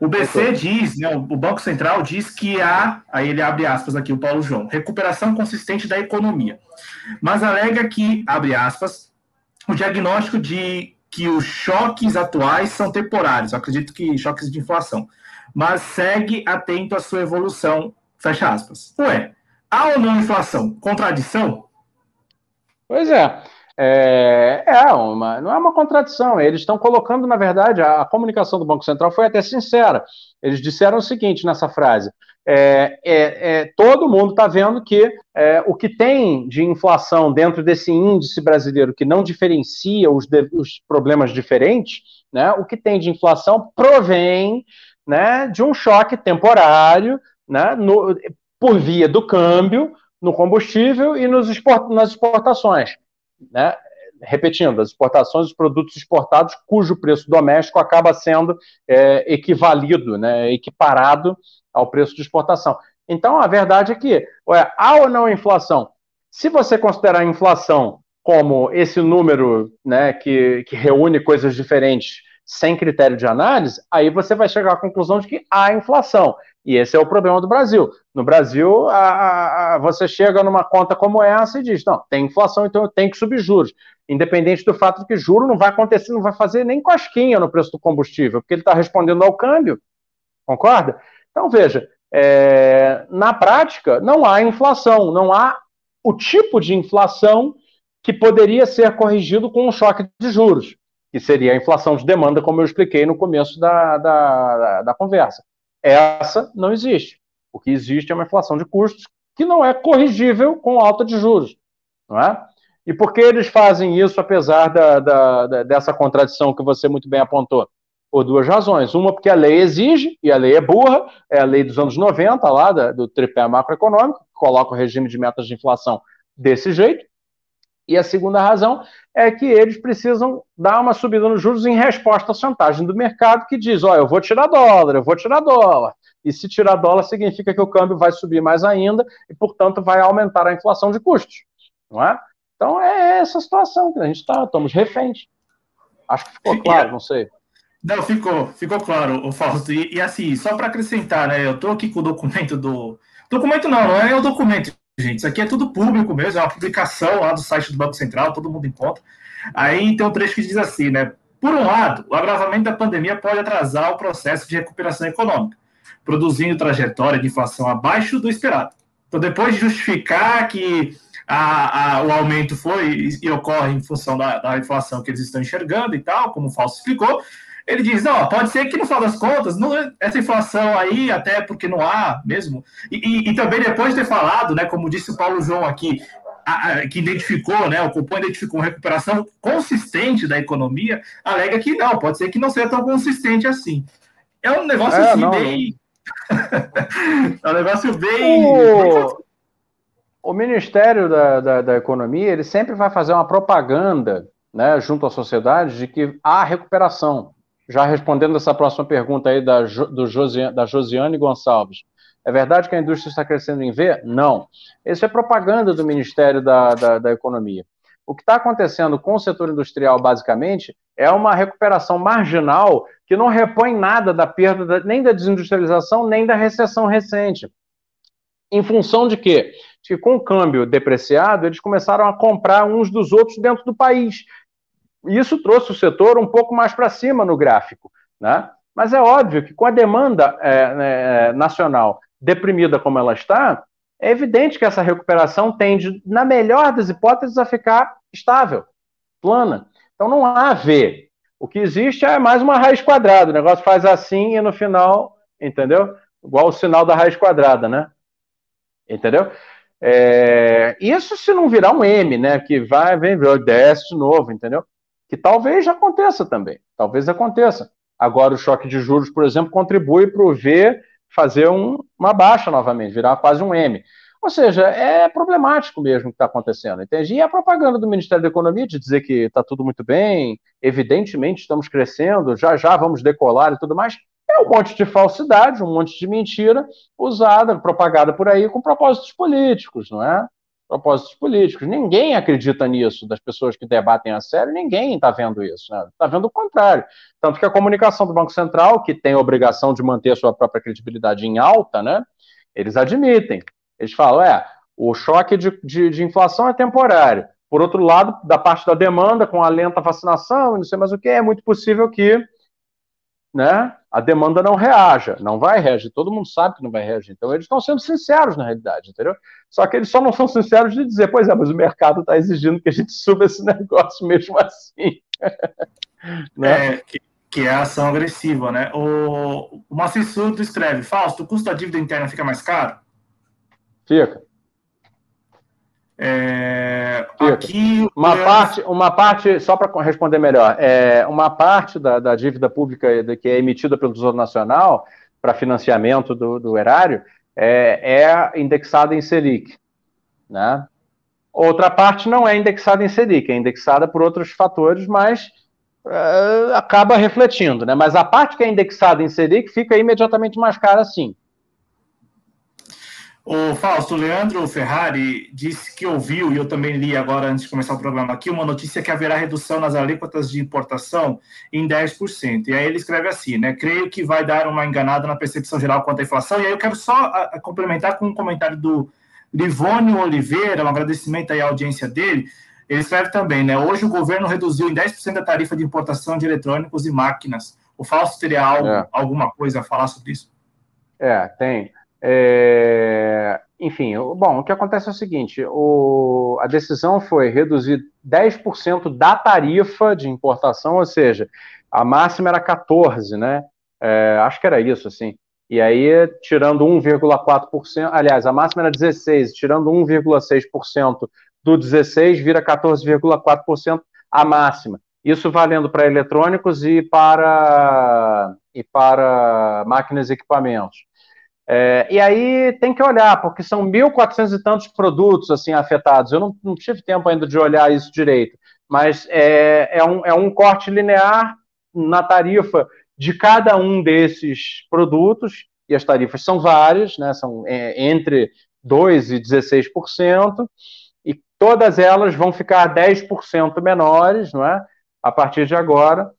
O BC diz, né, o Banco Central diz que há, aí ele abre aspas aqui, o Paulo João, recuperação consistente da economia, mas alega que, abre aspas, o diagnóstico de que os choques atuais são temporários, acredito que choques de inflação, mas segue atento à sua evolução, fecha aspas. Ué, há ou não inflação? Contradição? Pois é. É, é uma, não é uma contradição. Eles estão colocando, na verdade, a, a, comunicação do Banco Central foi até sincera. Eles disseram o seguinte nessa frase: é, é, é, todo mundo está vendo que é, o que tem de inflação dentro desse índice brasileiro que não diferencia os, de, os problemas diferentes, né, o que tem de inflação provém né, de um choque temporário né, no, por via do câmbio, no combustível e nos export, nas exportações. Né? repetindo, as exportações dos produtos exportados cujo preço doméstico acaba sendo é, equivalido, né, equiparado ao preço de exportação. Então, a verdade é que, ué, há ou não inflação? Se você considerar a inflação como esse número né, que, que reúne coisas diferentes sem critério de análise, aí você vai chegar à conclusão de que há inflação. E esse é o problema do Brasil. No Brasil, a, a, você chega numa conta como essa e diz: não, tem inflação, então eu tenho que subir juros. Independente do fato de que juro não vai acontecer, não vai fazer nem cosquinha no preço do combustível, porque ele está respondendo ao câmbio. Concorda? Então, veja, é, na prática, não há inflação, não há o tipo de inflação que poderia ser corrigido com um choque de juros, que seria a inflação de demanda, como eu expliquei no começo da, da, da conversa. Essa não existe. O que existe é uma inflação de custos que não é corrigível com alta de juros. Não é? E por que eles fazem isso, apesar da, da, da, dessa contradição que você muito bem apontou? Por duas razões. Uma, porque a lei exige, e a lei é burra, é a lei dos anos 90, lá do tripé macroeconômico, que coloca o regime de metas de inflação desse jeito. E a segunda razão é que eles precisam dar uma subida nos juros em resposta à chantagem do mercado que diz: ó, eu vou tirar dólar, eu vou tirar dólar. E se tirar dólar, significa que o câmbio vai subir mais ainda e, portanto, vai aumentar a inflação de custos. Não é? Então é essa situação que a gente está, estamos reféns. Acho que ficou claro, não sei. Não, ficou, ficou claro, o Fausto. E, e assim, só para acrescentar, né? Eu estou aqui com o documento do. Documento não, não é o documento, gente. Isso aqui é tudo público mesmo, é uma publicação lá do site do Banco Central, todo mundo encontra. Aí tem um trecho que diz assim, né? Por um lado, o agravamento da pandemia pode atrasar o processo de recuperação econômica, produzindo trajetória de inflação abaixo do esperado. Então, depois de justificar que a, a, o aumento foi e ocorre em função da, da inflação que eles estão enxergando e tal, como o Fausto explicou, ele diz, não, pode ser que no final das contas, não, essa inflação aí, até porque não há mesmo, e, e, e, também depois de ter falado, né, como disse o Paulo João aqui, a, a, que identificou, né, o Copom identificou uma recuperação consistente da economia, alega que não, pode ser que não seja tão consistente assim. É um negócio é, assim não, bem... [laughs] é um negócio bem... O, o Ministério da, da, da Economia, ele sempre vai fazer uma propaganda, né, junto à sociedade, de que há recuperação já respondendo essa próxima pergunta aí da, do Josiane, da Josiane Gonçalves. É verdade que a indústria está crescendo em V? Não. Isso é propaganda do Ministério da, da, da Economia. O que está acontecendo com o setor industrial, basicamente, é uma recuperação marginal que não repõe nada da perda da, nem da desindustrialização, nem da recessão recente. Em função de quê? Que com o câmbio depreciado, eles começaram a comprar uns dos outros dentro do país. Isso trouxe o setor um pouco mais para cima no gráfico. Né? Mas é óbvio que com a demanda é, né, é, nacional deprimida como ela está, é evidente que essa recuperação tende, na melhor das hipóteses, a ficar estável, plana. Então não há V. O que existe é mais uma raiz quadrada. O negócio faz assim e no final, entendeu? Igual o sinal da raiz quadrada, né? Entendeu? É, isso se não virar um M, né? Que vai, vem, desce de novo, entendeu? Que talvez aconteça também, talvez aconteça. Agora, o choque de juros, por exemplo, contribui para o V fazer um, uma baixa novamente, virar quase um M. Ou seja, é problemático mesmo o que está acontecendo, entende? E a propaganda do Ministério da Economia de dizer que está tudo muito bem, evidentemente estamos crescendo, já já vamos decolar e tudo mais, é um monte de falsidade, um monte de mentira usada, propagada por aí com propósitos políticos, não é? Propósitos políticos. Ninguém acredita nisso, das pessoas que debatem a sério, ninguém está vendo isso, está né? Tá vendo o contrário. Tanto que a comunicação do Banco Central, que tem a obrigação de manter a sua própria credibilidade em alta, né, eles admitem. Eles falam, é, o choque de, de, de inflação é temporário. Por outro lado, da parte da demanda, com a lenta vacinação e não sei mais o que, é muito possível que né, a demanda não reaja, não vai reagir, todo mundo sabe que não vai reagir, então eles estão sendo sinceros na realidade, entendeu? Só que eles só não são sinceros de dizer, pois é, mas o mercado está exigindo que a gente [laughs] suba esse negócio mesmo assim. [laughs] né? É, que, que, é a ação agressiva, né? O, o Macissuto escreve, Fausto, o custo da dívida interna fica mais caro? Fica. É, aqui uma parte, uma parte só para responder melhor, é, uma parte da, da dívida pública que é emitida pelo Tesouro Nacional para financiamento do, do erário é, é, indexada em Selic, né? Outra parte não é indexada em Selic, é indexada por outros fatores, mas é, acaba refletindo, né? Mas a parte que é indexada em Selic fica imediatamente mais cara, sim. O Fausto, Leandro Ferrari disse que ouviu, e eu também li agora antes de começar o programa aqui, uma notícia que haverá redução nas alíquotas de importação em 10%. E aí ele escreve assim, né? Creio que vai dar uma enganada na percepção geral quanto à inflação. E aí eu quero só a, a complementar com um comentário do Livônio Oliveira, um agradecimento aí à audiência dele. Ele escreve também, né? Hoje o governo reduziu em 10% a tarifa de importação de eletrônicos e máquinas. O Fausto teria algo, é. alguma coisa a falar sobre isso? É, tem. É, enfim, bom, o que acontece é o seguinte: o, a decisão foi reduzir 10% da tarifa de importação, ou seja, a máxima era 14%, né? É, acho que era isso, assim. E aí, tirando 1,4%, aliás, a máxima era 16%, tirando 1,6% do 16%, vira 14,4% a máxima. Isso valendo para eletrônicos e para, e para máquinas e equipamentos. É, e aí tem que olhar, porque são 1.400 e tantos produtos assim afetados. Eu não, não, tive tempo ainda de olhar isso direito, mas é, é, um, é um corte linear na tarifa de cada um desses produtos, e as tarifas são várias, né, são é, entre 2% e 16%, e todas elas vão ficar 10% menores, não é? a partir de agora.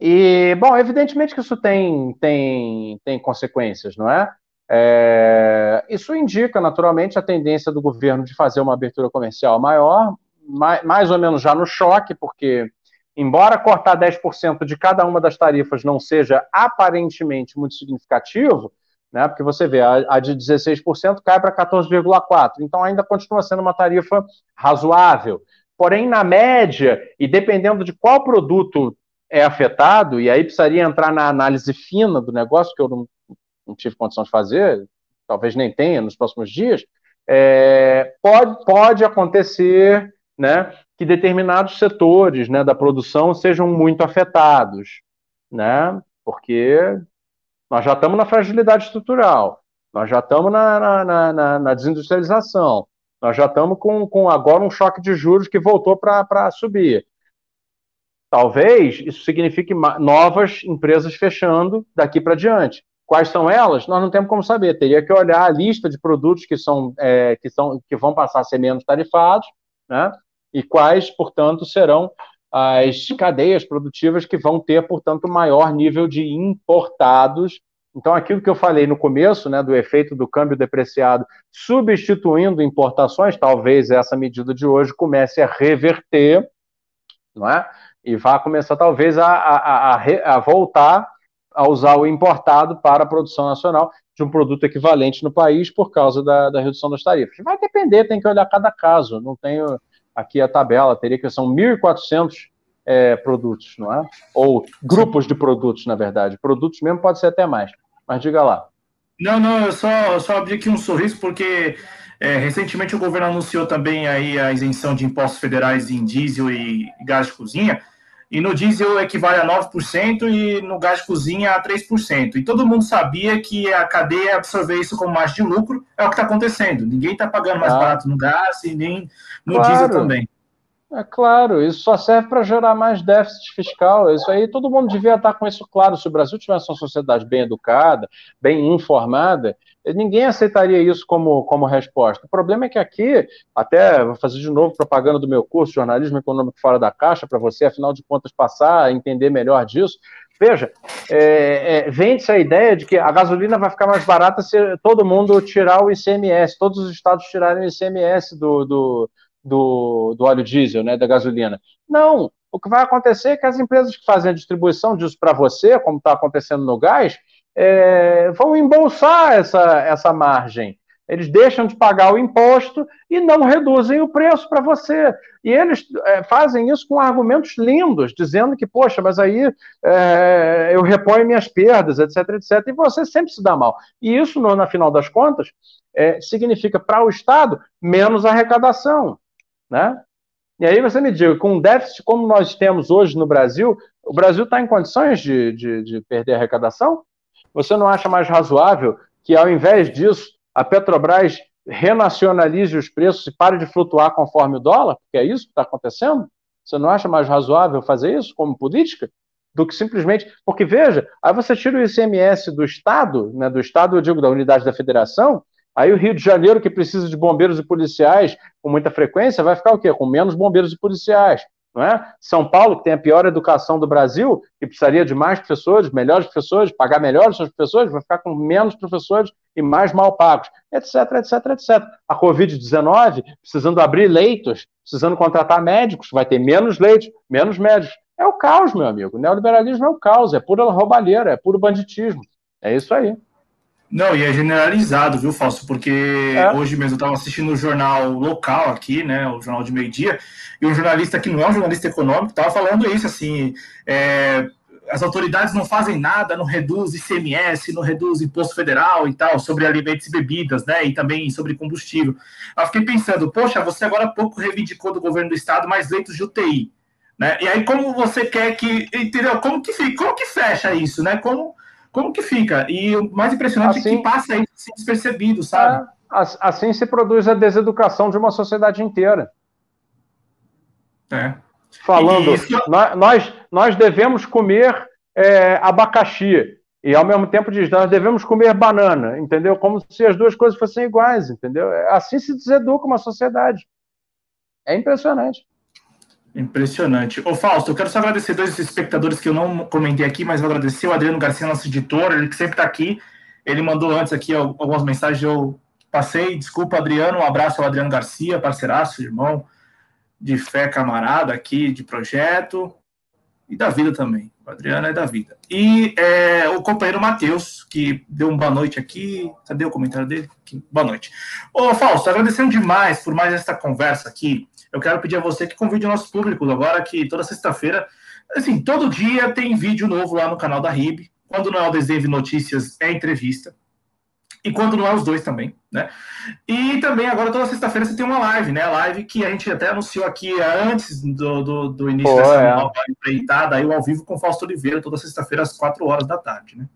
E, bom, evidentemente que isso tem, tem, tem consequências, não é? É? Isso indica, naturalmente, a tendência do governo de fazer uma abertura comercial maior, mais, mais ou menos já no choque, porque, embora cortar 10% de cada uma das tarifas não seja aparentemente muito significativo, né, porque você vê, a, a de 16% cai para 14,4%, então ainda continua sendo uma tarifa razoável. Porém, na média, e dependendo de qual produto é afetado, e aí precisaria entrar na análise fina do negócio, que eu não, não tive condição de fazer, talvez nem tenha nos próximos dias, é, pode, pode acontecer né, que determinados setores né, da produção sejam muito afetados, né, porque nós já estamos na fragilidade estrutural, nós já estamos na, na, na, na desindustrialização, nós já estamos com, com agora um choque de juros que voltou para subir. Talvez isso signifique novas empresas fechando daqui para diante. Quais são elas? Nós não temos como saber. Teria que olhar a lista de produtos que são, é, que, são que vão passar a ser menos tarifados, né? E quais, portanto, serão as cadeias produtivas que vão ter, portanto, maior nível de importados então, aquilo que eu falei no começo, né, do efeito do câmbio depreciado substituindo importações, talvez essa medida de hoje comece a reverter, não é? E vá começar, talvez, a, a, a, a voltar a usar o importado para a produção nacional de um produto equivalente no país por causa da, da redução das tarifas. Vai depender, tem que olhar cada caso. Não tenho aqui a tabela, teria que são 1.400 é, produtos, não é? Ou grupos de produtos, na verdade. Produtos mesmo pode ser até mais. Mas diga lá. Não, não, eu só, eu só abri aqui um sorriso porque é, recentemente o governo anunciou também aí a isenção de impostos federais em diesel e gás de cozinha. E no diesel equivale a 9% e no gás de cozinha a 3%. E todo mundo sabia que a cadeia absorver isso como margem de lucro. É o que está acontecendo. Ninguém está pagando mais ah. barato no gás e nem no claro. diesel também. É claro, isso só serve para gerar mais déficit fiscal. Isso aí todo mundo devia estar com isso claro. Se o Brasil tivesse uma sociedade bem educada, bem informada, ninguém aceitaria isso como, como resposta. O problema é que aqui, até vou fazer de novo propaganda do meu curso, Jornalismo Econômico Fora da Caixa, para você, afinal de contas, passar a entender melhor disso. Veja, é, é, vende-se a ideia de que a gasolina vai ficar mais barata se todo mundo tirar o ICMS, todos os estados tirarem o ICMS do, do do, do óleo diesel, né, da gasolina. Não, o que vai acontecer é que as empresas que fazem a distribuição disso para você, como está acontecendo no gás, é, vão embolsar essa, essa margem. Eles deixam de pagar o imposto e não reduzem o preço para você. E eles é, fazem isso com argumentos lindos, dizendo que, poxa, mas aí é, eu reponho minhas perdas, etc, etc. E você sempre se dá mal. E isso, no, na final das contas, é, significa para o Estado menos arrecadação. Né? E aí você me diga, com um déficit como nós temos hoje no Brasil, o Brasil está em condições de, de, de perder arrecadação? Você não acha mais razoável que, ao invés disso, a Petrobras renacionalize os preços e pare de flutuar conforme o dólar? Porque é isso que está acontecendo? Você não acha mais razoável fazer isso como política? Do que simplesmente. Porque, veja, aí você tira o ICMS do Estado, né, do Estado, eu digo, da unidade da federação, Aí o Rio de Janeiro, que precisa de bombeiros e policiais com muita frequência, vai ficar o quê? Com menos bombeiros e policiais. Não é? São Paulo, que tem a pior educação do Brasil, que precisaria de mais professores, melhores professores, pagar melhores seus professores, vai ficar com menos professores e mais mal pagos, etc, etc, etc. A Covid-19, precisando abrir leitos, precisando contratar médicos, vai ter menos leitos, menos médicos. É o caos, meu amigo. O neoliberalismo é o caos, é pura roubalheira, é puro banditismo. É isso aí. Não, e é generalizado, viu, Fausto? Porque é. hoje mesmo eu estava assistindo o um jornal local aqui, né? O jornal de meio-dia, e um jornalista que não é um jornalista econômico estava falando isso, assim. É, as autoridades não fazem nada, não reduz ICMS, não reduz imposto federal e tal, sobre alimentos e bebidas, né? E também sobre combustível. Eu fiquei pensando, poxa, você agora há pouco reivindicou do governo do estado mais leitos de UTI. Né? E aí, como você quer que. Entendeu? Como que fica? Como que fecha isso, né? Como como que fica? E o mais impressionante assim, é que assim- passa isso assim despercebido, sabe? É, assim se produz a deseducação de uma sociedade inteira. É. Falando, isso... nós, nós devemos comer é, abacaxi. E ao mesmo tempo diz, nós devemos comer banana, entendeu? Como se as duas coisas fossem iguais, entendeu? Assim se deseduca uma sociedade. É impressionante. Impressionante. Ô, Fausto, eu quero só agradecer dois espectadores que eu não comentei aqui, mas vou agradecer o Adriano Garcia, nosso editor, ele que sempre está aqui. Ele mandou antes aqui algumas mensagens, eu passei. Desculpa, Adriano. Um abraço ao Adriano Garcia, parceiraço, irmão de fé, camarada aqui, de projeto e da vida também. O Adriano é da vida. E é, o companheiro Matheus, que deu uma boa noite aqui. Cadê o comentário dele? Boa noite. Ô, Fausto, agradecendo demais por mais esta conversa aqui. Eu quero pedir a você que convide o nosso público agora que toda sexta-feira, assim, todo dia tem vídeo novo lá no canal da RIB. Quando não é o Desenho Notícias, é entrevista e quando não é os dois também, né? E também agora toda sexta-feira você tem uma live, né? A live que a gente até anunciou aqui antes do, do, do início Pô, dessa é. empreitada, aí o ao vivo com o Fausto Oliveira, toda sexta-feira às quatro horas da tarde, né?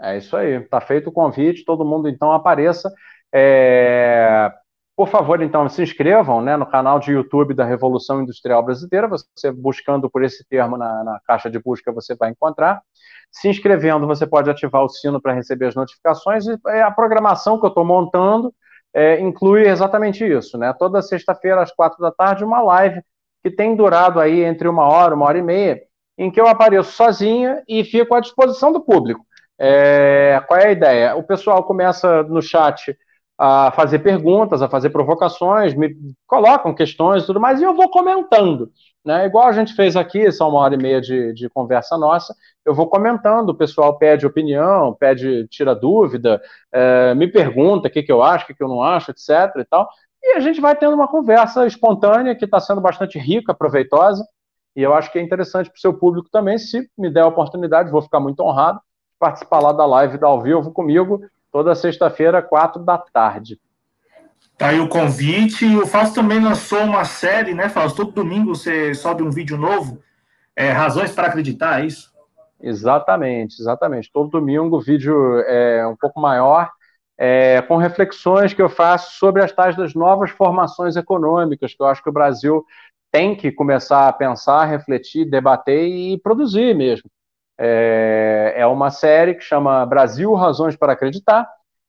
É isso aí, tá feito o convite, todo mundo então apareça. É... Por favor, então, se inscrevam né, no canal de YouTube da Revolução Industrial Brasileira. Você buscando por esse termo na, na caixa de busca, você vai encontrar. Se inscrevendo, você pode ativar o sino para receber as notificações e é, a programação que eu estou montando é, inclui exatamente isso, né? Toda sexta-feira às quatro da tarde uma live que tem durado aí entre uma hora, uma hora e meia, em que eu apareço sozinha e fico à disposição do público. É, qual é a ideia? O pessoal começa no chat a fazer perguntas, a fazer provocações, me colocam questões e tudo mais, e eu vou comentando. Né? Igual a gente fez aqui, são uma hora e meia de, de conversa nossa, eu vou comentando, o pessoal pede opinião, pede, tira dúvida, é, me pergunta o que, que eu acho, o que, que eu não acho, etc. e tal. E a gente vai tendo uma conversa espontânea que está sendo bastante rica, proveitosa, e eu acho que é interessante para o seu público também. Se me der a oportunidade, vou ficar muito honrado participar lá da live da ao vivo comigo, toda sexta-feira, quatro da tarde. Tá aí o convite. O Fausto também lançou uma série, né, Fausto? Todo domingo você sobe um vídeo novo. É, Razões para acreditar, é isso? Exatamente, exatamente. Todo domingo o vídeo é um pouco maior, é, com reflexões que eu faço sobre as tais das novas formações econômicas, que eu acho que o Brasil tem que começar a pensar, refletir, debater e produzir mesmo. É, é uma série que chama Brasil Razões para Acreditar,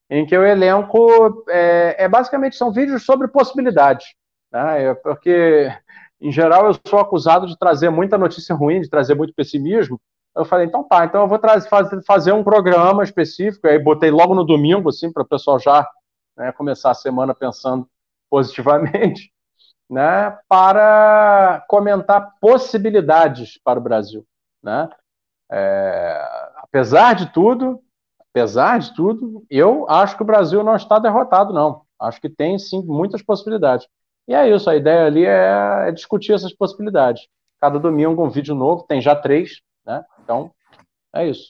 em que o elenco é, é basicamente são vídeos sobre possibilidades, né? É porque em geral eu sou acusado de trazer muita notícia ruim, de trazer muito pessimismo. Eu falei, então tá, então eu vou trazer, fazer um programa específico, aí botei logo no domingo, assim, para o pessoal já né, começar a semana pensando positivamente, [laughs] né, para comentar possibilidades para o Brasil, né? É, apesar de tudo, apesar de tudo, eu acho que o Brasil não está derrotado, não. Acho que tem, sim, muitas possibilidades. E é isso, a ideia ali é, é discutir essas possibilidades. Cada domingo um vídeo novo, tem já três, né? Então, é isso.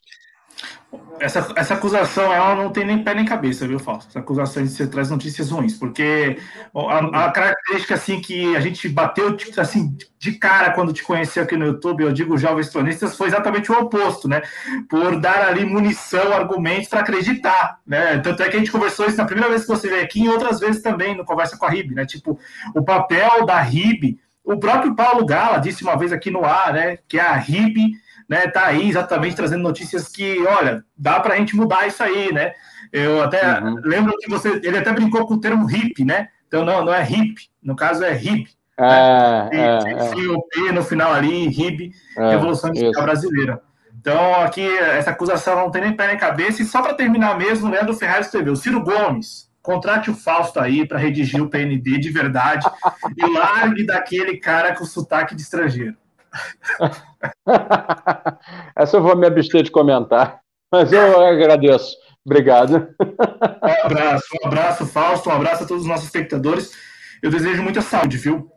Essa, essa acusação ela não tem nem pé nem cabeça, viu, Fausto? Essa acusação de você traz notícias ruins, porque a, a, característica assim que a gente bateu assim de cara quando te conheceu aqui no YouTube, eu digo jovens tronistas, foi exatamente o oposto, né? Por dar ali munição, argumentos para acreditar, né? Tanto é que a gente conversou isso na primeira vez que você veio aqui e outras vezes também no conversa com a RIB, né? Tipo, o papel da RIB, o próprio Paulo Gala disse uma vez aqui no ar, né? Que a RIB né, tá aí exatamente trazendo notícias que, olha, dá para a gente mudar isso aí, né? Eu até uhum. lembro que você, ele até brincou com o termo hip, né? Então não, não é hip, no caso é hip. É, né? é, é. no final ali, RIB, é, Revolução Industrial Brasileira. Então, aqui, essa acusação não tem nem pé nem cabeça. E só para terminar mesmo, o Leandro Ferraz escreveu: Ciro Gomes, contrate o Fausto aí para redigir o PND de verdade [laughs] e largue daquele cara com sotaque de estrangeiro. Essa eu vou me abster de comentar, mas eu agradeço. Obrigado. Um abraço, um abraço, Fausto, um abraço a todos os nossos espectadores. Eu desejo muita saúde, viu?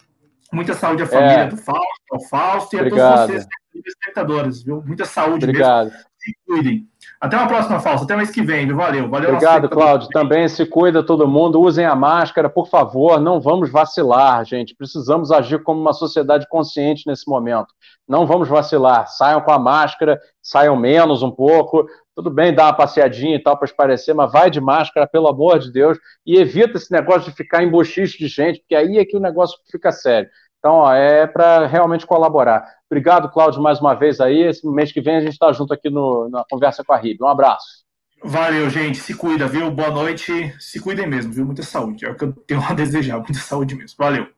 Muita saúde à família é. do Fausto, ao Fausto e Obrigado. a todos vocês, espectadores, viu? Muita saúde Obrigado. mesmo. Se cuidem. Até uma próxima, Fausto. Até mês que vem. Valeu. Valeu. Obrigado, Cláudio. Também se cuida todo mundo. Usem a máscara, por favor. Não vamos vacilar, gente. Precisamos agir como uma sociedade consciente nesse momento. Não vamos vacilar. Saiam com a máscara, saiam menos um pouco. Tudo bem dar uma passeadinha e tal para esparecer, mas vai de máscara, pelo amor de Deus, e evita esse negócio de ficar em bochiche de gente, porque aí é que o negócio fica sério. Então, ó, é para realmente colaborar. Obrigado, Cláudio, mais uma vez aí. Esse mês que vem a gente está junto aqui no, na conversa com a RIB. Um abraço. Valeu, gente. Se cuida, viu? Boa noite. Se cuidem mesmo, viu? Muita saúde. É o que eu tenho a [laughs] desejar. Muita saúde mesmo. Valeu.